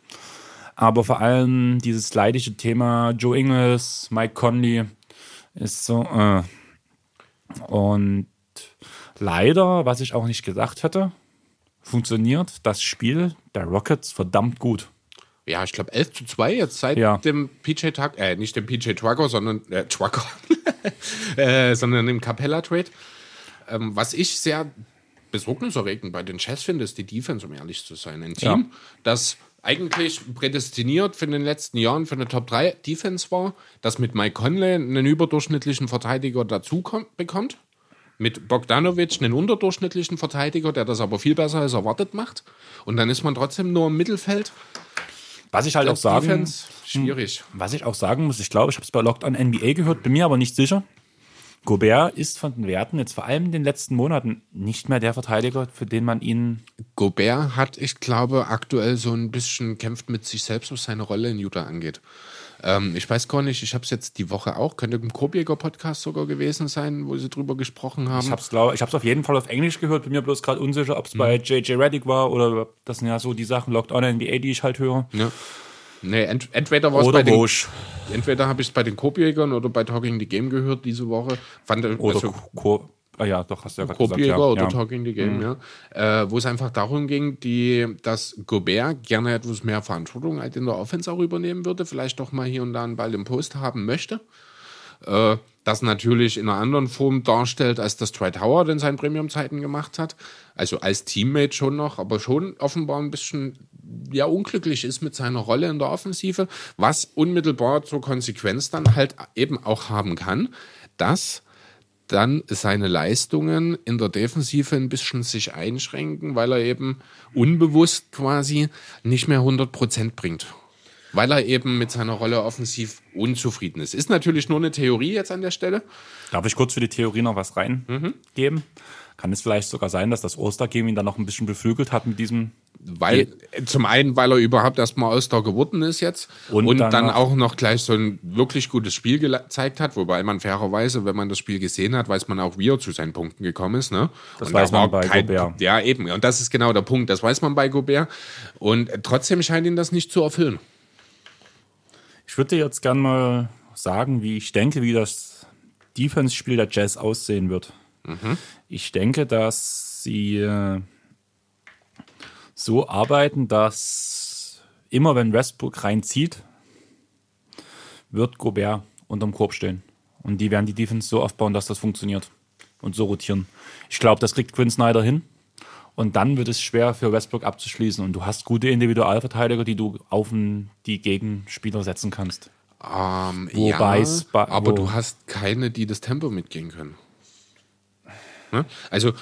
aber vor allem dieses leidige Thema Joe Ingles, Mike Conley ist so. Äh. Und leider, was ich auch nicht gedacht hätte, funktioniert das Spiel der Rockets verdammt gut. Ja, ich glaube 11 zu 2 jetzt seit Ja. dem PJ Tucker, äh, nicht dem PJ Trucker, sondern äh, Trucker, äh, sondern dem Capella-Trade. Ähm, was ich sehr besorgniserregend bei den Jazz finde, ist die Defense, um ehrlich zu sein. Ein Team, Ja. das eigentlich prädestiniert für den letzten Jahren für eine Top 3 Defense war, das mit Mike Conley einen überdurchschnittlichen Verteidiger dazu kommt, bekommt. mit Bogdanovic einen unterdurchschnittlichen Verteidiger, der das aber viel besser als erwartet macht. Und dann ist man trotzdem nur im Mittelfeld. Was ich halt auch sagen, Defense, schwierig. was ich auch sagen muss, ich glaube, ich habe es bei Locked on NBA gehört, bin mir aber nicht sicher. Gobert ist von den Werten jetzt vor allem in den letzten Monaten nicht mehr der Verteidiger, für den man ihn. Gobert hat, ich glaube, aktuell so ein bisschen kämpft mit sich selbst, was seine Rolle in Utah angeht. Ähm, ich weiß gar nicht, ich habe es jetzt die Woche auch, könnte im Korbjäger-Podcast sogar gewesen sein, wo sie drüber gesprochen haben. Ich habe es ich hab's auf jeden Fall auf Englisch gehört, bin mir bloß gerade unsicher, ob es bei JJ Reddick war oder das sind ja so die Sachen Locked on NBA, die ich halt höre. Ja. Nee, ent entweder war es bei den, Roche. entweder habe ich es bei den Korbjägern oder bei Talking the Game gehört diese Woche. Fand, Oder also, Ko ah ja, doch, hast du ja gerade gesagt. Ja, oder ja. Mhm. Talking the Game, ja. Äh, wo es einfach darum ging, die, dass Gobert gerne etwas mehr Verantwortung halt in der Offense auch übernehmen würde, vielleicht doch mal hier und da einen Ball im Post haben möchte. Äh, das natürlich in einer anderen Form darstellt, als das Dwight Howard in seinen Premium-Zeiten gemacht hat. Also als Teammate schon noch, aber schon offenbar ein bisschen ja unglücklich ist mit seiner Rolle in der Offensive, was unmittelbar zur Konsequenz dann halt eben auch haben kann, dass dann seine Leistungen in der Defensive ein bisschen sich einschränken, weil er eben unbewusst quasi nicht mehr 100% bringt. Weil er eben mit seiner Rolle offensiv unzufrieden ist. Ist natürlich nur eine Theorie jetzt an der Stelle. Darf ich kurz für die Theorie noch was reingeben? Mhm. Kann es vielleicht sogar sein, dass das Ostergame ihn dann noch ein bisschen beflügelt hat mit diesem Weil, zum einen, weil er überhaupt erstmal All-Star geworden ist jetzt Und und, dann dann, auch noch gleich so ein wirklich gutes Spiel gezeigt hat, wobei man fairerweise, wenn man das Spiel gesehen hat, weiß man auch, wie er zu seinen Punkten gekommen ist. Ne? Das und weiß man bei Gobert. Ja, eben. Und das ist genau der Punkt. Das weiß man bei Gobert. Und trotzdem scheint ihn das nicht zu erfüllen. Ich würde dir jetzt gern mal sagen, wie ich denke, wie das Defense-Spiel der Jazz aussehen wird. Ich denke, dass sie äh, so arbeiten, dass immer wenn Westbrook reinzieht, wird Gobert unterm Korb stehen. Und die werden die Defense so aufbauen, dass das funktioniert. Und so rotieren. Ich glaube, das kriegt Quinn Snyder hin. Und dann wird es schwer für Westbrook abzuschließen. Und du hast gute Individualverteidiger, die du auf die Gegenspieler setzen kannst. Ähm, Wobei ja, bei- aber wo- du hast keine, die das Tempo mitgehen können. Ne? Also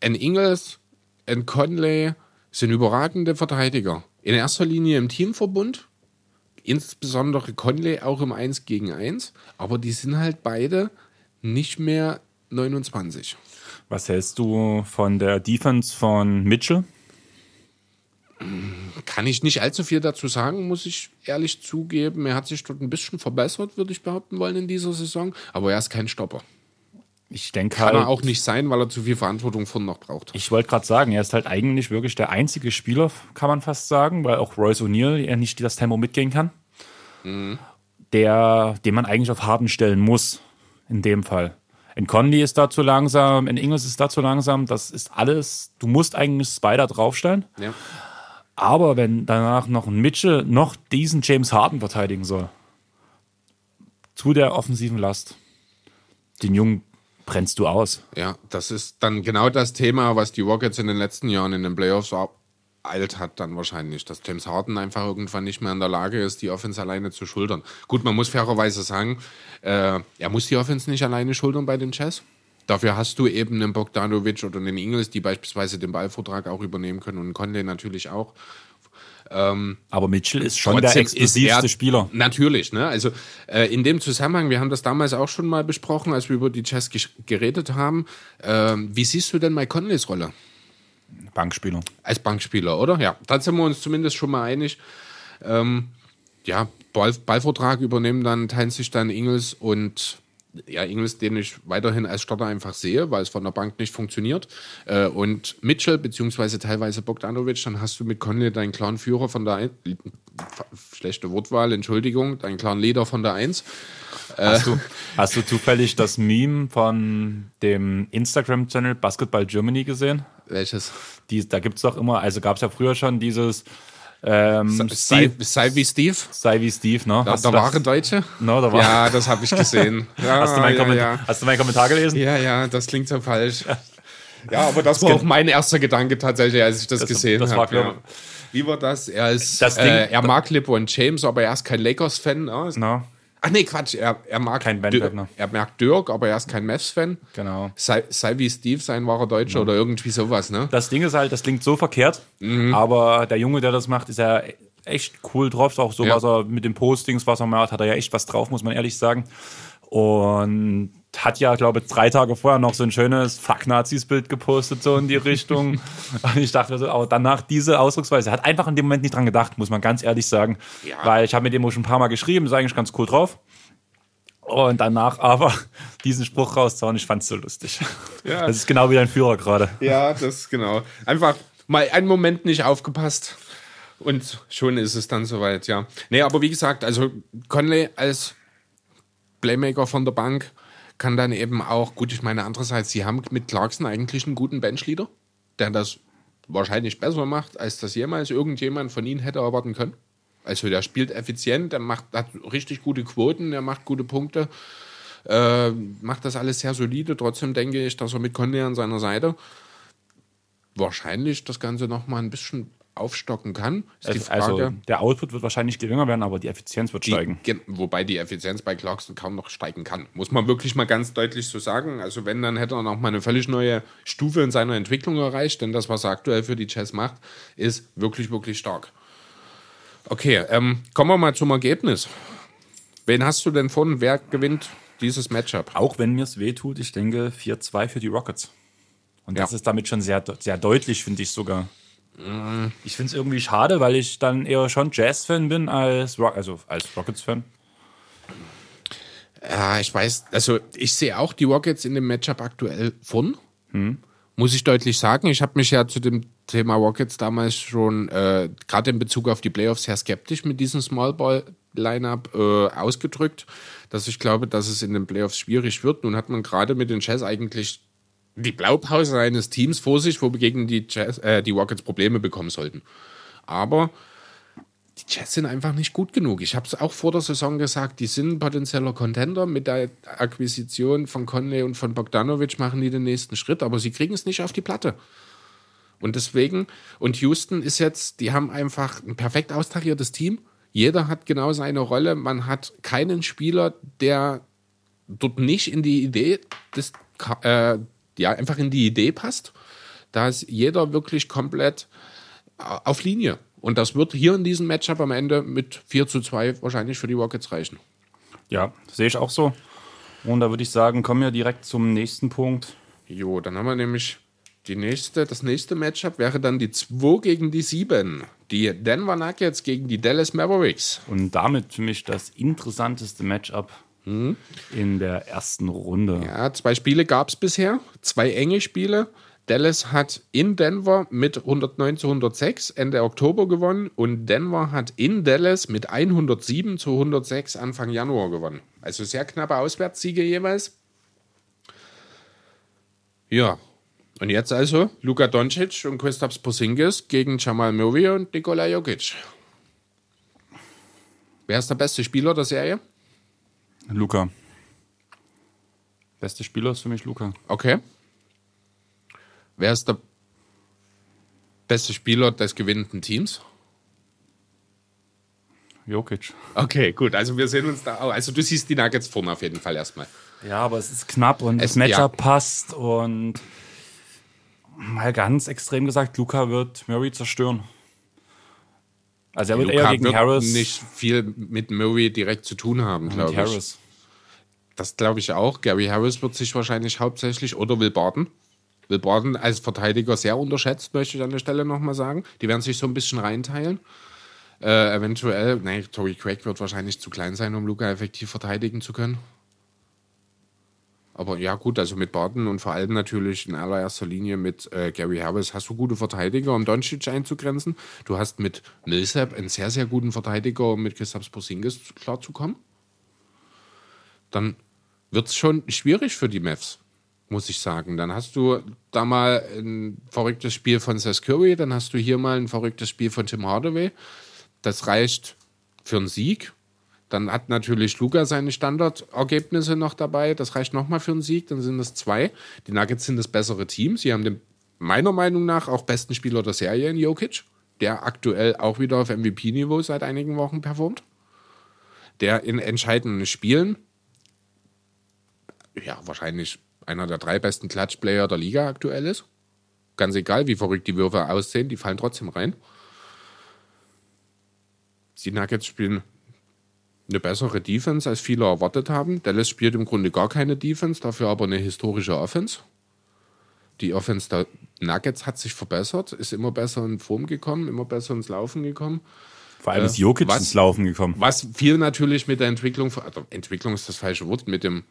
ein Ingles, ein Conley sind überragende Verteidiger. In erster Linie im Teamverbund, insbesondere Conley auch im 1 gegen 1, aber die sind halt beide nicht mehr 29. Was hältst du von der Defense von Mitchell? Kann ich nicht allzu viel dazu sagen, muss ich ehrlich zugeben. Er hat sich dort ein bisschen verbessert, würde ich behaupten wollen, in dieser Saison. Aber er ist kein Stopper. Ich denke Kann halt, er auch nicht sein, weil er zu viel Verantwortung von noch braucht. ich wollte gerade sagen, er ist halt eigentlich wirklich der einzige Spieler, kann man fast sagen, weil auch Royce O'Neal ja nicht das Tempo mitgehen kann, der, den man eigentlich auf Harden stellen muss, in dem Fall. In Conley ist da zu langsam, in Ingles ist da zu langsam, das ist alles, du musst eigentlich Spider draufstellen, Ja. aber wenn danach noch ein Mitchell noch diesen James Harden verteidigen soll, zu der offensiven Last, den Jungen brennst du aus. ja, das ist dann genau das Thema, was die Rockets in den letzten Jahren in den Playoffs alt hat dann wahrscheinlich, dass James Harden einfach irgendwann nicht mehr in der Lage ist, die Offense alleine zu schultern. Gut, man muss fairerweise sagen, äh, er muss die Offense nicht alleine schultern bei den Jazz. Dafür hast du eben einen Bogdanovic oder einen Ingles, die beispielsweise den Ballvortrag auch übernehmen können und Conley natürlich auch. Aber Mitchell ist schon der explosivste er- Spieler. Natürlich, ne? Also äh, in dem Zusammenhang, wir haben das damals auch schon mal besprochen, als wir über die Jazz ges- geredet haben. Ähm, wie siehst du denn Mike Conleys Rolle Bankspieler. als Bankspieler, oder? Ja, da sind wir uns zumindest schon mal einig. Ähm, ja, Ball, Ballvertrag übernehmen dann, teilen sich dann Ingels und ja, Ingels, den ich weiterhin als Starter einfach sehe, weil es von der Bank nicht funktioniert. Äh, und Mitchell, beziehungsweise teilweise Bogdanovic, dann hast du mit Conley deinen klaren Führer von der Ein schlechte Wortwahl, Entschuldigung, deinen klaren Leader von der Eins. Hast du, hast du zufällig das Meme von dem Instagram-Channel Basketball Germany gesehen? Welches? Die, da gibt es doch immer, also gab es ja früher schon dieses ähm, Sei, Steve, sei wie Steve. sei wie Steve, ne? Da, das- wahre Deutsche? No, da war, Ja, das habe ich gesehen. Ja, hast, du meinen ja, Kommentar, ja. hast du meinen Kommentar gelesen? Ja, ja, das klingt so falsch. Ja, aber das war auch mein erster Gedanke tatsächlich, als ich das, Das- gesehen habe. Ja. Wie war das? Er ist, Das Ding- äh, er mag LeBron James, aber er ist kein Lakers-Fan. Ne? No. Ach nee, Quatsch, er, er mag Kein Dirk, er mag Dirk, aber er ist kein Mavs-Fan. Genau. Sei, sei wie Steve, sein wahrer Deutscher oder irgendwie sowas, ne? Das Ding ist halt, das klingt so verkehrt, Mhm. aber der Junge, der das macht, ist ja echt cool drauf. Auch so, Ja. was er mit den Postings, was er macht, hat er ja echt was drauf, muss man ehrlich sagen. Und hat ja, glaube ich, drei Tage vorher noch so ein schönes Fuck-Nazis-Bild gepostet, so in die Richtung. Und ich dachte so, aber danach diese Ausdrucksweise, hat einfach in dem Moment nicht dran gedacht, muss man ganz ehrlich sagen. Ja. Weil ich habe mit dem auch schon ein paar Mal geschrieben, ist eigentlich ganz cool drauf. Und danach aber diesen Spruch rauszuhauen, ich fand's so lustig. Ja. Das ist genau wie dein Führer gerade. Ja, das genau. Einfach mal einen Moment nicht aufgepasst und schon ist es dann soweit, ja. Nee, aber wie gesagt, also Conley als Playmaker von der Bank kann dann eben auch, gut, ich meine, andererseits, sie haben mit Clarkson eigentlich einen guten Benchleader, der das wahrscheinlich besser macht, als das jemals irgendjemand von ihnen hätte erwarten können. Also der spielt effizient, der macht, hat richtig gute Quoten, der macht gute Punkte, äh, macht das alles sehr solide. Trotzdem denke ich, dass er mit Conley an seiner Seite wahrscheinlich das Ganze noch mal ein bisschen aufstocken kann. Also der Output wird wahrscheinlich geringer werden, aber die Effizienz wird die, steigen. gen- wobei die Effizienz bei Clarkson kaum noch steigen kann. Muss man wirklich mal ganz deutlich so sagen. Also wenn, dann hätte er noch mal eine völlig neue Stufe in seiner Entwicklung erreicht, denn das, was er aktuell für die Jazz macht, ist wirklich, wirklich stark. Okay, ähm, kommen wir mal zum Ergebnis. Wen hast du denn von? Wer gewinnt dieses Matchup? Auch wenn mir es weh tut, ich denke 4-2 für die Rockets. Und das Ja. ist damit schon sehr, sehr deutlich, finde ich sogar. Ich finde es irgendwie schade, weil ich dann eher schon Jazz-Fan bin als, Rock, also als Rockets-Fan. Ja, ich weiß, also ich sehe auch die Rockets in dem Matchup aktuell von. Muss ich deutlich sagen. Ich habe mich ja zu dem Thema Rockets damals schon, äh, gerade in Bezug auf die Playoffs, sehr skeptisch mit diesem Small Ball Lineup äh, ausgedrückt, dass ich glaube, dass es in den Playoffs schwierig wird. Nun hat man gerade mit den Jazz eigentlich die Blaupause eines Teams vor sich, wogegen die, Jazz, äh, die Rockets Probleme bekommen sollten. Aber die Jazz sind einfach nicht gut genug. Ich habe es auch vor der Saison gesagt, die sind ein potenzieller Contender. Mit der Akquisition von Conley und von Bogdanovic machen die den nächsten Schritt, aber sie kriegen es nicht auf die Platte. Und deswegen, und Houston ist jetzt, die haben einfach ein perfekt austariertes Team. Jeder hat genau seine Rolle. Man hat keinen Spieler, der dort nicht in die Idee des, äh, ja, einfach in die Idee passt. Da ist jeder wirklich komplett auf Linie. Und das wird hier in diesem Matchup am Ende mit 4 zu 2 wahrscheinlich für die Rockets reichen. Ja, sehe ich auch so. Und da würde ich sagen, kommen wir direkt zum nächsten Punkt. Jo, dann haben wir nämlich die nächste, das nächste Matchup wäre dann die 2 gegen die 7. Die Denver Nuggets gegen die Dallas Mavericks. Und damit für mich das interessanteste Matchup in der ersten Runde. Ja, zwei Spiele gab es bisher, zwei enge Spiele. Dallas hat in Denver mit 109 zu 106 Ende Oktober gewonnen und Denver hat in Dallas mit 107 zu 106 Anfang Januar gewonnen. Also sehr knappe Auswärtssiege jeweils. Ja, und jetzt also Luka Doncic und Kristaps Porzingis gegen Jamal Murray und Nikola Jokic. Wer ist der beste Spieler der Serie? Luca. Beste Spieler ist für mich Luca. Okay. Wer ist der beste Spieler des gewinnenden Teams? Jokic. Okay, gut. Also wir sehen uns da auch. Also du siehst die Nuggets vorne auf jeden Fall erstmal. Ja, aber es ist knapp und Es- das Matchup ja. passt und mal ganz extrem gesagt, Luca wird Murray zerstören. Also er wird eher gegen wird Harris. nicht viel mit Murray direkt zu tun haben, glaube ich. Harris. Das glaube ich auch. Gary Harris wird sich wahrscheinlich hauptsächlich oder Will Barton. Will Barton als Verteidiger sehr unterschätzt, möchte ich an der Stelle nochmal sagen. Die werden sich so ein bisschen reinteilen. Äh, eventuell, nee, Tory Craig wird wahrscheinlich zu klein sein, um Luca effektiv verteidigen zu können. Aber ja, gut, also mit Barton und vor allem natürlich in allererster Linie mit äh, Gary Harris hast du gute Verteidiger, um Doncic einzugrenzen. Du hast mit Millsap einen sehr, sehr guten Verteidiger, um mit Kristaps Porzingis klarzukommen. Dann wird es schon schwierig für die Mavs, muss ich sagen. Dann hast du da mal ein verrücktes Spiel von Seth Curry, dann hast du hier mal ein verrücktes Spiel von Tim Hardaway. Das reicht für einen Sieg. Dann hat natürlich Luca seine Standardergebnisse noch dabei. Das reicht nochmal für einen Sieg. Dann sind es zwei. Die Nuggets sind das bessere Team. Sie haben den meiner Meinung nach auch besten Spieler der Serie in Jokic, der aktuell auch wieder auf MVP-Niveau seit einigen Wochen performt. der in entscheidenden Spielen, ja, wahrscheinlich einer der drei besten Klatschplayer der Liga aktuell ist. Ganz egal, wie verrückt die Würfe aussehen, die fallen trotzdem rein. Die Nuggets spielen eine bessere Defense, als viele erwartet haben. Dallas spielt im Grunde gar keine Defense, dafür aber eine historische Offense. Die Offense der Nuggets hat sich verbessert, ist immer besser in Form gekommen, immer besser ins Laufen gekommen. Vor allem ist Jokic was- ins Laufen gekommen. Was viel natürlich mit der Entwicklung, also Entwicklung ist das falsche Wort, mit dem,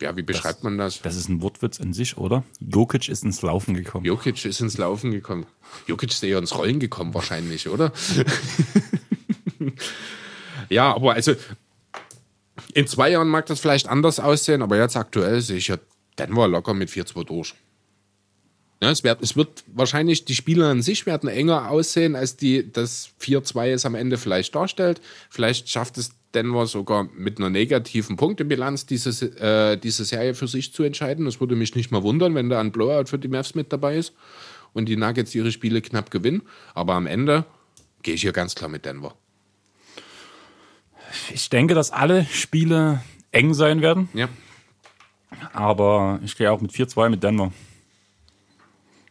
ja, wie beschreibt man das? Das ist ein Wortwitz in sich, oder? Jokic ist ins Laufen gekommen. Jokic ist ins Laufen gekommen. Jokic ist eher ins Rollen gekommen, wahrscheinlich, oder? ja, aber also in zwei Jahren mag das vielleicht anders aussehen, aber jetzt aktuell sehe ich ja Denver locker mit 4-2 durch. Ja, es, wird, es wird wahrscheinlich, die Spiele an sich werden enger aussehen, als die, das 4-2 es am Ende vielleicht darstellt. Vielleicht schafft es Denver sogar mit einer negativen Punktebilanz diese, äh, diese Serie für sich zu entscheiden. Das würde mich nicht mal wundern, wenn da ein Blowout für die Mavs mit dabei ist und die Nuggets ihre Spiele knapp gewinnen. Aber am Ende gehe ich hier ganz klar mit Denver. Ich denke, dass alle Spiele eng sein werden, Ja. aber ich gehe auch mit 4-2 mit Denver.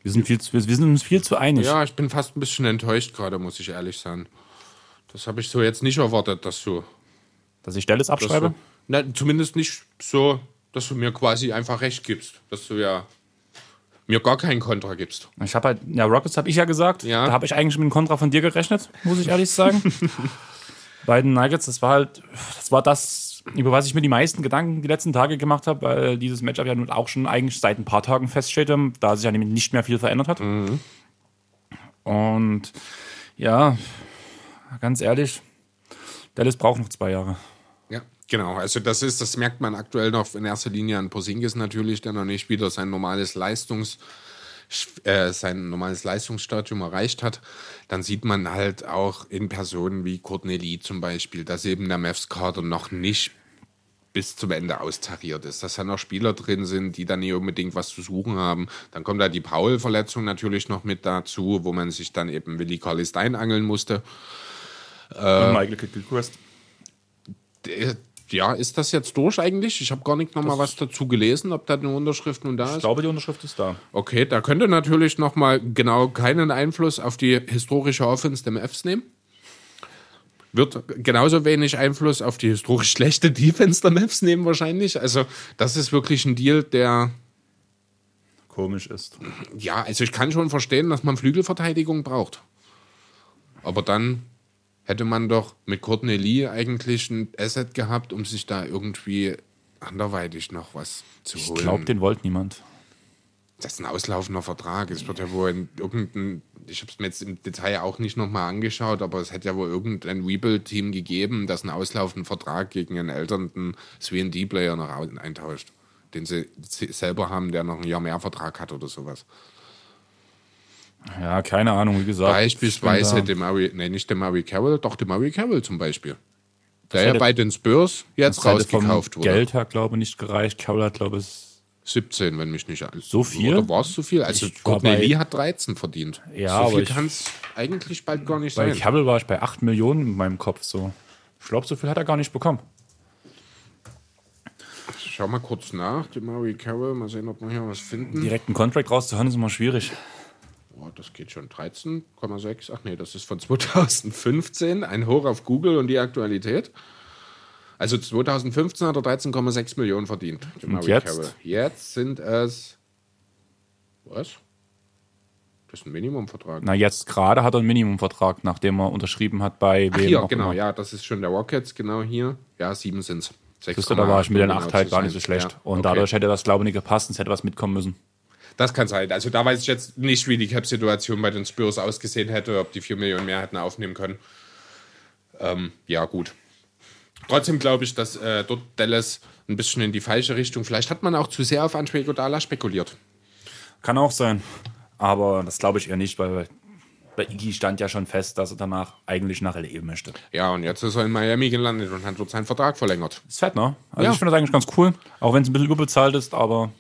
Wir sind, viel zu, wir sind uns viel zu einig. Ja, ich bin fast ein bisschen enttäuscht gerade, muss ich ehrlich sein. Das habe ich so jetzt nicht erwartet, dass du. Dass ich Dallas abschreibe? du na, zumindest nicht so, dass du mir quasi einfach recht gibst. Dass du ja mir gar keinen Kontra gibst. Ich habe halt, ja, Rockets habe ich ja gesagt. Ja. Da habe ich eigentlich mit dem Kontra von dir gerechnet, muss ich ehrlich sagen. Bei den Nuggets, das war halt, das war das, über was ich mir die meisten Gedanken die letzten Tage gemacht habe, weil dieses Matchup ja nun auch schon eigentlich seit ein paar Tagen feststeht, ähm, da sich ja nämlich nicht mehr viel verändert hat. Und ja, ganz ehrlich, Dallas braucht noch zwei Jahre. Ja, genau. Also das ist, das merkt man aktuell noch in erster Linie an Porzingis natürlich, der noch nicht wieder sein normales Leistungs äh, sein normales Leistungsstadium erreicht hat, dann sieht man halt auch in Personen wie Courtney Lee zum Beispiel, dass eben der Mavs-Kader noch nicht bis zum Ende austariert ist, dass da noch Spieler drin sind, die dann nicht unbedingt was zu suchen haben. Dann kommt da die Paul-Verletzung natürlich noch mit dazu, wo man sich dann eben Willi Carlis einangeln musste. Und Michael Kidd-Gilchrist. Ja, ist das jetzt durch eigentlich? Ich habe gar nicht noch mal was dazu gelesen, ob da eine Unterschrift nun da Ich ist. glaube, die Unterschrift ist da. Okay, da könnte natürlich noch mal genau keinen Einfluss auf die historische Offense der Mavs nehmen. Wird genauso wenig Einfluss auf die historisch schlechte Defense der Mavs nehmen wahrscheinlich. Also das ist wirklich ein Deal, der Komisch ist. ja, also ich kann schon verstehen, dass man Flügelverteidigung braucht. Aber dann hätte man doch mit Courtney Lee eigentlich ein Asset gehabt, um sich da irgendwie anderweitig noch was zu holen. Ich glaube, den wollte niemand. das ist ein auslaufender Vertrag. Es wird ja wohl in irgendein, ich habe es mir jetzt im Detail auch nicht nochmal angeschaut, aber es hätte ja wohl irgendein Rebuild-Team gegeben, das einen auslaufenden Vertrag gegen einen älteren 3D-Player noch au- eintauscht, den sie se- selber haben, der noch ein Jahr mehr Vertrag hat oder sowas. Ja, keine Ahnung, wie gesagt. Beispielsweise Ich dem Murray, nee, nicht dem Murray Carroll, doch dem Murray Carroll zum Beispiel. Der ja bei den Spurs jetzt rausgekauft wurde. Geld her, glaube ich, nicht gereicht. Carroll hat, glaube ich, 17, wenn mich nicht alles. So viel? Oder war es so viel? Also Ich Courtney bei- Lee hat 13 verdient. Ja, so viel ich- kann es eigentlich bald gar nicht bei sein. Carroll war ich bei 8 Millionen in meinem Kopf so. Ich glaube, so viel hat er gar nicht bekommen. Schau mal kurz nach, die Murray Carroll, mal sehen, ob wir hier was finden. Direkt einen Contract rauszuhauen ist immer schwierig. Boah, das geht schon 13,6. Ach nee, das ist von 2015. Ein Hoch auf Google und die Aktualität. Also 2015 hat er 13,6 Millionen verdient. die Und jetzt? Carroll. Jetzt sind es. Was? Das ist ein Minimumvertrag. Na, jetzt gerade hat er einen Minimumvertrag, nachdem er unterschrieben hat bei Ach, wem hier, genau, immer. ja, das ist schon der Rockets, genau hier. Ja, sieben sind es. Siehst du, da war ich mit den 8 halt gar nicht so schlecht. Und dadurch hätte das, glaube ich, nicht gepasst und es hätte was mitkommen müssen. Das kann sein. Also da weiß ich jetzt nicht, wie die Cap-Situation bei den Spurs ausgesehen hätte, ob die 4 Millionen mehr hätten aufnehmen können. Ähm, ja, gut. Trotzdem glaube ich, dass äh, dort Dallas ein bisschen in die falsche Richtung. Vielleicht hat man auch zu sehr auf Andre Godala spekuliert. Kann auch sein. Aber das glaube ich eher nicht, weil bei Iggy stand ja schon fest, dass er danach eigentlich nach LE möchte. Ja, und jetzt ist er in Miami gelandet und hat dort seinen Vertrag verlängert. Ist fett, ne? Also Ja. ich finde das eigentlich ganz cool, auch wenn es ein bisschen überbezahlt ist, aber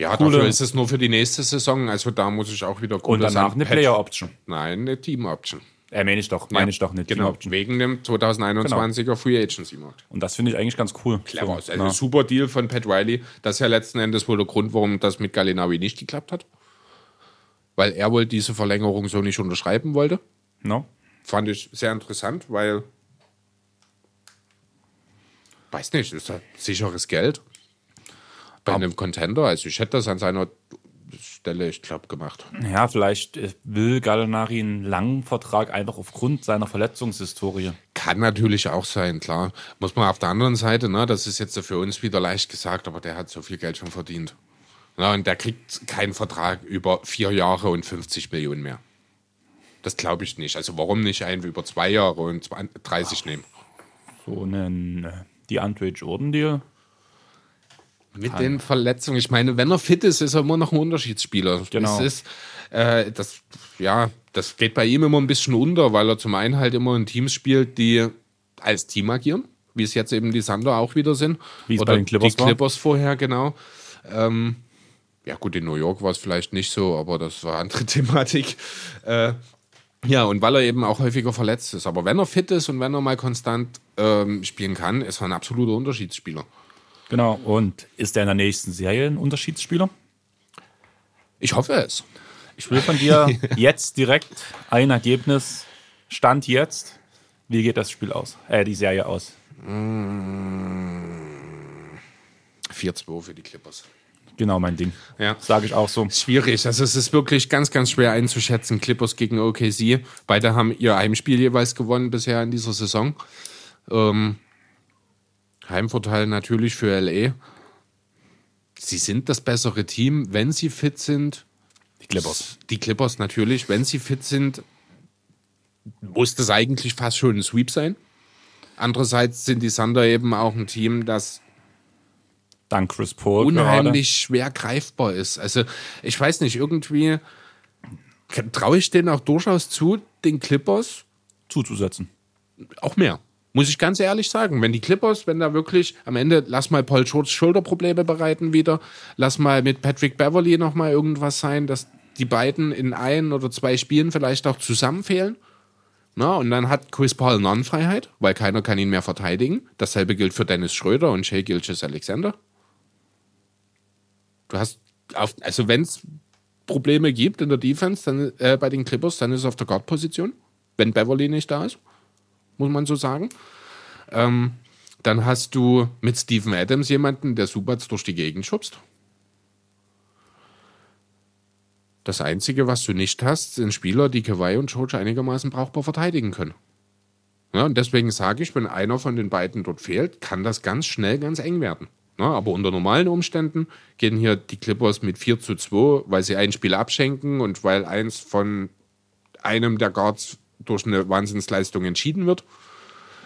Ja, Coole- dafür ist es nur für die nächste Saison. Also da muss ich auch wieder und guter danach eine Patch- Player Option. Nein, eine Team-Option. Äh, meine ich doch, meine ich doch nicht. Genau, wegen dem 2021er Free Agency Markt. Und das finde ich eigentlich ganz cool. Clever. So, also na. super Deal von Pat Riley. Das ist ja letzten Endes wohl der Grund, warum das mit Gallinari nicht geklappt hat. Weil er wohl diese Verlängerung so nicht unterschreiben wollte. No? Fand ich sehr interessant, weil. Weiß nicht, ist ja sicheres Geld. Bei einem Contender. Also ich hätte das an seiner Stelle, ich glaube, gemacht. Ja, vielleicht äh, will Gallinari einen langen Vertrag einfach aufgrund seiner Verletzungshistorie. Kann natürlich auch sein, klar. Muss man auf der anderen Seite, ne, das ist jetzt für uns wieder leicht gesagt, aber der hat so viel Geld schon verdient. Ja, und der kriegt keinen Vertrag über vier Jahre und 50 Millionen mehr. Das glaube ich nicht. Also warum nicht einen über zwei Jahre und 20 30 nehmen? So einen äh, DeAndre Jordan Deal. Mit den Verletzungen. Ich meine, wenn er fit ist, ist er immer noch ein Unterschiedsspieler. Genau. Das ist, äh, das, ja, das geht bei ihm immer ein bisschen unter, weil er zum einen halt immer in Teams spielt, die als Team agieren, wie es jetzt eben die Sander auch wieder sind. Wie es Oder bei den Clippers die war. Clippers vorher, genau. Ähm, ja, gut, in New York war es vielleicht nicht so, aber das war eine andere Thematik. Äh, ja, und weil er eben auch häufiger verletzt ist. Aber wenn er fit ist und wenn er mal konstant ähm, spielen kann, ist er ein absoluter Unterschiedsspieler. Genau. Und ist er in der nächsten Serie ein Unterschiedsspieler? Ich hoffe es. Ich will von dir jetzt direkt ein Ergebnis. Stand jetzt. Wie geht das Spiel aus? Äh, die Serie aus. 4-2 für die Clippers. Genau mein Ding. Ja. Sage ich auch so. Schwierig. Also es ist wirklich ganz, ganz schwer einzuschätzen. Clippers gegen OKC. Beide haben ihr Heimspiel jeweils gewonnen bisher in dieser Saison. Ähm, Heimvorteil natürlich für LA. Sie sind das bessere Team, wenn sie fit sind. Die Clippers. Die Clippers natürlich, wenn sie fit sind, muss das eigentlich fast schon ein Sweep sein. Andererseits sind die Thunder eben auch ein Team, das Dank Chris Paul. unheimlich schwer greifbar ist. Also ich weiß nicht, irgendwie traue ich denen auch durchaus zu, den Clippers Gerade zuzusetzen. auch mehr. Muss ich ganz ehrlich sagen. Wenn die Clippers, wenn da wirklich am Ende, lass mal Paul George Schulterprobleme bereiten wieder, lass mal mit Patrick Beverly nochmal irgendwas sein, dass die beiden in ein oder zwei Spielen vielleicht auch zusammenfehlen. Na, und dann hat Chris Paul Non-Freiheit, weil keiner kann ihn mehr verteidigen. Dasselbe gilt für Dennis Schröder und Shea Gilgis Alexander. Du hast, auf, also wenn es Probleme gibt in der Defense dann, äh, bei den Clippers, dann ist es auf der Guard-Position, wenn Beverly nicht da ist, muss man so sagen. Ähm, dann hast du mit Steven Adams jemanden, der Subats durch die Gegend schubst. Das Einzige, was du nicht hast, sind Spieler, die Kawhi und George einigermaßen brauchbar verteidigen können. Ja, und deswegen sage ich, wenn einer von den beiden dort fehlt, kann das ganz schnell ganz eng werden. Ja, aber unter normalen Umständen gehen hier die Clippers mit 4 zu 2, weil sie ein Spiel abschenken und weil eins von einem der Guards durch eine Wahnsinnsleistung entschieden wird.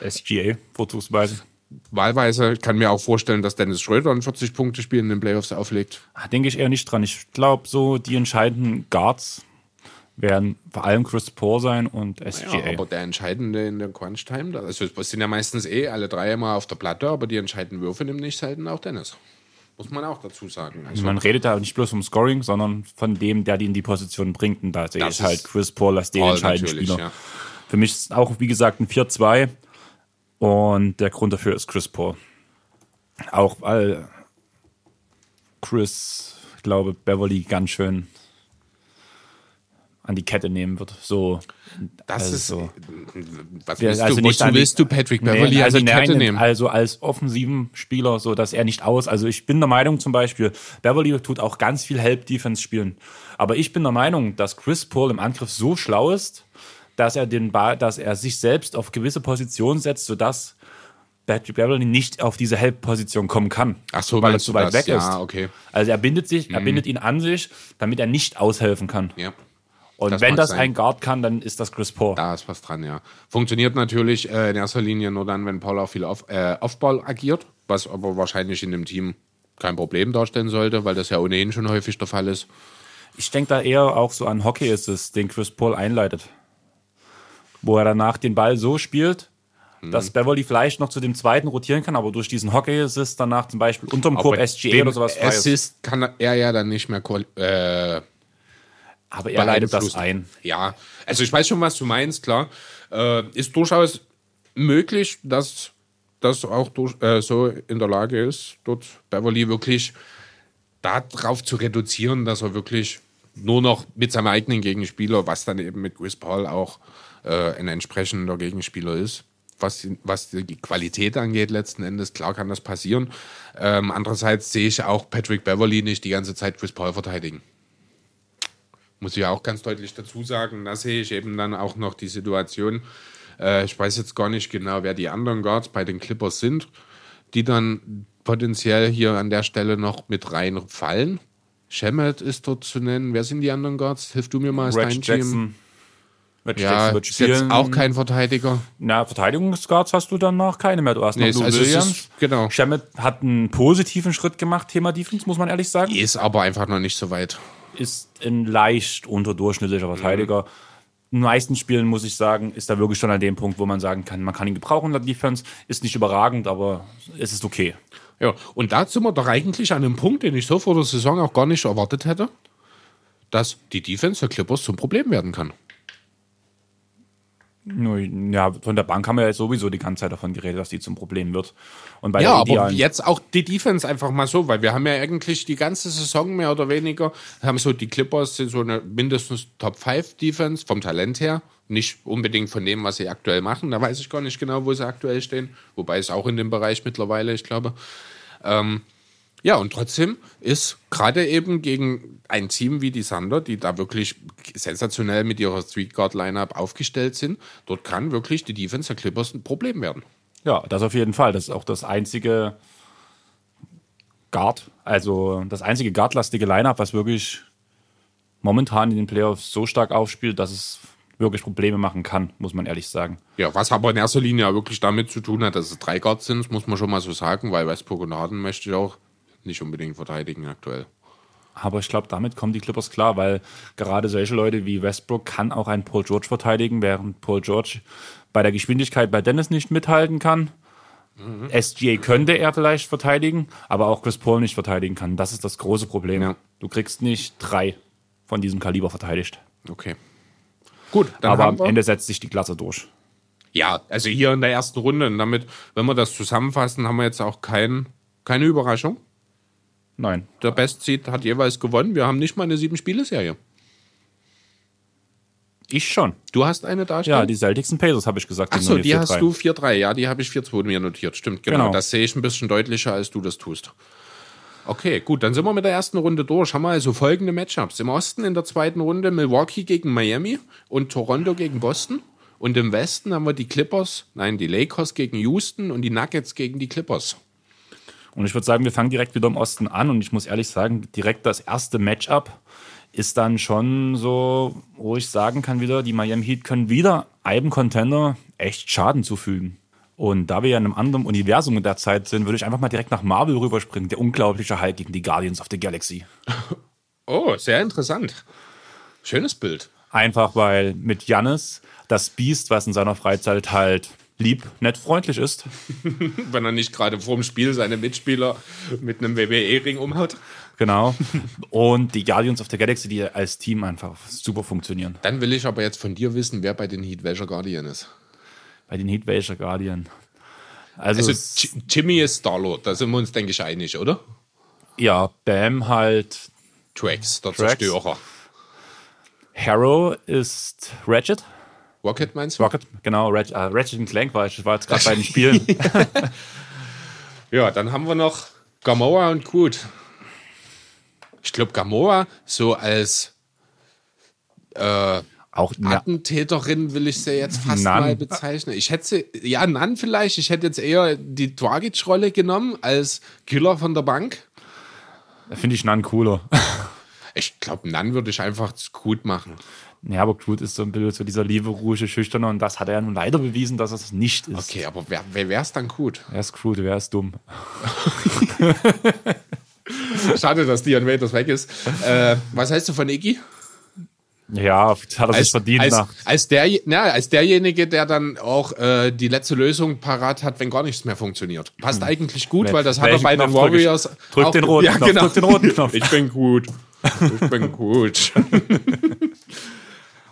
SGA, vorzugsweise. Wahlweise ich kann mir auch vorstellen, dass Dennis Schröder ein 40-Punkte-Spiel in den Playoffs auflegt. Ah, Denke ich eher nicht dran. Ich glaube, so die entscheidenden Guards werden vor allem Chris Paul sein und SGA. Ja, aber der Entscheidende in der Crunch-Time, da- also es sind ja meistens eh alle drei immer auf der Platte, aber die entscheidenden Würfe nimmt nicht selten auch Dennis. Muss man auch dazu sagen. Also, Man redet da nicht bloß vom Scoring, sondern von dem, der die in die Position bringt. Und da sehe Das ich halt ist Chris Paul als den entscheidenden Spieler. ja. Für mich ist auch, wie gesagt, ein 4-2. Und der Grund dafür ist Chris Paul. Auch weil Chris, ich glaube, Beverly ganz schön an die Kette nehmen wird. So, das also ist. so. Was Ja, willst also du, nicht wozu willst du Patrick Nee, Beverly also an die nein, Kette nehmen? Also als offensiven Spieler, so dass er nicht aus. Also ich bin der Meinung zum Beispiel, Beverly tut auch ganz viel Help-Defense spielen. Aber ich bin der Meinung, dass Chris Paul im Angriff so schlau ist, dass er den Ball, dass er sich selbst auf gewisse Positionen setzt, sodass Patrick Beverly nicht auf diese Help-Position kommen kann. Ach so, weil er zu weit das? weg Ja, ist. okay. Also er bindet sich, er bindet ihn an sich, damit er nicht aushelfen kann. Ja. Und Das wenn das sein. ein Guard kann, dann ist das Chris Paul. Da ist was dran, ja. Funktioniert natürlich äh, in erster Linie nur dann, wenn Paul auch viel auf, äh, Offball agiert, was aber wahrscheinlich in dem Team kein Problem darstellen sollte, weil das ja ohnehin schon häufig der Fall ist. Ich denke da eher auch so an Hockey ist es, den Chris Paul einleitet. Wo er danach den Ball so spielt, dass Beverly vielleicht noch zu dem zweiten rotieren kann, aber durch diesen Hockey ist es danach zum Beispiel unterm Korb SGA den oder sowas. Assist kann er ja dann nicht mehr äh, Aber er leitet das ein. Ja, also ich weiß schon, was du meinst, klar. Äh, ist durchaus möglich, dass das auch durch, äh, so in der Lage ist, dort Beverly wirklich darauf zu reduzieren, dass er wirklich nur noch mit seinem eigenen Gegenspieler, was dann eben mit Chris Paul auch äh, ein entsprechender Gegenspieler ist, was, die- was die Qualität angeht letzten Endes, klar kann das passieren. Ähm, andererseits sehe ich auch Patrick Beverly nicht die ganze Zeit Chris Paul verteidigen. Muss ich auch ganz deutlich dazu sagen. Da sehe ich eben dann auch noch die Situation. Äh, ich weiß jetzt gar nicht genau, wer die anderen Guards bei den Clippers sind, die dann potenziell hier an der Stelle noch mit reinfallen. Shemet ist dort zu nennen. Wer sind die anderen Guards? Hilf du mir mal, ist dein Team. Reg Ja, Jackson wird ist jetzt auch kein Verteidiger. Na, Verteidigungsguards hast du dann noch keine mehr. Du hast noch Nee, Lou also es ist- Williams. genau. Shemet hat einen positiven Schritt gemacht, Thema Defense, muss man ehrlich sagen. Ist aber einfach noch nicht so weit. Ist ein leicht unterdurchschnittlicher Verteidiger. Mhm. In den meisten Spielen, muss ich sagen, ist er wirklich schon an dem Punkt, wo man sagen kann, man kann ihn gebrauchen in der Defense. Ist nicht überragend, aber es ist okay. Ja, und da sind wir doch eigentlich an einem Punkt, den ich so vor der Saison auch gar nicht erwartet hätte, dass die Defense der Clippers zum Problem werden kann. Ja, von der Bank haben wir ja sowieso die ganze Zeit davon geredet, dass die zum Problem wird. Und bei Ja, aber jetzt auch die Defense einfach mal so, weil wir haben ja eigentlich die ganze Saison mehr oder weniger, haben so die Clippers sind so eine mindestens Top 5 Defense vom Talent her. Nicht unbedingt von dem, was sie aktuell machen. Da weiß ich gar nicht genau, wo sie aktuell stehen. Wobei es auch in dem Bereich mittlerweile, ich glaube. Ähm, ja, und trotzdem ist gerade eben gegen ein Team wie die Thunder, die da wirklich sensationell mit ihrer Street Guard Lineup aufgestellt sind, dort kann wirklich die Defense der Clippers ein Problem werden. Ja, das auf jeden Fall. Das ist auch das einzige Guard, also das einzige Guardlastige Lineup, was wirklich momentan in den Playoffs so stark aufspielt, dass es wirklich Probleme machen kann, muss man ehrlich sagen. Ja, was aber in erster Linie auch wirklich damit zu tun hat, dass es drei Guards sind, muss man schon mal so sagen, weil Westbrook und Harden möchte ich auch nicht unbedingt verteidigen aktuell. Aber ich glaube, damit kommen die Clippers klar, weil gerade solche Leute wie Westbrook kann auch ein Paul George verteidigen, während Paul George bei der Geschwindigkeit bei Dennis nicht mithalten kann. SGA könnte er vielleicht verteidigen, aber auch Chris Paul nicht verteidigen kann. Das ist das große Problem. Ja. Du kriegst nicht drei von diesem Kaliber verteidigt. Okay. Gut, dann aber am Ende setzt sich die Klasse durch. ja, also hier in der ersten Runde und damit, wenn wir das zusammenfassen, haben wir jetzt auch kein, keine Überraschung. Nein. Der Best Seed hat jeweils gewonnen. Wir haben nicht mal eine sieben-Spiele-Serie. Ich schon. Du hast eine da Ja, die Celtics Pacers habe ich gesagt. Achso, die hast 4-3. du 4-3. Ja, die habe ich 4-2 mir notiert. Stimmt, genau. Genau. Das sehe ich ein bisschen deutlicher, als du das tust. Okay, gut, dann sind wir mit der ersten Runde durch. Haben wir also folgende Matchups. Im Osten in der zweiten Runde Milwaukee gegen Miami und Toronto gegen Boston. Und im Westen haben wir die Clippers, nein, die Lakers gegen Houston und die Nuggets gegen die Clippers. Und ich würde sagen, wir fangen direkt wieder im Osten an. Und ich muss ehrlich sagen, direkt das erste Matchup ist dann schon so, wo ich sagen kann wieder, die Miami Heat können wieder einem Contender echt Schaden zufügen. Und da wir ja in einem anderen Universum in der Zeit sind, würde ich einfach mal direkt nach Marvel rüberspringen. Der unglaubliche Hulk gegen die Guardians of the Galaxy. Oh, sehr interessant. Schönes Bild. Einfach weil mit Jannis das Biest, was in seiner Freizeit halt lieb, nett, freundlich ist, Wenn er nicht gerade vorm Spiel seine Mitspieler mit einem WWE-Ring umhaut. genau. Und die Guardians of the Galaxy, die als Team einfach super funktionieren. Dann will ich aber jetzt von dir wissen, wer bei den Heat welcher Guardian ist. Bei den Heat welcher Guardian. Also, Also Jimmy ist Starlord, da sind wir uns, denke ich, einig, oder? ja, Bam halt. Trax, der Trax. Zerstörer. Harrow ist Ratchet. Rocket meinst du? Rocket, genau, Ratchet, äh, Ratchet und Clank war ich, war jetzt gerade bei den Spielen. Ja, dann haben wir noch Gamora und Groot. Ich glaube, Gamora so als äh, Auch Attentäterin will ich sie jetzt fast Nan. mal bezeichnen. Ich hätte sie, ja, Nan vielleicht. Ich hätte jetzt eher die Dragic-Rolle genommen als Killer von der Bank. finde ich Nan cooler. Ich glaube, Nan würde ich einfach gut machen. Ja, aber Groot ist so ein bisschen so dieser liebe, ruhige, schüchterne und das hat er ja nun leider bewiesen, dass er es nicht ist. Okay, aber wer, wer wäre es dann gut? Er ist Groot, wer ist dumm. Schade, dass Dion Waiters weg ist. Äh, was heißt du von Iggy? Ja, hat er sich verdient als, nach. als, der, na, als derjenige, der dann auch äh, die letzte Lösung parat hat, wenn gar nichts mehr funktioniert. Passt eigentlich gut, weil das hat er Welchen bei den Knopf drück ich? Warriors. Drück auch- den roten ja, Knopf, genau. drück den roten Knopf. Ich bin gut. Ich bin gut.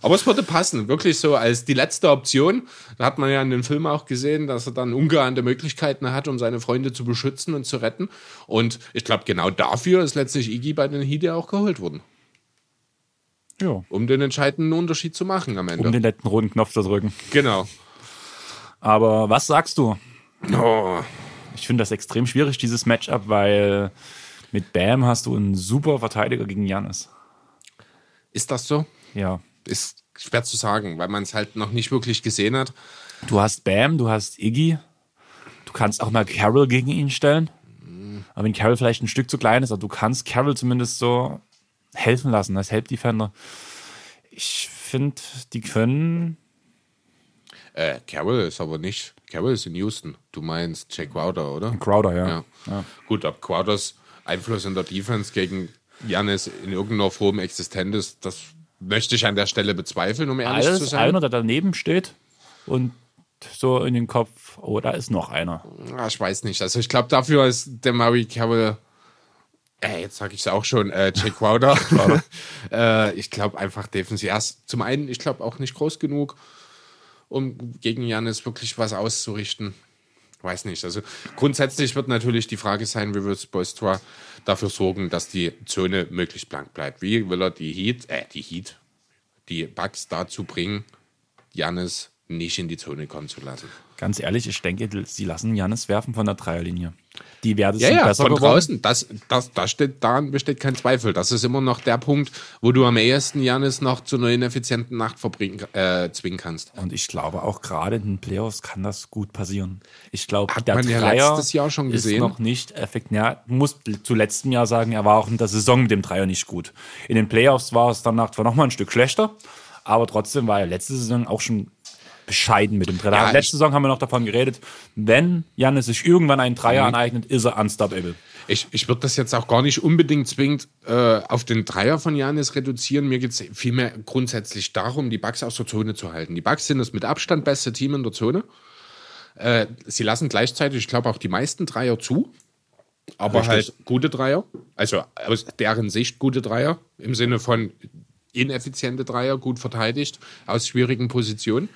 Aber es würde passen, wirklich so als die letzte Option. Da hat man ja in dem Film auch gesehen, dass er dann ungeahnte Möglichkeiten hat, um seine Freunde zu beschützen und zu retten. Und ich glaube, genau dafür ist letztlich Iggy bei den ja auch geholt worden. Ja. Um den entscheidenden Unterschied zu machen am Ende. Um den letzten roten Knopf zu drücken. genau. Aber was sagst du? Oh, Ich finde das extrem schwierig, dieses Matchup, weil mit Bam hast du einen super Verteidiger gegen Janis. ist das so? Ja. Ist schwer zu sagen, weil man es halt noch nicht wirklich gesehen hat. Du hast Bam, du hast Iggy. Du kannst auch mal Carroll gegen ihn stellen. Aber wenn Carroll vielleicht ein Stück zu klein ist, aber du kannst Carroll zumindest so helfen lassen als Help Defender. Ich finde, die können. Äh, Carroll ist aber nicht. Carroll ist in Houston. Du meinst Jake Crowder, oder? Crowder, ja. Ja. ja. Gut, ob Crowders Einfluss in der Defense gegen Janis in irgendeiner Form existent ist, das möchte ich an der Stelle bezweifeln, um ehrlich zu Alles sein. einer, der daneben steht und so in den Kopf, oh, da ist noch einer. Ah, ich weiß nicht. Also ich glaube, dafür ist der Murray Carroll, äh, jetzt sage ich es auch schon, äh, Jake Crowder. äh, ich glaube einfach defensiv. Erst zum einen, ich glaube auch nicht groß genug, um gegen Janis wirklich was auszurichten. Weiß nicht. Also grundsätzlich wird natürlich die Frage sein, wie wird Spoelstra dafür sorgen, dass die Zone möglichst blank bleibt. Wie will er die Heat, äh, die Heat, die Bugs dazu bringen, Janis nicht in die Zone kommen zu lassen? Ganz ehrlich, ich denke, sie lassen Janis werfen von der Dreierlinie. Die werden Ja, sind ja, besser von geworden. draußen. Das, das, das steht, daran besteht kein Zweifel. Das ist immer noch der Punkt, wo du am ehesten Janis noch zu einer ineffizienten Nacht verbringen, äh, zwingen kannst. Und ich glaube, auch gerade in den Playoffs kann das gut passieren. Ich glaube, Hat der man ja Dreier letztes Jahr schon ist gesehen. noch nicht effektiv. Ja, muss zu letztem Jahr sagen, er war auch in der Saison mit dem Dreier nicht gut. In den Playoffs war es danach zwar noch mal ein Stück schlechter, aber trotzdem war er letzte Saison auch schon bescheiden mit dem Dreier. Ja, letzte Saison haben wir noch davon geredet, wenn Janis sich irgendwann einen Dreier Mhm. aneignet, ist er unstoppable. Ich, ich würde das jetzt auch gar nicht unbedingt zwingend äh, auf den Dreier von Janis reduzieren. Mir geht es vielmehr grundsätzlich darum, die Bugs aus der Zone zu halten. Die Bugs sind das mit Abstand beste Team in der Zone. Äh, sie lassen gleichzeitig, ich glaube, auch die meisten Dreier zu. Aber Richtig. halt gute Dreier. Also aus deren Sicht gute Dreier. Im Sinne von ineffiziente Dreier, gut verteidigt, aus schwierigen Positionen.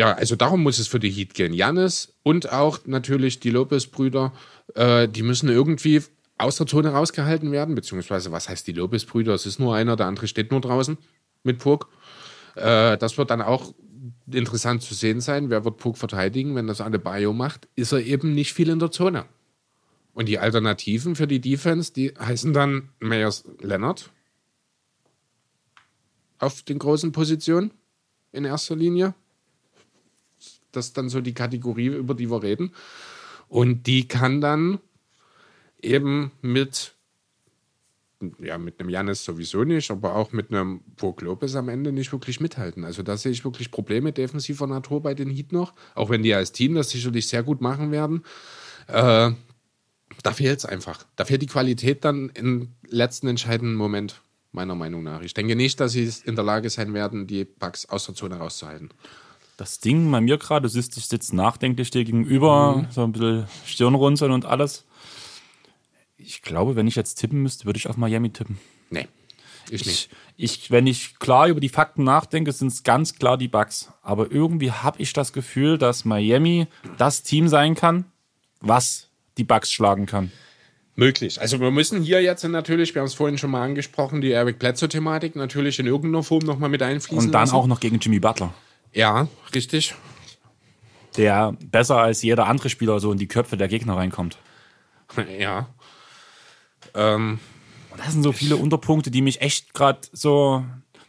Ja, also darum muss es für die Heat gehen. Janis und auch natürlich die Lopez-Brüder, äh, die müssen irgendwie aus der Zone rausgehalten werden, beziehungsweise was heißt die Lopez-Brüder? Es ist nur einer, der andere steht nur draußen mit Puck. Äh, das wird dann auch interessant zu sehen sein. Wer wird Puck verteidigen? Wenn das Adebayo macht, ist er eben nicht viel in der Zone. Und die Alternativen für die Defense, die heißen dann Meyers Leonard auf den großen Positionen in erster Linie. Das ist dann so die Kategorie, über die wir reden. Und die kann dann eben mit, ja, mit einem Janis sowieso nicht, aber auch mit einem Pog Lopez am Ende nicht wirklich mithalten. Also da sehe ich wirklich Probleme defensiver Natur bei den Heat noch, auch wenn die als Team das sicherlich sehr gut machen werden. Äh, da fehlt es einfach. Da fehlt die Qualität dann im letzten entscheidenden Moment, meiner Meinung nach. Ich denke nicht, dass sie in der Lage sein werden, die Bugs aus der Zone rauszuhalten. Das Ding bei mir gerade, du siehst, ich sitze nachdenklich dir gegenüber, Mhm. so ein bisschen Stirnrunzeln und alles. Ich glaube, wenn ich jetzt tippen müsste, würde ich auf Miami tippen. Nee, ich nicht. Ich, ich, wenn ich klar über die Fakten nachdenke, sind es ganz klar die Bugs. Aber irgendwie habe ich das Gefühl, dass Miami das Team sein kann, was die Bugs schlagen kann. Möglich. Also wir müssen hier jetzt natürlich, wir haben es vorhin schon mal angesprochen, die Eric Bledsoe-Thematik natürlich in irgendeiner Form nochmal mit einfließen Und dann lassen. auch noch gegen Jimmy Butler, Ja, richtig. der besser als jeder andere Spieler so in die Köpfe der Gegner reinkommt. Ja. Ähm, Und das sind so viele Unterpunkte, die mich echt gerade so.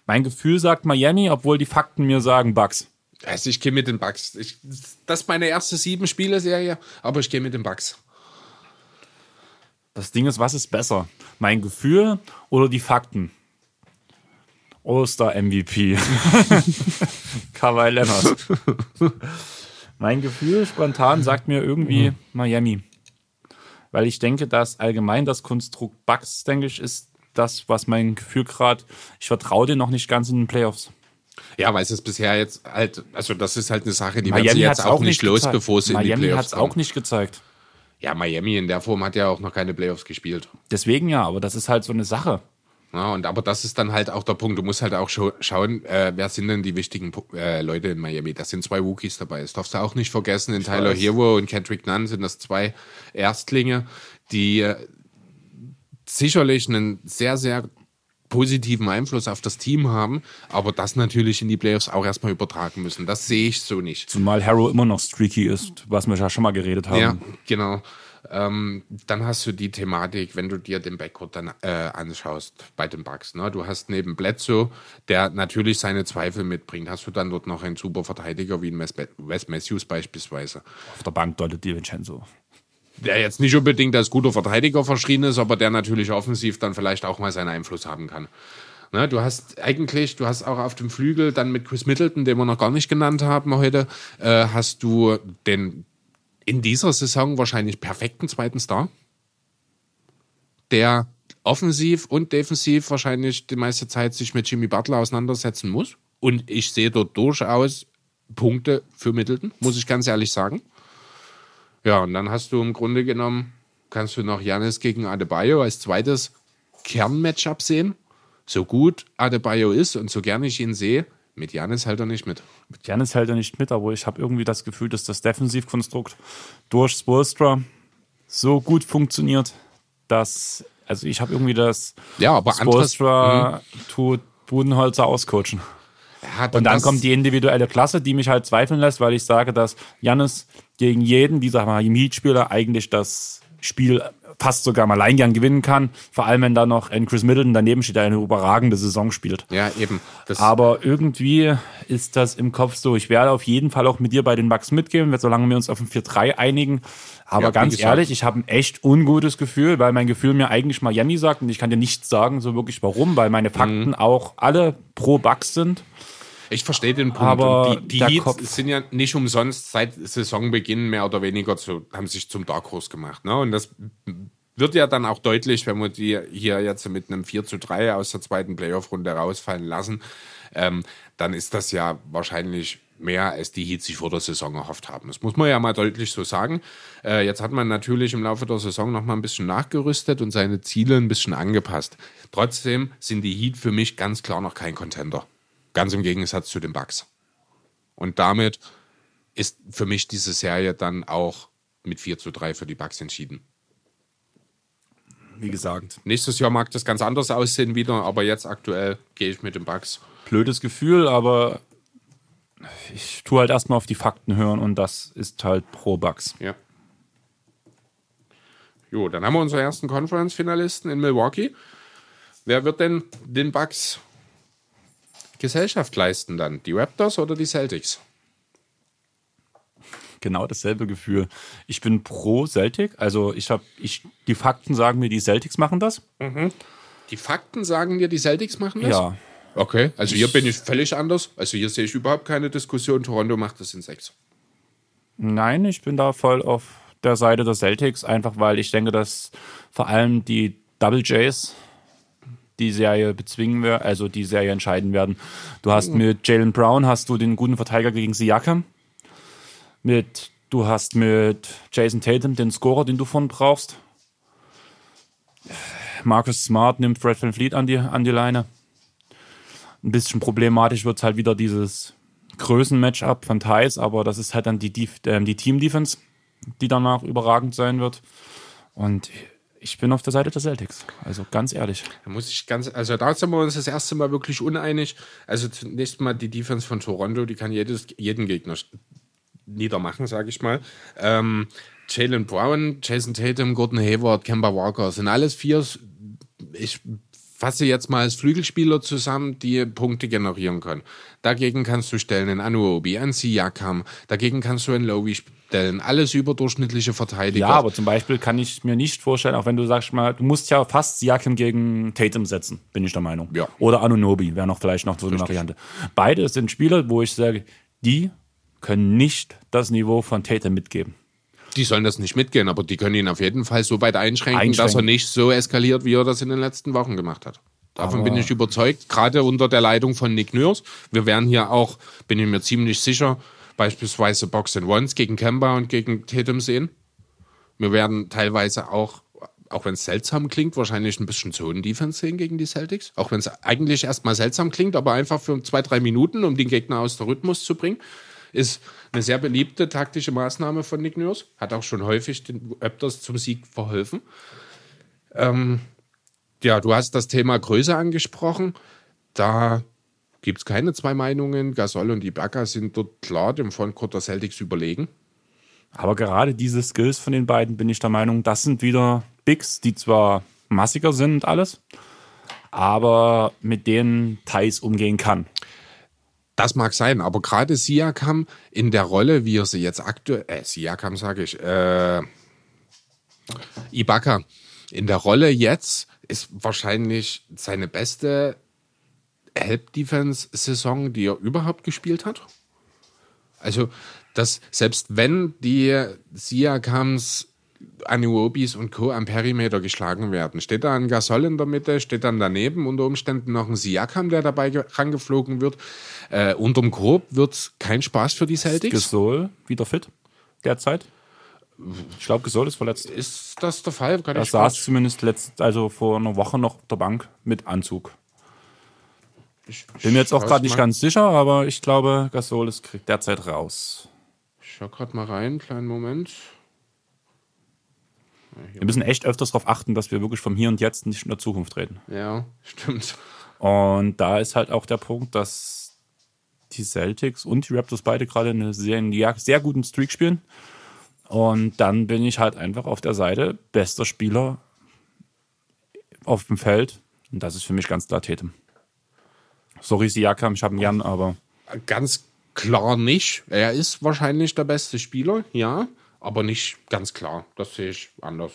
Mein Gefühl sagt Miami, obwohl die Fakten mir sagen Bugs. also ich gehe mit den Bugs. Ich, das ist meine erste sieben Spiele-Serie, aber ich gehe mit den Bugs. Das Ding ist, was ist besser? Mein Gefühl oder die Fakten? Oster MVP. Kawhi Leonard. mein Gefühl spontan sagt mir irgendwie Miami. Weil ich denke, dass allgemein das Konstrukt Bucks, denke ich, ist das, was mein Gefühl gerade, ich vertraue dir noch nicht ganz in den Playoffs. Ja, weil es ist bisher jetzt halt, also das ist halt eine Sache, die werden Miami sie hat jetzt auch nicht los, gezeigt. bevor sie in die Miami hat Playoffs es auch nicht gezeigt. Ja, Miami in der Form hat ja auch noch keine Playoffs gespielt. Deswegen ja, aber das ist halt so eine Sache. Ja, und aber das ist dann halt auch der Punkt. Du musst halt auch scha schauen, äh, wer sind denn die wichtigen äh, Leute in Miami. Da sind zwei Rookies dabei. Das darfst du auch nicht vergessen. In ich Tyler weiß. Hero und Kendrick Nunn sind das zwei Erstlinge, die äh, sicherlich einen sehr, sehr positiven Einfluss auf das Team haben, aber das natürlich in die Playoffs auch erstmal übertragen müssen. Das sehe ich so nicht. Zumal Harrow immer noch streaky ist, was wir ja schon mal geredet haben. Ja, genau. Ähm, dann hast du die Thematik, wenn du dir den Backcourt dann äh, anschaust bei den Bucks. Ne? Du hast neben Bledsoe, der natürlich seine Zweifel mitbringt, hast du dann dort noch einen super Verteidiger wie ein Wes Matthews beispielsweise. Auf der Bank deutet Di Vincenzo. Der jetzt nicht unbedingt als guter Verteidiger verschrien ist, aber der natürlich offensiv dann vielleicht auch mal seinen Einfluss haben kann. Ne, du hast eigentlich, du hast auch auf dem Flügel dann mit Chris Middleton, den wir noch gar nicht genannt haben heute, äh, hast du den in dieser Saison wahrscheinlich perfekten zweiten Star, der offensiv und defensiv wahrscheinlich die meiste Zeit sich mit Jimmy Butler auseinandersetzen muss. Und ich sehe dort durchaus Punkte für Middleton, muss ich ganz ehrlich sagen. Ja, und dann hast du im Grunde genommen, kannst du noch Janis gegen Adebayo als zweites Kernmatchup sehen. So gut Adebayo ist und so gerne ich ihn sehe, mit Janis hält er nicht mit. Mit Janis hält er nicht mit, aber ich habe irgendwie das Gefühl, dass das Defensivkonstrukt durch Spolstra so gut funktioniert, dass, also ich habe irgendwie das ja, aber Spolstra mhm. tut Budenholzer auscoachen. Ja, dann und dann kommt die individuelle Klasse, die mich halt zweifeln lässt, weil ich sage, dass Janis gegen jeden dieser Mietspieler eigentlich das Spiel fast sogar mal allein gern gewinnen kann. Vor allem, wenn da noch ein Chris Middleton daneben steht, der eine überragende Saison spielt. Ja, eben. Das Aber irgendwie ist das im Kopf so. Ich werde auf jeden Fall auch mit dir bei den Bucks mitgehen, solange wir uns auf ein 4-3 einigen. Aber ja, ganz ehrlich, ich habe ein echt ungutes Gefühl, weil mein Gefühl mir eigentlich Miami sagt und ich kann dir nicht sagen, so wirklich warum, weil meine Fakten mhm. auch alle pro Bucks sind. Ich verstehe den Punkt. Aber die, die Heats Kopf sind ja nicht umsonst seit Saisonbeginn mehr oder weniger zu, haben sich zum Dark Horse gemacht. Ne? Und das wird ja dann auch deutlich, wenn wir die hier jetzt mit einem 4 zu 3 aus der zweiten Playoff-Runde rausfallen lassen. Ähm, dann ist das ja wahrscheinlich mehr, als die Heats sich vor der Saison erhofft haben. Das muss man ja mal deutlich so sagen. Äh, jetzt hat man natürlich im Laufe der Saison noch mal ein bisschen nachgerüstet und seine Ziele ein bisschen angepasst. Trotzdem sind die Heat für mich ganz klar noch kein Contender. Ganz im Gegensatz zu den Bucks. Und damit ist für mich diese Serie dann auch mit 4 zu 3 für die Bucks entschieden. Wie gesagt, nächstes Jahr mag das ganz anders aussehen wieder, aber jetzt aktuell gehe ich mit den Bucks. Blödes Gefühl, aber ich tue halt erstmal auf die Fakten hören und das ist halt pro Bucks. Ja. Jo, dann haben wir unsere ersten Conference-Finalisten in Milwaukee. Wer wird denn den Bucks Gesellschaft leisten dann? Die Raptors oder die Celtics? Genau dasselbe Gefühl. Ich bin pro Celtic, also ich habe, ich, die Fakten sagen mir, die Celtics machen das. Mhm. Die Fakten sagen dir, die Celtics machen das? Ja. Okay, also hier bin ich völlig anders. Also hier sehe ich überhaupt keine Diskussion. Toronto macht das in sechs. Nein, ich bin da voll auf der Seite der Celtics, einfach weil ich denke, dass vor allem die Double Js die Serie bezwingen werden, also die Serie entscheiden werden. Du hast mit Jalen Brown hast du den guten Verteidiger gegen Siakam. Mit, du hast mit Jason Tatum den Scorer, den du von brauchst. Marcus Smart nimmt Fred Van Fleet an die, an die Leine. Ein bisschen problematisch wird halt wieder dieses Größen-Matchup von Thais, aber das ist halt dann die, die, äh, die Team-Defense, die danach überragend sein wird. Und ich bin auf der Seite der Celtics. Also ganz ehrlich. Da muss ich ganz, also da sind wir uns das erste Mal wirklich uneinig. Also zunächst mal die Defense von Toronto, die kann jedes, jeden Gegner niedermachen, sage ich mal. Ähm, Jalen Brown, Jason Tatum, Gordon Hayward, Kemba Walker sind alles vier. Ich fasse jetzt mal als Flügelspieler zusammen, die Punkte generieren können. Dagegen kannst du stellen einen Anuobi, einen Siakam, dagegen kannst du einen Lowy stellen. Alles überdurchschnittliche Verteidiger. Ja, aber zum Beispiel kann ich mir nicht vorstellen, auch wenn du sagst mal, du musst ja fast Siakam gegen Tatum setzen, bin ich der Meinung. Ja. Oder Anunobi wäre noch vielleicht noch so eine Variante. Beide sind Spieler, wo ich sage, die können nicht das Niveau von Tatum mitgeben. Die sollen das nicht mitgehen, aber die können ihn auf jeden Fall so weit einschränken, einschränken. dass er nicht so eskaliert, wie er das in den letzten Wochen gemacht hat. Davon aber bin ich überzeugt, gerade unter der Leitung von Nick Nurse. Wir werden hier auch, bin ich mir ziemlich sicher, beispielsweise Box and Ones gegen Kemba und gegen Tatum sehen. Wir werden teilweise auch auch wenn es seltsam klingt, wahrscheinlich ein bisschen Zonen-Defense sehen gegen die Celtics. Auch wenn es eigentlich erstmal seltsam klingt, aber einfach für zwei, drei Minuten, um den Gegner aus der Rhythmus zu bringen. Ist eine sehr beliebte taktische Maßnahme von Nick Nurse. Hat auch schon häufig den Raptors zum Sieg verholfen. Ähm, ja, du hast das Thema Größe angesprochen. Da gibt es keine zwei Meinungen. Gasol und Ibaka sind dort klar dem Frontcourt der Celtics überlegen. Aber gerade diese Skills von den beiden bin ich der Meinung, das sind wieder Bigs, die zwar massiger sind und alles, aber mit denen Thais umgehen kann. Das mag sein, aber gerade Siakam in der Rolle, wie er sie jetzt aktuell, äh, Siakam sage ich, äh, Ibaka, in der Rolle jetzt ist wahrscheinlich seine beste Help-Defense-Saison, die er überhaupt gespielt hat. Also, dass selbst wenn die Siakams, Anuobis und Co. am Perimeter geschlagen werden, steht da ein Gasol in der Mitte, steht dann daneben unter Umständen noch ein Siakam, der dabei rangeflogen wird. Äh, unterm Korb wird kein Spaß für die Celtics. Gasol wieder fit derzeit? Ich glaube, Gasol ist verletzt. Ist das der Fall? Kann er saß zumindest letzt, also vor einer Woche noch auf der Bank mit Anzug. Ich, Bin mir jetzt auch gerade nicht ganz sicher, aber ich glaube, Gasol ist derzeit raus. Ich schau gerade mal rein, kleinen Moment. Wir müssen echt öfters darauf achten, dass wir wirklich vom Hier und Jetzt nicht in der Zukunft reden. Ja, stimmt. Und da ist halt auch der Punkt, dass die Celtics und die Raptors beide gerade eine sehr, sehr guten Streak spielen. Und dann bin ich halt einfach auf der Seite bester Spieler auf dem Feld. Und das ist für mich ganz klar Tatum. Sorry, Siakam, ich habe ihn gern, aber. Ganz klar nicht. Er ist wahrscheinlich der beste Spieler, ja, aber nicht ganz klar. Das sehe ich anders.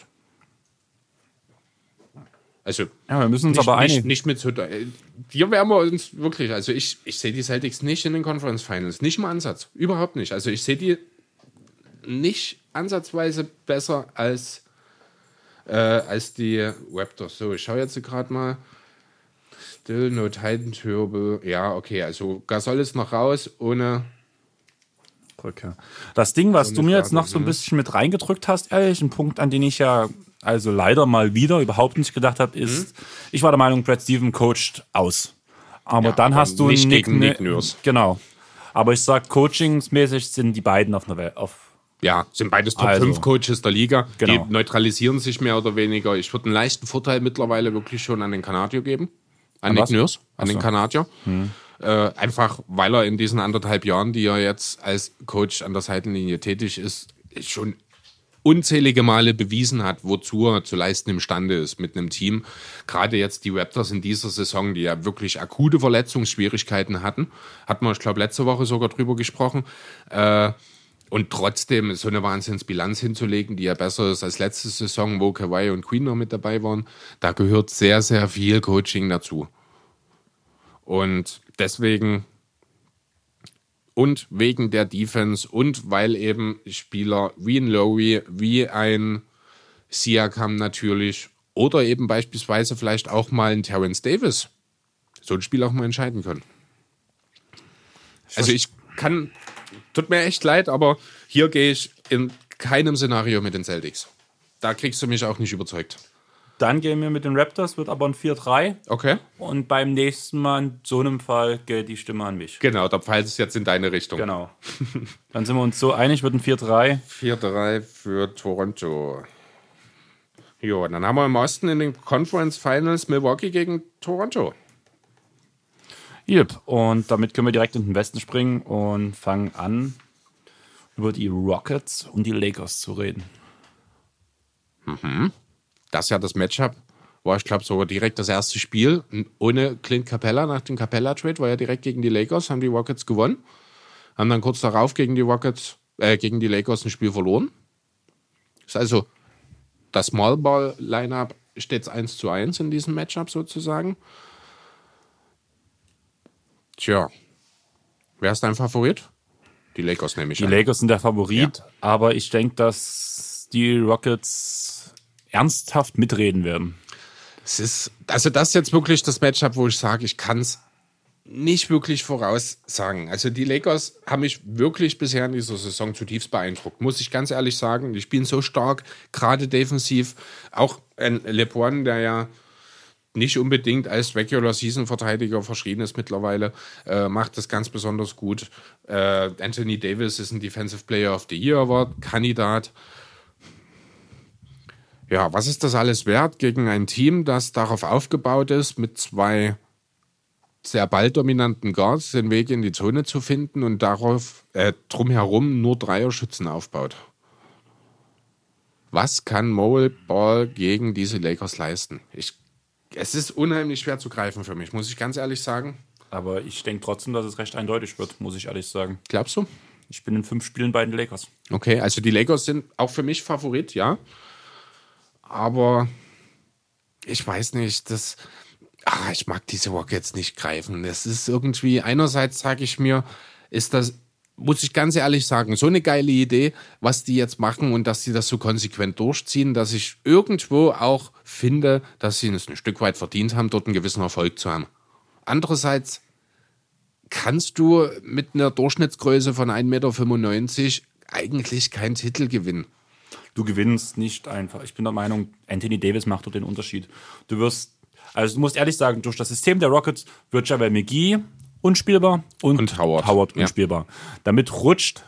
Also, ja, wir müssen uns nicht, aber einig. Nicht, nicht mit Hütter. Hier werden wir uns wirklich, also ich, ich sehe die Celtics nicht in den Conference Finals. Nicht im Ansatz. Überhaupt nicht. Also ich sehe die nicht ansatzweise besser als, äh, als die Raptors. So, ich schaue jetzt gerade mal. Still no Titan Turbo. Ja, okay, also Gasol ist noch raus ohne Rückkehr. Das Ding, was du mir jetzt noch so ein bisschen mit reingedrückt hast, ehrlich, ein Punkt, an den ich ja also leider mal wieder überhaupt nicht gedacht habe, ist, mhm. ich war der Meinung, Brad Steven coacht aus. Aber ja, dann aber hast du nicht Nick, gegen Nick Nurse. Genau. Aber ich sag, coachingsmäßig sind die beiden auf einer Welt, auf ja, sind beides Top also, 5 Coaches der Liga. Genau. Die neutralisieren sich mehr oder weniger. Ich würde einen leichten Vorteil mittlerweile wirklich schon an den Kanadier geben. An, an Nick Nurse, an so. den Kanadier. Hm. Äh, einfach, weil er in diesen anderthalb Jahren, die er jetzt als Coach an der Seitenlinie tätig ist, schon unzählige Male bewiesen hat, wozu er zu leisten imstande ist mit einem Team. Gerade jetzt die Raptors in dieser Saison, die ja wirklich akute Verletzungsschwierigkeiten hatten, hat man, ich glaube, letzte Woche sogar drüber gesprochen. Äh, und trotzdem so eine Wahnsinnsbilanz hinzulegen, die ja besser ist als letzte Saison, wo Kawhi und Queen noch mit dabei waren, da gehört sehr, sehr viel Coaching dazu. Und deswegen und wegen der Defense und weil eben Spieler wie ein Lowry, wie ein Siakam natürlich oder eben beispielsweise vielleicht auch mal ein Terrence Davis so ein Spiel auch mal entscheiden können. Also ich kann Tut mir echt leid, aber hier gehe ich in keinem Szenario mit den Celtics. Da kriegst du mich auch nicht überzeugt. Dann gehen wir mit den Raptors, wird aber ein 4-3. Okay. Und beim nächsten Mal, in so einem Fall, geht die Stimme an mich. Genau, da pfeilt es jetzt in deine Richtung. Genau. Dann sind wir uns so einig, wird ein 4-3. 4-3 für Toronto. Jo, dann haben wir im Osten in den Conference Finals Milwaukee gegen Toronto. Yep. Und damit können wir direkt in den Westen springen und fangen an, über die Rockets und die Lakers zu reden. Mhm. Das ja das Matchup. War, ich glaube, sogar direkt das erste Spiel ohne Clint Capella nach dem Capella-Trade, war ja direkt gegen die Lakers, haben die Rockets gewonnen. Haben dann kurz darauf gegen die Rockets, äh, gegen die Lakers ein Spiel verloren. Ist also das Small Ball Lineup steht 1 zu 1 in diesem Matchup sozusagen. Tja, wer ist dein Favorit? Die Lakers nehme ich Die an. Lakers sind der Favorit, ja. aber ich denke, dass die Rockets ernsthaft mitreden werden. Es ist, also das ist jetzt wirklich das Matchup, wo ich sage, ich kann es nicht wirklich voraussagen. Also die Lakers haben mich wirklich bisher in dieser Saison zutiefst beeindruckt, muss ich ganz ehrlich sagen. Die spielen so stark, gerade defensiv. Auch ein LeBron, der ja nicht unbedingt als Regular Season Verteidiger verschrien ist mittlerweile, äh, macht das ganz besonders gut. Äh, Anthony Davis ist ein Defensive Player of the Year Award Kandidat. Ja, was ist das alles wert gegen ein Team, das darauf aufgebaut ist, mit zwei sehr balldominanten Guards den Weg in die Zone zu finden und darauf äh, drumherum nur Dreierschützen aufbaut? Was kann Mole Ball gegen diese Lakers leisten? Ich es ist unheimlich schwer zu greifen für mich, muss ich ganz ehrlich sagen. Aber ich denke trotzdem, dass es recht eindeutig wird, muss ich ehrlich sagen. Glaubst du? Ich bin in fünf Spielen bei den Lakers. Okay, also die Lakers sind auch für mich Favorit, ja. Aber ich weiß nicht, das. Ach, ich mag diese Rockets nicht greifen. Das ist irgendwie, einerseits sage ich mir, ist das muss ich ganz ehrlich sagen, so eine geile Idee, was die jetzt machen und dass sie das so konsequent durchziehen, dass ich irgendwo auch finde, dass sie es ein Stück weit verdient haben, dort einen gewissen Erfolg zu haben. Andererseits kannst du mit einer Durchschnittsgröße von 1,95 Meter eigentlich keinen Titel gewinnen. Du gewinnst nicht einfach. Ich bin der Meinung, Anthony Davis macht dort den Unterschied. Du wirst, also du musst ehrlich sagen, durch das System der Rockets wird Javel McGee unspielbar und, und Howard, Howard unspielbar. Ja. Damit rutscht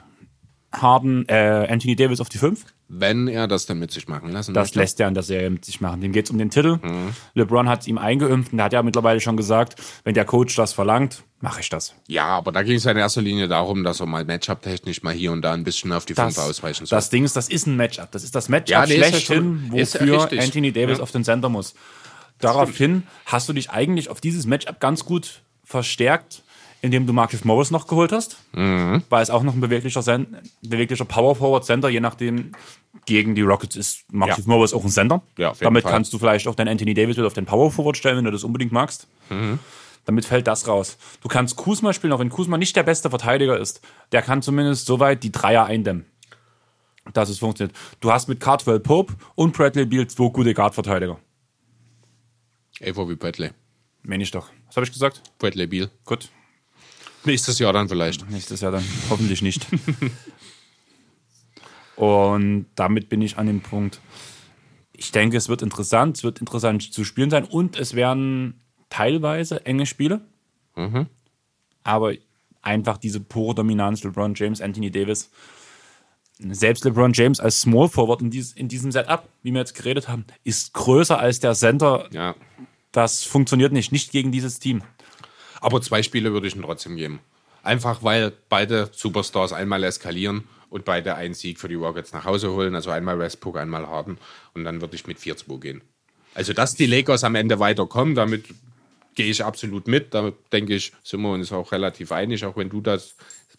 Harden äh, Anthony Davis auf die 5. Wenn er das dann mit sich machen lassen Das möchte. lässt er in der Serie mit sich machen. Dem geht es um den Titel. Mhm. LeBron hat es ihm eingeimpft und er hat ja mittlerweile schon gesagt, wenn der Coach das verlangt, mache ich das. Ja, aber da ging es in erster Linie darum, dass er mal Matchup-technisch mal hier und da ein bisschen auf die 5 ausweichen soll. Das Ding ist, das ist ein Matchup. Das ist das Matchup ja, schlechthin, wofür Anthony Davis ja. auf den Center muss. Daraufhin hast du dich eigentlich auf dieses Matchup ganz gut verstärkt indem du Marcus Morris noch geholt hast, mhm. weil es auch noch ein beweglicher, beweglicher Power Forward Center, je nachdem, gegen die Rockets ist Marcus ja. Morris auch ein Center. Ja, Damit Fall. kannst du vielleicht auch deinen Anthony Davis wieder auf den Power Forward stellen, wenn du das unbedingt magst. Mhm. Damit fällt das raus. Du kannst Kuzma spielen, auch wenn Kuzma nicht der beste Verteidiger ist. Der kann zumindest soweit die Dreier eindämmen. Dass es funktioniert. Du hast mit Cartwell Pope und Bradley Beal zwei gute Guard-Verteidiger. Evo wie Bradley. Meine ich doch. Was habe ich gesagt? Bradley Beal. Gut. Nächstes Jahr dann vielleicht. Nächstes Jahr dann hoffentlich nicht. und damit bin ich an dem Punkt. Ich denke, es wird interessant, es wird interessant zu spielen sein und es werden teilweise enge Spiele. Mhm. Aber einfach diese pure Dominanz, LeBron James, Anthony Davis. Selbst LeBron James als Small Forward in, dies, in diesem Setup, wie wir jetzt geredet haben, ist größer als der Center. Ja. Das funktioniert nicht, nicht gegen dieses Team. Aber zwei Spiele würde ich ihm trotzdem geben. Einfach weil beide Superstars einmal eskalieren und beide einen Sieg für die Rockets nach Hause holen. Also einmal Westbrook, einmal Harden. Und dann würde ich mit 4-2 gehen. Also, dass die Lakers am Ende weiterkommen, damit gehe ich absolut mit. Da denke ich, sind wir uns auch relativ einig, auch wenn du das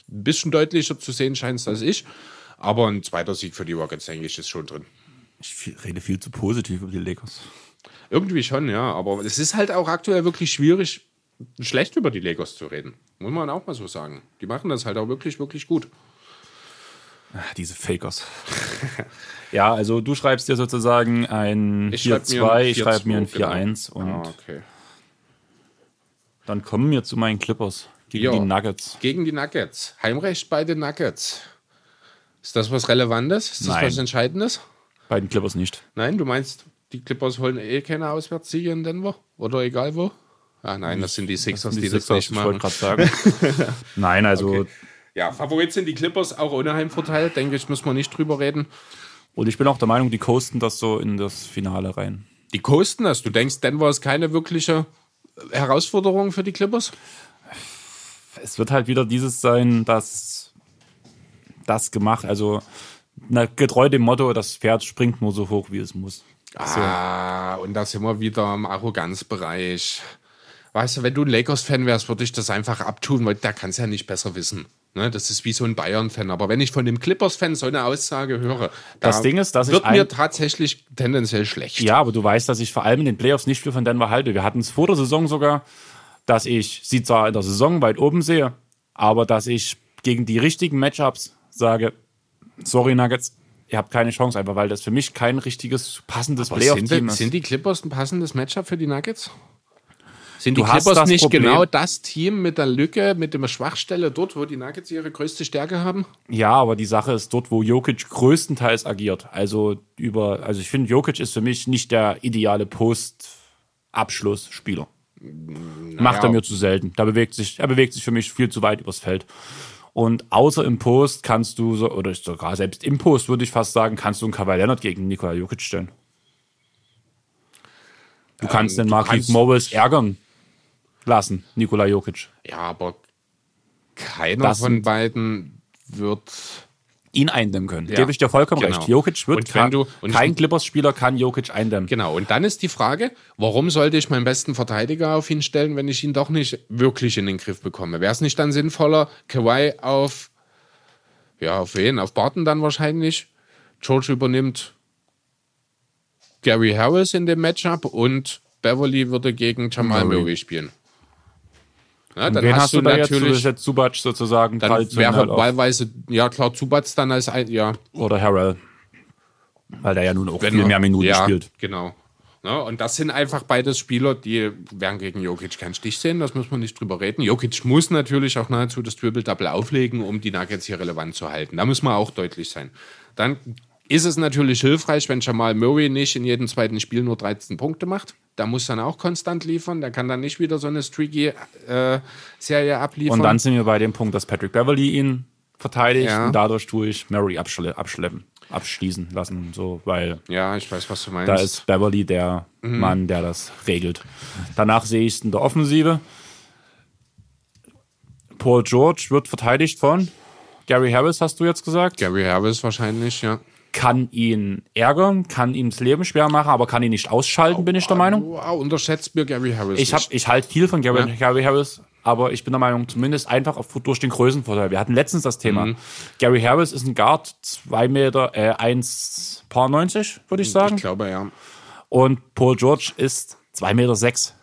ein bisschen deutlicher zu sehen scheinst als ich. Aber ein zweiter Sieg für die Rockets, denke ich, ist schon drin. Ich rede viel zu positiv über die Lakers. Irgendwie schon, ja. Aber es ist halt auch aktuell wirklich schwierig, schlecht über die Lakers zu reden. Muss man auch mal so sagen. Die machen das halt auch wirklich, wirklich gut. Ach, diese Fakers. ja, also du schreibst dir sozusagen ein 4-2, ich schreibe mir ein 4-1 genau. und ah, okay. dann kommen wir zu meinen Clippers gegen jo, die Nuggets. Gegen die Nuggets. Heimrecht bei den Nuggets. Ist das was Relevantes? Ist das Nein. was Entscheidendes? Bei den Clippers nicht. Nein, du meinst, die Clippers holen eh keine Auswärtssiege in Denver? Oder egal wo? Ah nein, das sind die Sixers, die, die das nicht machen. Ich gerade sagen. nein, also. Okay. Ja, Favorit sind die Clippers, auch ohne Heimvorteil, denke ich, müssen wir nicht drüber reden. Und ich bin auch der Meinung, die coasten das so in das Finale rein. Die coasten das? Du denkst, Denver ist keine wirkliche Herausforderung für die Clippers? Es wird halt wieder dieses sein, dass das gemacht, also na, getreu dem Motto, das Pferd springt nur so hoch, wie es muss. Ah, so. und da sind wir wieder im Arroganzbereich weißt du, wenn du ein Lakers-Fan wärst, würde ich das einfach abtun, weil da kannst du ja nicht besser wissen. Ne, das ist wie so ein Bayern-Fan. Aber wenn ich von dem Clippers-Fan so eine Aussage höre, das da Ding ist, dass wird mir tatsächlich tendenziell schlecht. Ja, aber du weißt, dass ich vor allem in den Playoffs nicht viel von Denver halte. Wir hatten es vor der Saison sogar, dass ich sie zwar in der Saison weit oben sehe, aber dass ich gegen die richtigen Matchups sage, sorry Nuggets, ihr habt keine Chance, einfach weil das für mich kein richtiges passendes Playoff-Team ist. Sind die Clippers ein passendes Matchup für die Nuggets? Sind die Du hast Clippers das nicht Problem- genau das Team mit der Lücke, mit der Schwachstelle dort, wo die Nuggets ihre größte Stärke haben? Ja, aber die Sache ist dort, wo Jokic größtenteils agiert. Also über, also ich finde, Jokic ist für mich nicht der ideale Post-Abschlussspieler. Macht er mir zu selten. Da bewegt sich, er bewegt sich für mich viel zu weit übers Feld. Und außer im Post kannst du, so, oder sogar selbst im Post würde ich fast sagen, kannst du einen Kawhi Leonard gegen Nikola Jokic stellen. Du kannst den du Marquis Morris ärgern lassen, Nikola Jokic. Ja, aber keiner Das von beiden wird. ihn eindämmen können. Ja, Gebe ich dir vollkommen genau. recht. Jokic wird Und wenn kein, du- und kein Clippers-Spieler kann Jokic eindämmen. Genau, und dann ist die Frage, warum sollte ich meinen besten Verteidiger auf ihn stellen, wenn ich ihn doch nicht wirklich in den Griff bekomme? Wäre es nicht dann sinnvoller, Kawhi auf, ja, auf wen? Auf Barton dann wahrscheinlich. George übernimmt Gary Harris in dem Matchup und Beverly würde gegen Jamal Murray. Murray spielen. Ja, dann Wen hast, hast du da jetzt? Natürlich, bist jetzt Zubac sozusagen dann wäre auf- wahlweise, ja klar, Zubats dann als ein, ja, oder Harrell. Weil der ja nun auch Wenn viel mehr Minuten ja, spielt. Genau. Ja, und das sind einfach beides Spieler, die werden gegen Jokic keinen Stich sehen, das muss man nicht drüber reden. Jokic muss natürlich auch nahezu das Triple-Double auflegen, um die Nuggets hier relevant zu halten. Da muss man auch deutlich sein. Dann ist es natürlich hilfreich, wenn Jamal Murray nicht in jedem zweiten Spiel nur 13 Punkte macht. Da muss dann auch konstant liefern. Der kann dann nicht wieder so eine streaky äh, Serie abliefern. Und dann sind wir bei dem Punkt, dass Patrick Beverly ihn verteidigt Ja. und dadurch tue ich Murray abschle abschleppen, abschließen lassen, so, weil ja, ich weiß, was du meinst. da ist Beverly der Mhm. Mann, der das regelt. Danach sehe ich es in der Offensive. Paul George wird verteidigt von Gary Harris, hast du jetzt gesagt. Gary Harris wahrscheinlich, ja. Kann ihn ärgern, kann ihm das Leben schwer machen, aber kann ihn nicht ausschalten, bin ich der Meinung. Wow, unterschätzt mir Gary Harris Ich, hab, ich halte viel von Gary, Ja. Gary Harris, aber ich bin der Meinung, zumindest einfach auf, durch den Größenvorteil. Wir hatten letztens das Thema. Mhm. Gary Harris ist ein Guard, 2 Meter, äh, 1, paar 90, würde ich sagen. Ich glaube, ja. Und Paul George ist 2 Meter. Sechs.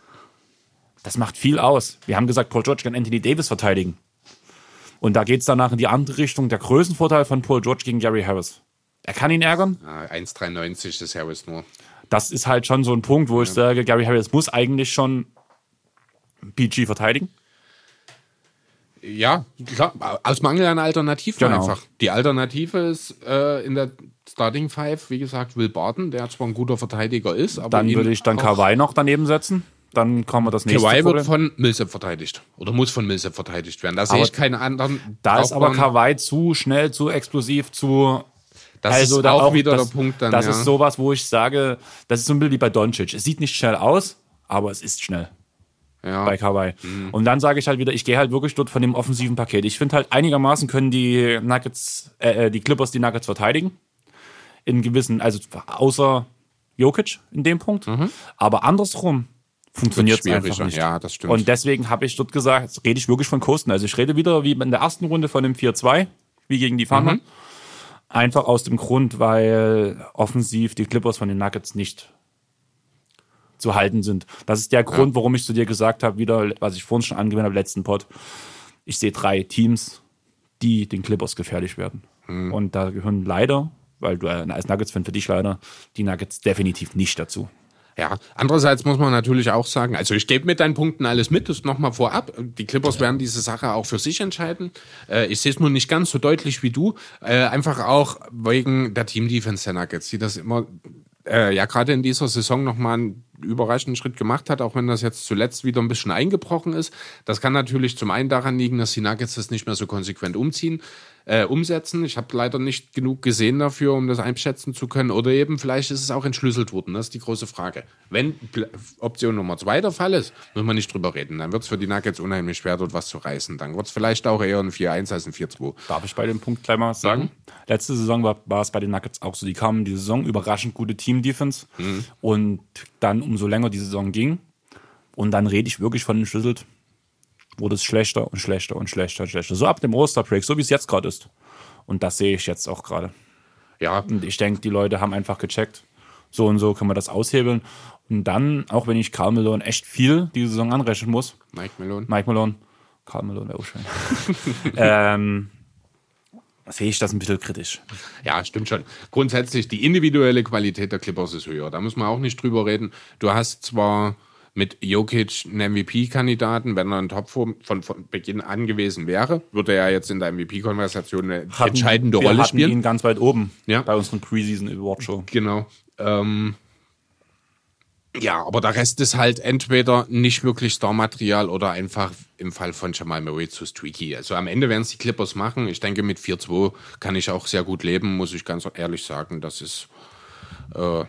Das macht viel aus. Wir haben gesagt, Paul George kann Anthony Davis verteidigen. Und da geht es danach in die andere Richtung. Der Größenvorteil von Paul George gegen Gary Harris. Er kann ihn ärgern. Ah, 1,93 ist Harris nur. Das ist halt schon so ein Punkt, wo ich sage, Gary Harris muss eigentlich schon PG verteidigen. Ja, klar, aus Mangel an Alternative Genau. einfach. Die Alternative ist äh, in der Starting Five, wie gesagt, Will Barton, der zwar ein guter Verteidiger ist, aber Dann würde ich dann Kawhi noch daneben setzen. Dann kommen wir das nächste Kawhi wird von Millsap verteidigt. Oder muss von Millsap verteidigt werden. Da sehe ich keine anderen. da ist aber Kawhi zu schnell, zu explosiv, zu Das also ist da auch, wieder das, der Punkt dann. Das ja. ist sowas, wo ich sage, das ist so ein bisschen wie bei Doncic. Es sieht nicht schnell aus, aber es ist schnell ja. bei Kawhi. Und dann sage ich halt wieder, ich gehe halt wirklich dort von dem offensiven Paket. Ich finde halt einigermaßen können die Nuggets, äh, äh, die Clippers die Nuggets verteidigen. In gewissen, also außer Jokic in dem Punkt. Aber andersrum funktioniert es einfach nicht. Ja, das stimmt. Und deswegen habe ich dort gesagt, jetzt rede ich wirklich von Kosten. Also ich rede wieder wie in der ersten Runde von dem 4-2, wie gegen die Thunder. Mhm. Einfach aus dem Grund, weil offensiv die Clippers von den Nuggets nicht zu halten sind. Das ist der Grund, warum ich zu dir gesagt habe, wieder, was ich vorhin schon angewendet habe, letzten Pod. Ich sehe drei Teams, die den Clippers gefährlich werden. Mhm. Und da gehören leider, weil du als Nuggets-Fan für dich leider, die Nuggets definitiv nicht dazu. Ja, andererseits muss man natürlich auch sagen, also ich gebe mit deinen Punkten alles mit, das nochmal vorab. Die Clippers werden diese Sache auch für sich entscheiden. Äh, ich sehe es nur nicht ganz so deutlich wie du, äh, einfach auch wegen der Team-Defense der Nuggets, die das immer, äh, ja gerade in dieser Saison nochmal einen überraschenden Schritt gemacht hat, auch wenn das jetzt zuletzt wieder ein bisschen eingebrochen ist. Das kann natürlich zum einen daran liegen, dass die Nuggets das nicht mehr so konsequent umziehen äh, umsetzen. Ich habe leider nicht genug gesehen dafür, um das einschätzen zu können. Oder eben vielleicht ist es auch entschlüsselt worden. Das ist die große Frage. Wenn Option Nummer zwei der Fall ist, müssen wir nicht drüber reden. Dann wird es für die Nuggets unheimlich schwer, dort was zu reißen. Dann wird es vielleicht auch eher ein 4-1 als ein 4-2. Darf ich bei dem Punkt gleich mal was sagen? Mhm. Letzte Saison war, war es bei den Nuggets auch so. Die kamen die Saison überraschend gute Team-Defense. Mhm. Und dann, umso länger die Saison ging, und dann rede ich wirklich von entschlüsselt, wurde es schlechter und schlechter und schlechter und schlechter. So ab dem Osterbreak, so wie es jetzt gerade ist. Und das sehe ich jetzt auch gerade. Ja, Und ich denke, die Leute haben einfach gecheckt, so und so können wir das aushebeln. Und dann, auch wenn ich Karl Malone echt viel diese Saison anrechnen muss, Mike Malone. Mike Malone, Karl Malone wäre auch schön, ähm, sehe ich das ein bisschen kritisch. Ja, stimmt schon. Grundsätzlich, die individuelle Qualität der Clippers ist höher. Da muss man auch nicht drüber reden. Du hast zwar mit Jokic einen MVP-Kandidaten, wenn er in Topform von, von Beginn an gewesen wäre, würde er jetzt in der MVP-Konversation eine Hatten- entscheidende wir Rolle hatten spielen. ihn ganz weit oben Ja. bei unseren Preseason Award Show. Genau. Ähm, ja, aber der Rest ist halt entweder nicht wirklich Star-Material oder einfach im Fall von Jamal Murray zu streaky. Also am Ende werden es die Clippers machen. Ich denke, mit 4-2 kann ich auch sehr gut leben, muss ich ganz ehrlich sagen. Das ist äh,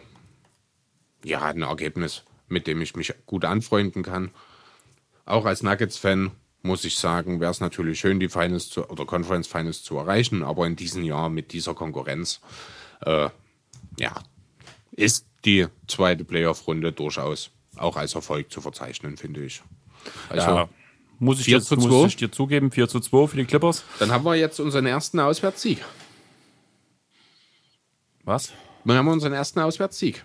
ja ein Ergebnis, mit dem ich mich gut anfreunden kann. Auch als Nuggets-Fan muss ich sagen, wäre es natürlich schön, die Finals zu, oder Conference Finals zu erreichen, aber in diesem Jahr mit dieser Konkurrenz äh, ja, ist die zweite Playoff-Runde durchaus auch als Erfolg zu verzeichnen, finde ich. Also, Ja, muss ich, 4 dir, zu muss 2? ich dir zugeben, 4 zu 2 für die Clippers. dann haben wir jetzt unseren ersten Auswärtssieg. Was? Dann haben wir unseren ersten Auswärtssieg.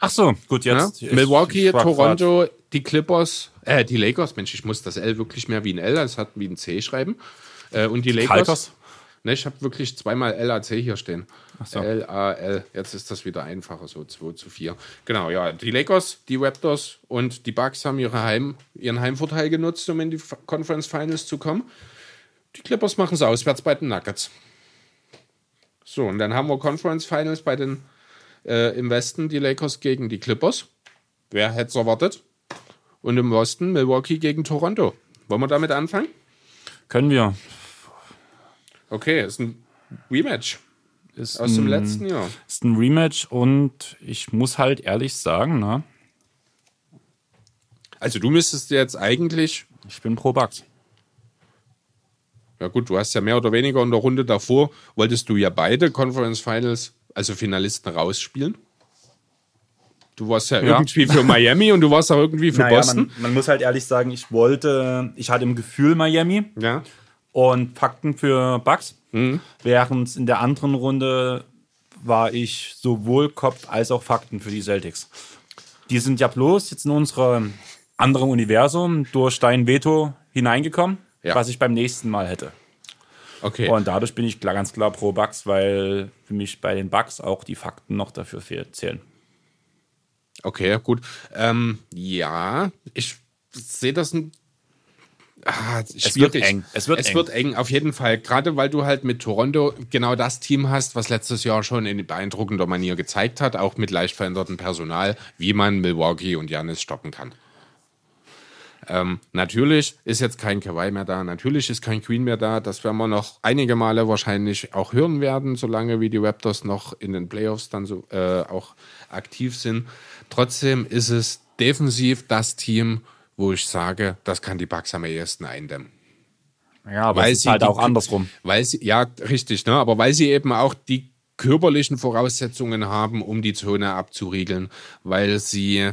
Ach so, gut, Ja? jetzt. ich- Milwaukee, Toronto, die Clippers, äh, die Lakers. Mensch, ich muss das L wirklich mehr wie ein L, als hat wie ein C schreiben. Äh, und die Lakers. Lakers? Ne, ich habe wirklich zweimal LAC hier stehen. so. L-A-L. Jetzt ist das wieder einfacher, so 2 zu 4. Genau, ja. Die Lakers, die Raptors und die Bucks haben ihre Heim, ihren Heimvorteil genutzt, um in die Conference Finals zu kommen. Die Clippers machen es auswärts bei den Nuggets. So, und dann haben wir Conference Finals bei den äh, im Westen die Lakers gegen die Clippers. Wer hätte es erwartet? Und im Osten Milwaukee gegen Toronto. Wollen wir damit anfangen? Können wir. Okay, ist ein Rematch Ist aus dem ein, letzten Jahr. Ist ein Rematch und ich muss halt ehrlich sagen, ne, Also du müsstest jetzt eigentlich, ich bin pro Bucks. Ja gut, du hast ja mehr oder weniger in der Runde davor, wolltest du ja beide Conference Finals, also Finalisten rausspielen. Du warst ja, Ja. irgendwie für Miami und du warst auch irgendwie für Boston. man, man muss halt ehrlich sagen, ich wollte, ich hatte im Gefühl Miami ja. und Fakten für Bucks. Mhm. Während in der anderen Runde war ich sowohl Kopf als auch Fakten für die Celtics. Die sind ja bloß jetzt in unsere andere Universum durch dein Veto hineingekommen, Ja. was ich beim nächsten Mal hätte. Okay. Und dadurch bin ich klar, ganz klar pro Bucks, weil für mich bei den Bucks auch die Fakten noch dafür zählen. Okay, gut. Ähm, ja, ich sehe das ein. Ah, schwierig. wird eng. Es wird es eng. wird eng, auf jeden Fall. Gerade weil du halt mit Toronto genau das Team hast, was letztes Jahr schon in beeindruckender Manier gezeigt hat, auch mit leicht verändertem Personal, wie man Milwaukee und Janis stoppen kann. Ähm, natürlich ist jetzt kein Kawhi mehr da, natürlich ist kein Queen mehr da. Das werden wir noch einige Male wahrscheinlich auch hören werden, solange wie die Raptors noch in den Playoffs dann so äh, auch aktiv sind. Trotzdem ist es defensiv das Team, wo ich sage, das kann die Bucks am ehesten eindämmen. Ja, aber Weil es ist sie halt die- auch andersrum. Weil sie, ja, richtig, ne? aber weil sie eben auch die körperlichen Voraussetzungen haben, um die Zone abzuriegeln, weil sie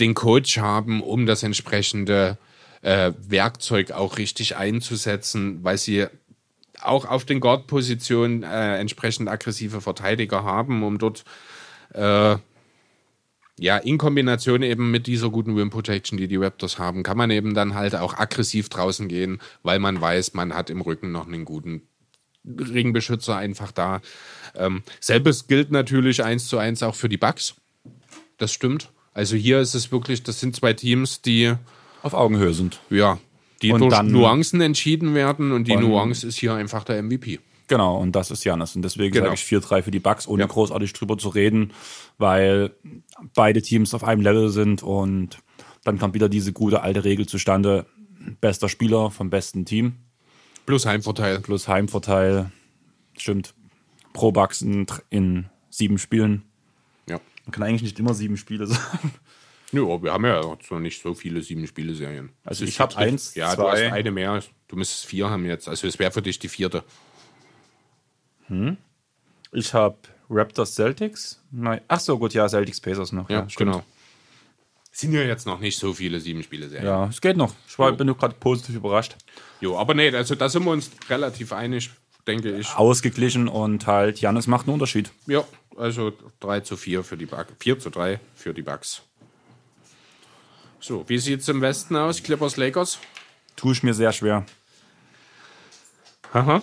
den Coach haben, um das entsprechende äh, Werkzeug auch richtig einzusetzen, weil sie auch auf den Guard-Positionen äh, entsprechend aggressive Verteidiger haben, um dort äh, ja, in Kombination eben mit dieser guten Rim Protection, die die Raptors haben, kann man eben dann halt auch aggressiv draußen gehen, weil man weiß, man hat im Rücken noch einen guten Ringbeschützer einfach da. Ähm, selbes gilt natürlich eins zu eins auch für die Bucks. Das stimmt. Also hier ist es wirklich, das sind zwei Teams, die Auf Augenhöhe sind. ja, die Und durch Nuancen entschieden werden und die Und- Nuance ist hier einfach der MVP. Genau, und das ist Janis. Und deswegen Genau. sage ich 4-3 für die Bucks, ohne Ja. großartig drüber zu reden, weil beide Teams auf einem Level sind und dann kommt wieder diese gute alte Regel zustande. Bester Spieler vom besten Team Plus Heimvorteil. plus Heimvorteil. Stimmt. Pro Bucks in, in sieben Spielen. Ja. Man kann eigentlich nicht immer sieben Spiele sagen. Ja, aber wir haben ja noch nicht so viele sieben-Spiele-Serien. Also Das ich ist hab die dritte. eins, Ja, du zwei. hast eine mehr. Du müsstest vier haben jetzt. Also es wäre für dich die vierte. Ich habe Raptors Celtics. Nein. Ach so, gut, ja, Celtics Pacers noch. Ja, stimmt. genau. Sind ja jetzt noch nicht so viele Sieben-Spiele-Serien. Ja, es geht noch. Ich war, bin nur gerade positiv überrascht. Jo, aber nee, also da sind wir uns relativ einig, denke ich. Ausgeglichen und halt, Janis macht einen Unterschied. Ja, also 3 zu 4 für die Bucks. 4 zu 3 für die Bucks. So, wie sieht es im Westen aus? Clippers, Lakers? Tue ich mir sehr schwer. Aha.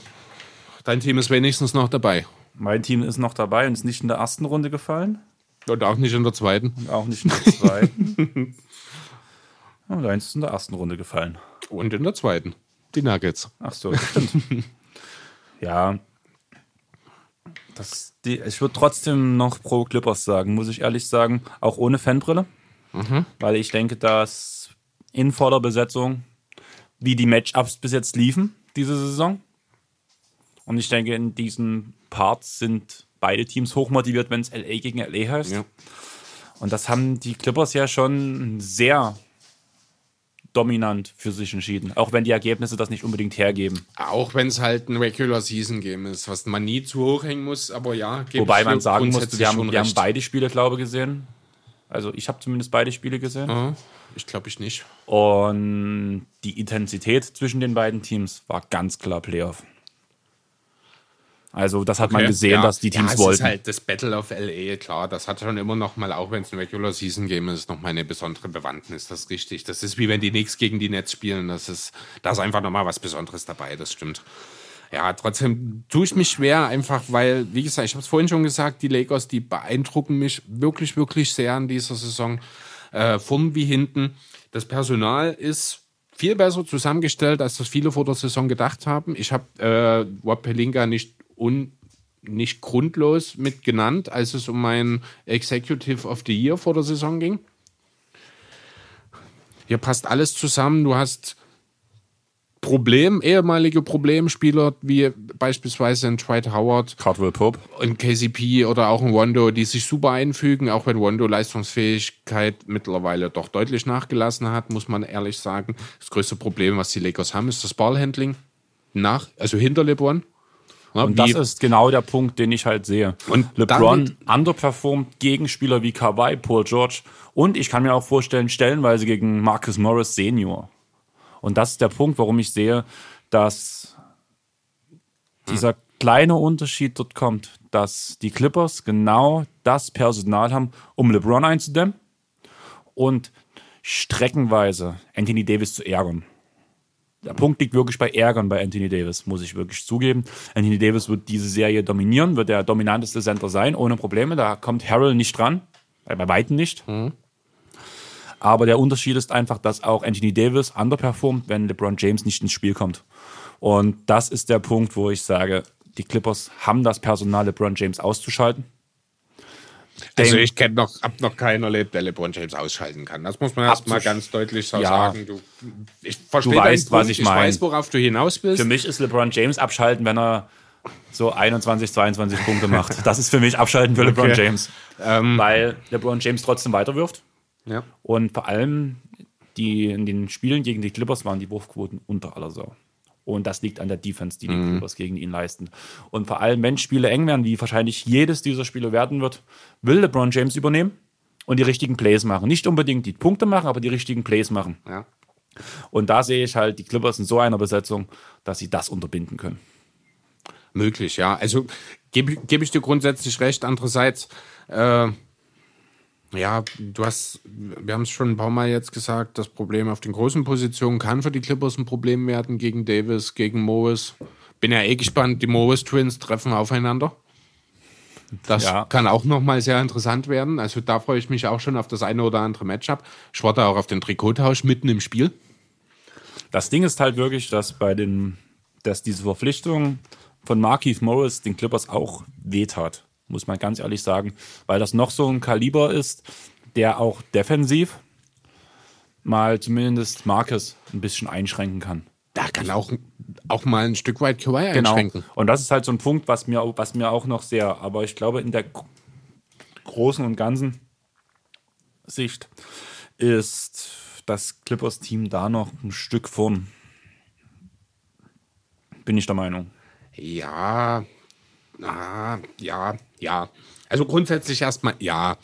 Dein Team ist wenigstens noch dabei. Mein Team ist noch dabei und ist nicht in der ersten Runde gefallen. Und auch nicht in der zweiten. Und auch nicht in der zweiten. Oh, deins ist in der ersten Runde gefallen. Und in der zweiten. Die Nuggets. Ach so, stimmt. ja. Das, die, ich würde trotzdem noch pro Clippers sagen, muss ich ehrlich sagen. Auch ohne Fanbrille. Weil ich denke, dass in voller Besetzung, wie die Matchups bis jetzt liefen, diese Saison. Und ich denke, in diesen Parts sind beide Teams hochmotiviert, wenn es LA gegen LA heißt. Ja. Und das haben die Clippers ja schon sehr dominant für sich entschieden. Auch wenn die Ergebnisse das nicht unbedingt hergeben. Auch wenn es halt ein Regular Season Game ist, was man nie zu hoch hängen muss, aber ja. Wobei man sagen muss, wir haben, wir haben beide Spiele, glaube ich, gesehen. Also ich habe zumindest beide Spiele gesehen. Ja, Ich glaube ich nicht. Und die Intensität zwischen den beiden Teams war ganz klar Playoff. Also das hat man Okay. gesehen, Ja. dass die Teams ja, es wollten. ist halt das Battle of LA, klar. Das hat schon immer noch mal, auch wenn es ein Regular Season Game ist, noch mal eine besondere Bewandtnis. Das ist richtig. Das ist wie wenn die Knicks gegen die Nets spielen. Das ist, da ist einfach noch mal was Besonderes dabei. Das stimmt. Ja, trotzdem tue ich mich schwer, einfach weil, wie gesagt, ich habe es vorhin schon gesagt, die Lakers, die beeindrucken mich wirklich, wirklich sehr in dieser Saison. Äh, vorn wie hinten. Das Personal ist viel besser zusammengestellt, als das viele vor der Saison gedacht haben. Ich habe äh, Rob Pelinka nicht, un, nicht grundlos mit genannt, als es um mein Executive of the Year vor der Saison ging. Hier passt alles zusammen. Du hast Problem, ehemalige Problemspieler, wie beispielsweise ein Dwight Howard, Cardwell Pope. ein KCP oder auch ein Wondo, die sich super einfügen, auch wenn Wondo Leistungsfähigkeit mittlerweile doch deutlich nachgelassen hat, muss man ehrlich sagen. Das größte Problem, was die Lakers haben, ist das Ballhandling nach, also hinter LeBron. Und das wie- ist genau der Punkt, den ich halt sehe. Und LeBron underperformt Gegenspieler wie Kawhi, Paul George und ich kann mir auch vorstellen, stellenweise gegen Marcus Morris Senior. Und das ist der Punkt, warum ich sehe, dass dieser kleine Unterschied dort kommt, dass die Clippers genau das Personal haben, um LeBron einzudämmen und streckenweise Anthony Davis zu ärgern. Der Punkt liegt wirklich bei Ärgern bei Anthony Davis, muss ich wirklich zugeben. Anthony Davis wird diese Serie dominieren, wird der dominanteste Center sein, ohne Probleme. Da kommt Harrell nicht dran, äh, bei Weitem nicht. Aber der Unterschied ist einfach, dass auch Anthony Davis underperformt, wenn LeBron James nicht ins Spiel kommt. Und das ist der Punkt, wo ich sage, die Clippers haben das Personal, LeBron James auszuschalten. Also ich kenne noch, hab noch keinen erlebt, der LeBron James ausschalten kann. Das muss man erst mal Abzusch- ganz deutlich so Ja. sagen. Du, ich verstehe Du weißt, was ich ich mein. weiß, worauf du hinaus willst. Für mich ist LeBron James abschalten, wenn er so 21, 22 Punkte macht. Das ist für mich abschalten für LeBron Okay. James. Weil LeBron James trotzdem weiterwirft. Ja. Und vor allem die, in den Spielen gegen die Clippers waren die Wurfquoten unter aller Sau. Und das liegt an der Defense, die die Clippers gegen ihn leisten. Und vor allem, wenn Spiele eng werden, wie wahrscheinlich jedes dieser Spiele werden wird, will LeBron James übernehmen und die richtigen Plays machen. Nicht unbedingt die Punkte machen, aber die richtigen Plays machen. Ja. Und da sehe ich halt die Clippers in so einer Besetzung, dass sie das unterbinden können. Möglich, ja. Also gebe geb ich dir grundsätzlich recht. Andererseits, äh, ja, du hast, wir haben es schon ein paar Mal jetzt gesagt, das Problem auf den großen Positionen kann für die Clippers ein Problem werden gegen Davis, gegen Morris. Bin ja eh gespannt, die Morris Twins treffen aufeinander. Das Ja. kann auch nochmal sehr interessant werden. Also da freue ich mich auch schon auf das eine oder andere Matchup. Ich warte auch auf den Trikottausch mitten im Spiel. Das Ding ist halt wirklich, dass bei den, dass diese Verpflichtung von Markeith Morris den Clippers auch wehtat, muss man ganz ehrlich sagen, weil das noch so ein Kaliber ist, der auch defensiv mal zumindest Marcus ein bisschen einschränken kann. Da kann auch, auch mal ein Stück weit Kawhi Genau. einschränken. Und das ist halt so ein Punkt, was mir, was mir auch noch sehr, aber ich glaube, in der gro- großen und ganzen Sicht ist das Clippers-Team da noch ein Stück vorn. Bin ich der Meinung. Ja, ah, ja, ja. Also grundsätzlich erstmal ja.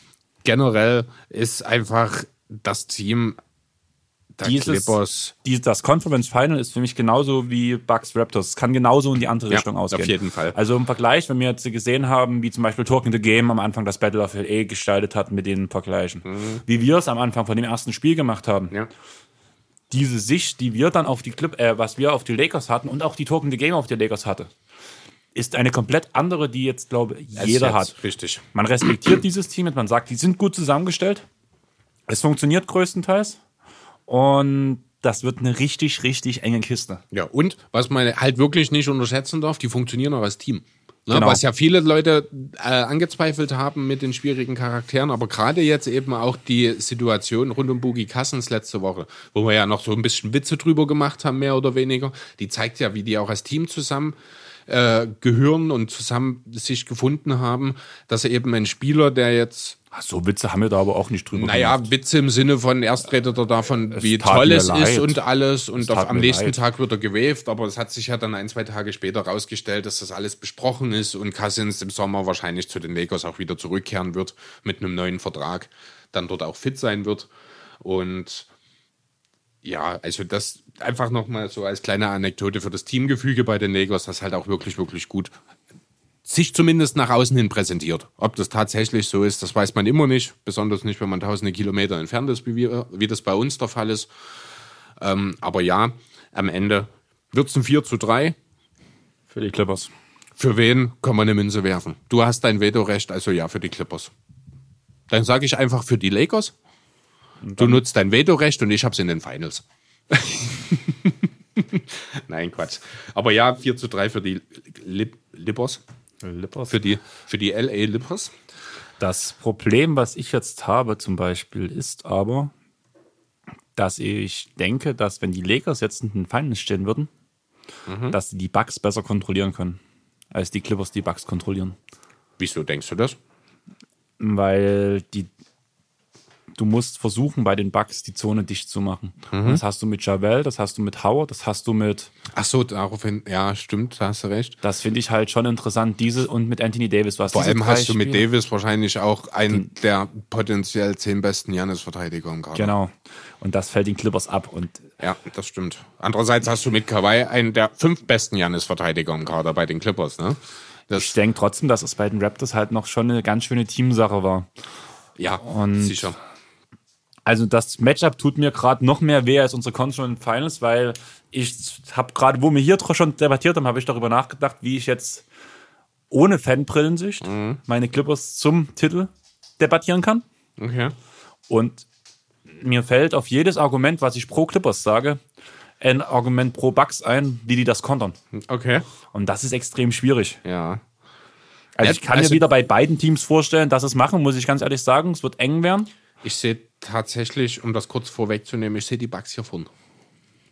Generell ist einfach das Team der Dieses, Clippers. die, das Conference Final ist für mich genauso wie Bucks Raptors. Es kann genauso in die andere Ja, Richtung auf ausgehen. jeden Fall. Also im Vergleich, wenn wir jetzt gesehen haben, wie zum Beispiel Talking the Game am Anfang das Battle of LA gestaltet hat mit den Vergleichen. Wie wir es am Anfang von dem ersten Spiel gemacht haben. Mhm. Ja. Diese Sicht, die wir dann auf die Clip, äh, was wir auf die Lakers hatten und auch die Talking the Game auf die Lakers hatte, ist eine komplett andere, die jetzt, glaube ich, jeder jetzt hat. Richtig. Man respektiert dieses Team, man sagt, die sind gut zusammengestellt. Es funktioniert größtenteils. Und das wird eine richtig, richtig enge Kiste. Ja, und was man halt wirklich nicht unterschätzen darf, die funktionieren auch als Team. Ne, Genau. Was ja viele Leute äh, angezweifelt haben mit den schwierigen Charakteren, aber gerade jetzt eben auch die Situation rund um Boogie Cousins letzte Woche, wo wir ja noch so ein bisschen Witze drüber gemacht haben, mehr oder weniger, die zeigt ja, wie die auch als Team zusammen äh, gehören und zusammen sich gefunden haben, dass eben ein Spieler, der jetzt Ach, So Witze haben wir da aber auch nicht drüber naja, gemacht. Witze im Sinne von erst redet er davon, wie tat toll es ist leid. und alles und auf, am nächsten leid. Tag wird er gewaved, aber es hat sich ja dann ein, zwei Tage später rausgestellt, dass das alles besprochen ist und Cousins im Sommer wahrscheinlich zu den Lakers auch wieder zurückkehren wird mit einem neuen Vertrag, dann dort auch fit sein wird und ja, also das einfach nochmal so als kleine Anekdote für das Teamgefüge bei den Lakers, das halt auch wirklich, wirklich gut sich zumindest nach außen hin präsentiert. Ob das tatsächlich so ist, das weiß man immer nicht, besonders nicht, wenn man tausende Kilometer entfernt ist, wie, wir, wie das bei uns der Fall ist. Ähm, aber ja, am Ende wird es ein 4 zu 3. Für die Clippers. Für wen kann man eine Münze werfen? Du hast dein Vetorecht, also ja, für die Clippers. Dann sage ich einfach für die Lakers. Du nutzt dein Vetorecht und ich hab's in den Finals. Nein, Quatsch. Aber ja, 4 zu 3 für die Lip Lippers. Clippers. Für die, für die LA Lippers. Das Problem, was ich jetzt habe zum Beispiel, ist aber, dass ich denke, dass wenn die Lakers jetzt in den Finals stehen würden, dass sie die Bugs besser kontrollieren können, als die Clippers die Bugs kontrollieren. Wieso denkst du das? Weil die du musst versuchen, bei den Bugs die Zone dicht zu machen. Und das hast du mit Javel, das hast du mit Howard, das hast du mit, Ach so, daraufhin, ja, stimmt, da hast du recht. das finde ich halt schon interessant, diese und mit Anthony Davis. Was Vor allem hast du mit Davis wahrscheinlich auch einen der potenziell zehn besten Janis-Verteidiger im Kader. Genau. Und das fällt den Clippers ab. Und Ja, das stimmt. Andererseits hast du mit Kawhi einen der fünf besten Janis-Verteidiger im Kader bei den Clippers, ne? ich Das, denke trotzdem, dass es bei den Raptors halt noch schon eine ganz schöne Teamsache war. ja, Und- sicher. Also das Matchup tut mir gerade noch mehr weh als unsere Conference Finals, weil ich habe gerade, wo wir hier schon debattiert haben, habe ich darüber nachgedacht, wie ich jetzt ohne Fanbrillensicht meine Clippers zum Titel debattieren kann. Okay. Und mir fällt auf jedes Argument, was ich pro Clippers sage, ein Argument pro Bucks ein, wie die das kontern. Okay. Und das ist extrem schwierig. Ja. Also ich kann also- mir wieder bei beiden Teams vorstellen, dass es machen, muss ich ganz ehrlich sagen. Es wird eng werden. Ich sehe tatsächlich, um das kurz vorwegzunehmen, ich sehe die Bugs hier vorne.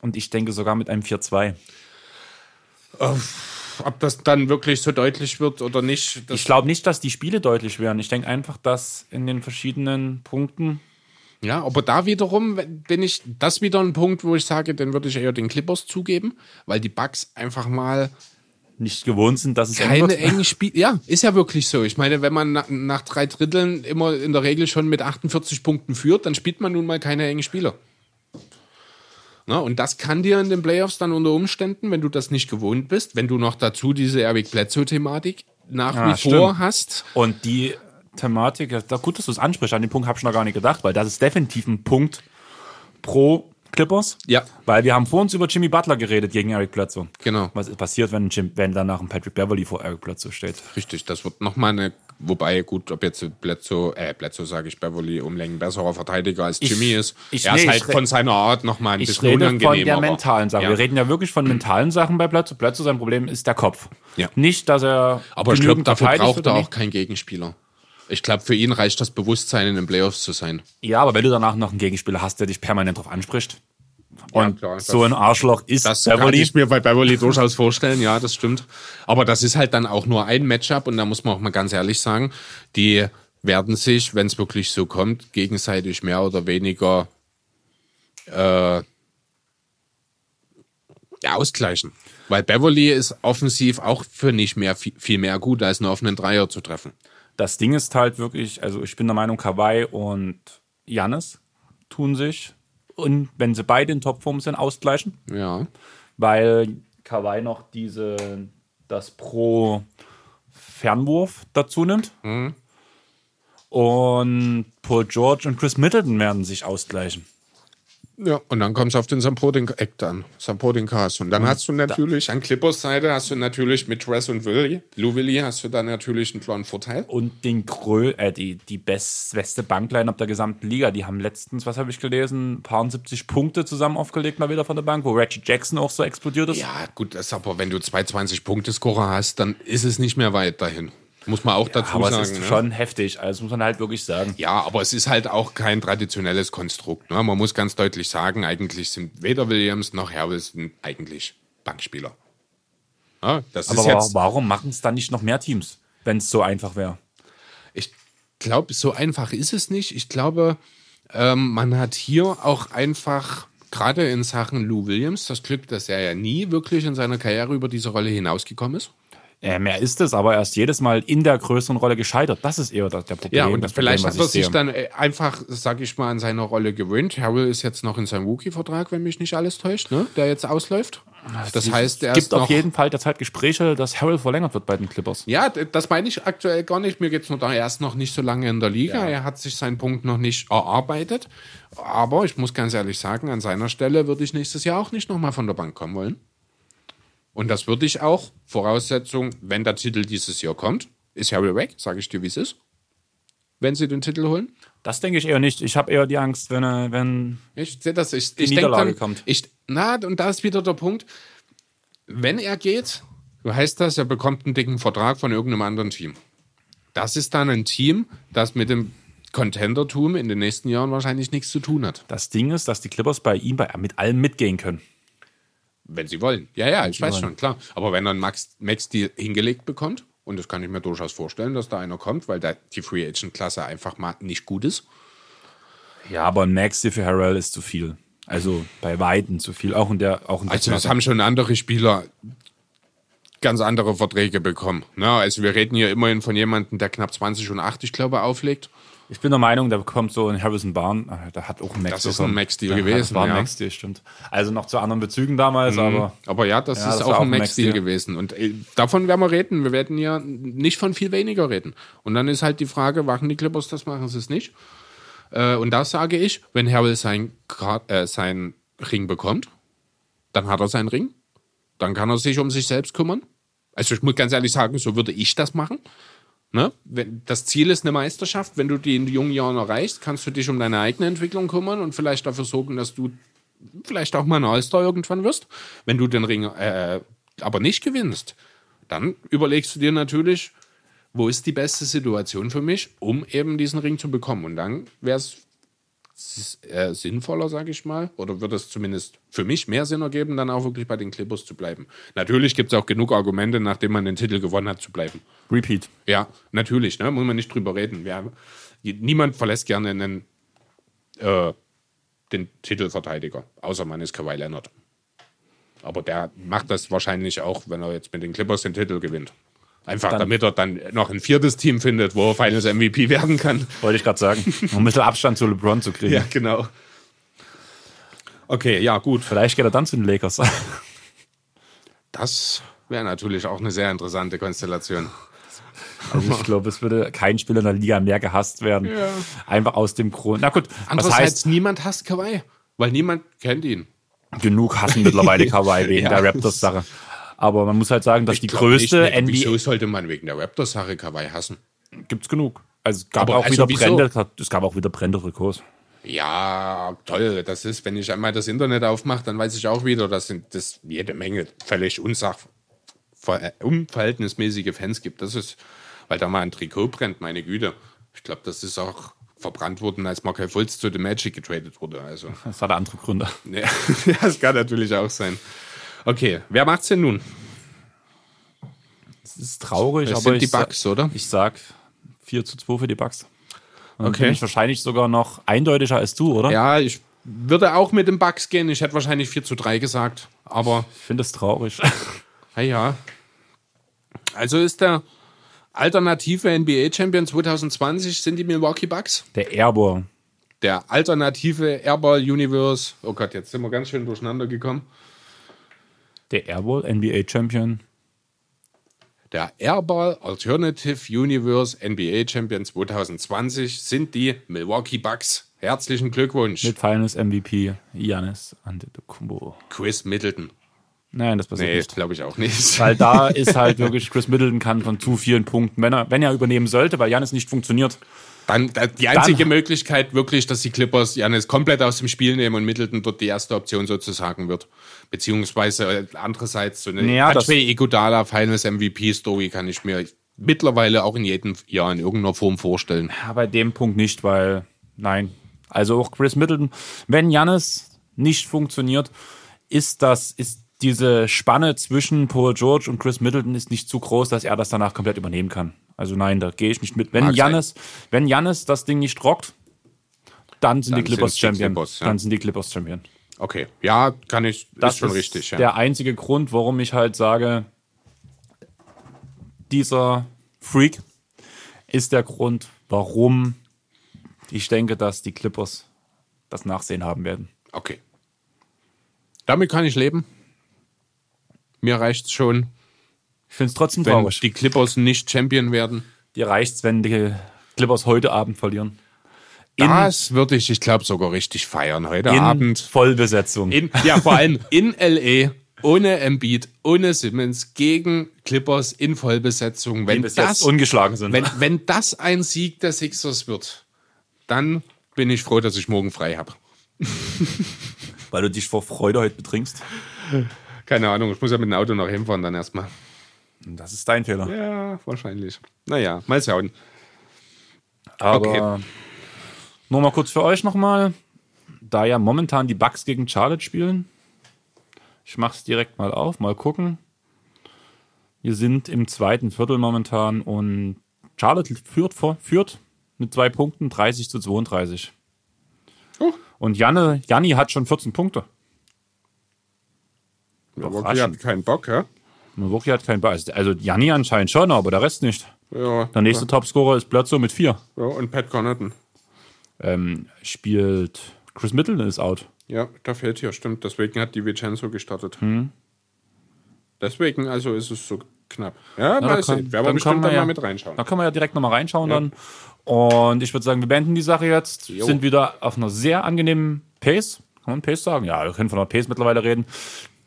Und ich denke sogar mit einem 4-2. Ob das dann wirklich so deutlich wird oder nicht, Ich glaube nicht, dass die Spiele deutlich werden. Ich denke einfach, dass in den verschiedenen Punkten. Ja, aber da wiederum bin ich, das wieder ein Punkt, wo ich sage, den würde ich eher den Clippers zugeben, weil die Bugs einfach mal nicht gewohnt sind, dass es keine wird. engen Spiele. Ja, ist ja wirklich so. Ich meine, wenn man na, nach drei Dritteln immer in der Regel schon mit 48 Punkten führt, dann spielt man nun mal keine engen Spiele. Na, und das kann dir in den Playoffs dann unter Umständen, wenn du das nicht gewohnt bist, wenn du noch dazu diese Eric Bledsoe-Thematik nach Ah, wie vor stimmt. hast. Und die Thematik, ja, da gut, dass du es ansprichst, an den Punkt habe ich noch gar nicht gedacht, weil das ist definitiv ein Punkt pro Clippers. Ja. Weil wir haben vor uns über Jimmy Butler geredet gegen Eric Bledsoe. Genau. Was passiert, wenn, Jim, wenn danach ein Patrick Beverly vor Eric Bledsoe steht? Richtig, das wird nochmal eine, wobei gut, ob jetzt Bledsoe, äh, Bledsoe sage ich, Beverly um Längen besserer Verteidiger als Jimmy ist. ich- er nee, ist ich halt von seiner Art nochmal ein Ich bisschen rede unangenehm. von der aber- mentalen Sache. Ja. Wir reden ja wirklich von mentalen Sachen bei Bledsoe. Bledsoe, sein Problem ist der Kopf. Ja. Nicht, dass er Aber ich glaube, dafür braucht er nicht. auch keinen Gegenspieler. Ich glaube, für ihn reicht das Bewusstsein, in den Playoffs zu sein. Ja, aber wenn du danach noch einen Gegenspieler hast, der dich permanent drauf anspricht. Ja, Und klar, das- so ein Arschloch ist Das kann Beverly. ich mir bei Beverly durchaus vorstellen, ja, das stimmt. Aber das ist halt dann auch nur ein Matchup und da muss man auch mal ganz ehrlich sagen, die werden sich, wenn es wirklich so kommt, gegenseitig mehr oder weniger äh, ja, ausgleichen. Weil Beverly ist offensiv auch für nicht mehr viel, viel mehr gut, als einen offenen Dreier zu treffen. Das Ding ist halt wirklich, also ich bin der Meinung, Kawhi und Janis tun sich und wenn sie beide in Topform sind, ausgleichen, Ja. weil Kawhi noch diese das pro Fernwurf dazu nimmt. Und Paul George und Chris Middleton werden sich ausgleichen. Ja, und dann kommst du auf den Supporting Act an, Supporting Cast. Und dann hast du natürlich, an Clippers Seite hast du natürlich mit Tress und Willy, Lou Willy hast du dann natürlich einen kleinen Vorteil. Und den Grö äh, die, die best, beste Bankline ab der gesamten Liga. Die haben letztens, was habe ich gelesen, ein paar 70 Punkte zusammen aufgelegt, mal wieder von der Bank, wo Reggie Jackson auch so explodiert ist. Ja, gut, das aber wenn du 220 Punkte Scorer hast, dann ist es nicht mehr weit dahin. Muss man auch dazu aber sagen. es ist ne? schon heftig, also das muss man halt wirklich sagen. Ja, aber es ist halt auch kein traditionelles Konstrukt. Ne? Man muss ganz deutlich sagen, eigentlich sind weder Williams noch Harrison eigentlich Bankspieler. Ja, das Aber ist jetzt, warum machen es dann nicht noch mehr Teams, wenn es so einfach wäre? ich glaube, so einfach ist es nicht. Ich glaube, ähm, man hat hier auch einfach, gerade in Sachen Lou Williams, das Glück, dass er ja nie wirklich in seiner Karriere über diese Rolle hinausgekommen ist. Äh, mehr ist es, aber er ist jedes Mal in der größeren Rolle gescheitert. Das ist eher das, der Problem. Ja, und vielleicht Problem, hat er ich sich sehe. dann äh, einfach, sag ich mal, an seine Rolle gewöhnt. Harrell ist jetzt noch in seinem Rookie-Vertrag, wenn mich nicht alles täuscht, ne? der jetzt ausläuft. Das heißt, er Es gibt auf jeden Fall derzeit Gespräche, dass Harrell verlängert wird bei den Clippers. Ja, das meine ich aktuell gar nicht. Mir geht's nur da, er ist noch nicht so lange in der Liga. Er hat sich seinen Punkt noch nicht erarbeitet. Aber ich muss ganz ehrlich sagen, an seiner Stelle würde ich nächstes Jahr auch nicht nochmal von der Bank kommen wollen. Und das würde ich auch, Voraussetzung, wenn der Titel dieses Jahr kommt, ist Harry weg, sage ich dir, wie es ist. Wenn sie den Titel holen. Das denke ich eher nicht. Ich habe eher die Angst, wenn, er- wenn Ich sehe das. Ich, ich denke Niederlage dann, kommt. Ich, na, und da ist wieder der Punkt. Wenn er geht, heißt das, er bekommt einen dicken Vertrag von irgendeinem anderen Team. Das ist dann ein Team, das mit dem Contendertum in den nächsten Jahren wahrscheinlich nichts zu tun hat. das Ding ist, dass die Clippers bei ihm bei, mit allem mitgehen können. Wenn sie wollen. Ja, ja, ich weiß wollen. schon, klar. Aber wenn einen Max, Max Deal hingelegt bekommt, und das kann ich mir durchaus vorstellen, dass da einer kommt, weil da die Free Agent Klasse einfach mal nicht gut ist. Ja, aber ein Maxi für Harrell ist zu viel. Also bei Weitem zu viel. Auch in der, auch in der Also Klasse. haben schon andere Spieler ganz andere Verträge bekommen. Ne? Also wir reden hier immerhin von jemandem, der knapp 20 und 8, ich glaube, auflegt. Ich bin der Meinung, da bekommt so ein Harrison Barn, äh, der hat auch ein Max. Das ist ein Max-Deal gewesen, Das war ein ja. Max-Deal, stimmt. Also noch zu anderen Bezügen damals, aber Aber ja, das Ja, ist das auch auch ein Max-Deal gewesen. Und äh, davon werden wir reden. Wir werden ja nicht von viel weniger reden. Und dann ist halt die Frage, machen die Clippers das, machen sie es nicht? Äh, und da sage ich, wenn Harrell sein, äh, sein Ring bekommt, dann hat er seinen Ring. Dann kann er sich um sich selbst kümmern. Also ich muss ganz ehrlich sagen, so würde ich das machen. Ne? Das Ziel ist eine Meisterschaft. Wenn du die in jungen Jahren erreichst, kannst du dich um deine eigene Entwicklung kümmern und vielleicht dafür sorgen, dass du vielleicht auch mal ein All-Star irgendwann wirst. Wenn du den Ring äh, aber nicht gewinnst, dann überlegst du dir natürlich, wo ist die beste Situation für mich, um eben diesen Ring zu bekommen. Und dann wäre es äh, sinnvoller, sage ich mal, oder wird es zumindest für mich mehr Sinn ergeben, dann auch wirklich bei den Clippers zu bleiben. Natürlich gibt es auch genug Argumente, nachdem man den Titel gewonnen hat, zu bleiben. Repeat. Ja, natürlich, ne? muss man nicht drüber reden. Wir, niemand verlässt gerne einen, äh, den Titelverteidiger, außer man ist Kawhi Leonard. Aber der macht das wahrscheinlich auch, wenn er jetzt mit den Clippers den Titel gewinnt. Einfach Dann- damit er dann noch ein viertes Team findet, wo er Finals MVP werden kann. Wollte ich gerade sagen. Um ein bisschen Abstand zu LeBron zu kriegen. genau. Okay, ja, gut. Vielleicht geht er dann zu den Lakers. Das wäre natürlich auch eine sehr interessante Konstellation. Also ich glaube, es würde kein Spieler in der Liga mehr gehasst werden. Einfach aus dem Grund. Na gut, was Andererseits, heißt, niemand hasst Kawhi, weil niemand kennt ihn. genug hassen mittlerweile Kawhi wegen Ja. der Raptors-Sache. Aber man muss halt sagen, dass die glaub größte nicht, NBA Wieso sollte man wegen der Raptors-Sache Kawhi hassen? gibt's genug. Also es gab Aber auch also wieder? Brände, es gab auch wieder Brände Trikots. Ja, toll. Das ist, wenn ich einmal das Internet aufmache, dann weiß ich auch wieder, dass sind das jede Menge völlig unsach, äh, unverhältnismäßige Fans gibt. Das ist, weil da mal ein Trikot brennt, meine Güte. Ich glaube, das ist auch verbrannt worden, als Markel Fultz zu dem Magic getradet wurde. Also, Das hatte andere Gründe. ja, das kann natürlich auch sein. Okay, wer macht's denn nun? Es ist traurig, Das aber sind die Bucks, oder? ich sag 4 zu 2 für die Bucks. Und Okay. bin ich wahrscheinlich sogar noch eindeutiger als du, oder? Ja, ich würde auch mit den Bucks gehen. Ich hätte wahrscheinlich 4 zu 3 gesagt, aber Ich finde es traurig. Ja, ja. Also ist der alternative NBA-Champion 2020 sind die Milwaukee Bucks. Der Airball. Der alternative Airball Universe. Oh Gott, jetzt sind wir ganz schön durcheinander gekommen. Der Airball NBA Champion. Der Airball Alternative Universe NBA Champion 2020 sind die Milwaukee Bucks. Herzlichen Glückwunsch. Mit Finals MVP Giannis Antetokounmpo. Chris Middleton. Nein, das passiert Nee, nicht. glaube ich auch nicht. Weil da ist halt wirklich Chris Middleton kann von zu vielen Punkten, wenn er, wenn er übernehmen sollte, weil Janis nicht funktioniert. Dann, da- die einzige Möglichkeit wirklich, dass die Clippers Janis komplett aus dem Spiel nehmen und Middleton dort die erste Option sozusagen wird. Beziehungsweise äh, andererseits so eine Ja, das- Ajay Iguodala Finals MVP Story kann ich mir mittlerweile auch in jedem Jahr in irgendeiner Form vorstellen. Ja, bei dem Punkt nicht, weil nein. Also auch Chris Middleton, wenn Janis nicht funktioniert, ist das, ist diese Spanne zwischen Paul George und Chris Middleton ist nicht zu groß, dass er das danach komplett übernehmen kann. Also nein, da gehe ich nicht mit. Wenn Mag sein. Janis, wenn Janis das Ding nicht rockt, dann sind Dann die Clippers sind's die Champion. Clippers, ja. Dann sind die Clippers Champion. Okay, ja, kann ich, Das ist schon richtig. Ja. der einzige Grund, warum ich halt sage, dieser Freak ist der Grund, warum ich denke, dass die Clippers das Nachsehen haben werden. Okay. Damit kann ich leben. Mir reicht's schon, Ich finde es trotzdem wenn traurig. die Clippers nicht Champion werden. Dir reicht's, wenn die Clippers heute Abend verlieren. In, Das würde ich, ich glaube, sogar richtig feiern heute in Abend. Vollbesetzung. In, ja, vor allem in LA, ohne Embiid, ohne Simmons, gegen Clippers in Vollbesetzung. die Wenn das, ungeschlagen sind. wenn, wenn das ein Sieg der Sixers wird, dann bin ich froh, dass ich morgen frei habe. weil du dich vor Freude heute betrinkst. Keine Ahnung, ich muss ja mit dem Auto noch hinfahren dann erstmal. Das ist dein Fehler. Ja, wahrscheinlich. Naja, mal schauen. Aber nur mal kurz für euch nochmal, da ja momentan die Bucks gegen Charlotte spielen. Ich mach's direkt mal auf, mal gucken. Wir sind im zweiten Viertel momentan und Charlotte führt, vor, führt mit zwei Punkten 30 zu 32. Oh. Und Janne, Janni hat schon 14 Punkte. Ja, Rocky raschen. hat keinen Bock, ja? Milwaukee hat keinen Ball. Also Janni anscheinend schon, aber der Rest nicht. Ja, Der nächste Topscorer ist Bledsoe mit vier. ja und Pat Connaughton. Ähm, spielt Chris Middleton ist out. Ja, da fehlt hier, stimmt. Deswegen hat die Vincenzo gestartet. Hm. Deswegen, also ist es so knapp. Ja, Ja, mal da sehen. kann- Werden wir dann bestimmt dann ja- mal mit reinschauen. Da können wir ja direkt nochmal reinschauen dann. Und ich würde sagen, wir beenden die Sache jetzt. Jo. Sind wieder auf einer sehr angenehmen Pace. Kann man Pace sagen? Ja, wir können von einer Pace mittlerweile reden.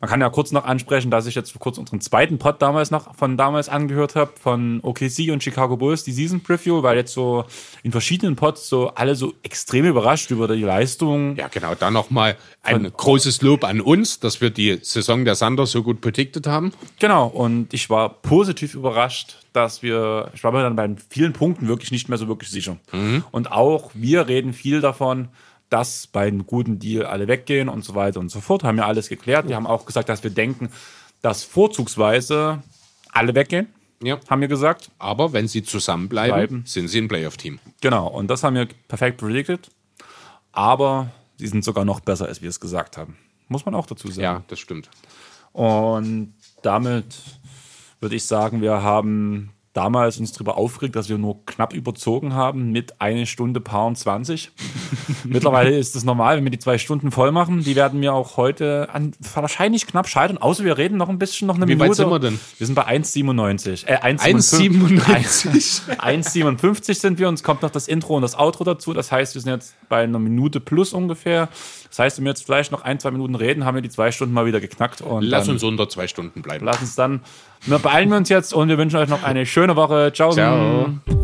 Man kann ja kurz noch ansprechen, dass ich jetzt vor kurz unseren zweiten Pod damals noch von damals angehört habe, von OKC und Chicago Bulls, die Season Preview, weil jetzt so in verschiedenen Pods so alle so extrem überrascht über die Leistung. Ja, genau. Dann nochmal ein großes Lob an uns, dass wir die Saison der Sander so gut predicted haben. Genau, und ich war positiv überrascht, dass wir, ich war mir dann bei vielen Punkten wirklich nicht mehr so wirklich sicher. Und auch wir reden viel davon, dass bei einem guten Deal alle weggehen und so weiter und so fort. Haben ja alles geklärt. Wir haben auch gesagt, dass wir denken, dass vorzugsweise alle weggehen, Ja. haben wir gesagt. Aber wenn sie zusammenbleiben, Bleiben. sind sie ein Playoff-Team. Genau, und das haben wir perfekt predicted. Aber sie sind sogar noch besser, als wir es gesagt haben. Muss man auch dazu sagen. Ja, das stimmt. Und damit würde ich sagen, wir haben damals uns darüber aufgeregt, dass wir nur knapp überzogen haben mit eine Stunde Paar 20. Mittlerweile ist es normal, wenn wir die zwei Stunden voll machen. Die werden wir auch heute an, wahrscheinlich knapp scheitern, außer wir reden noch ein bisschen, noch eine Wie Minute. weit sind wir denn? Wir sind bei 1,97. Äh, 1,97. 1,57 sind wir und es kommt noch das Intro und das Outro dazu. Das heißt, wir sind jetzt bei einer Minute plus ungefähr. Das heißt, wenn wir jetzt vielleicht noch ein, zwei Minuten reden, haben wir die zwei Stunden mal wieder geknackt. Und lass uns unter zwei Stunden bleiben. Lass uns dann. Wir beeilen uns jetzt und wir wünschen euch noch eine schöne Woche. Ciao. Ciao. Ciao.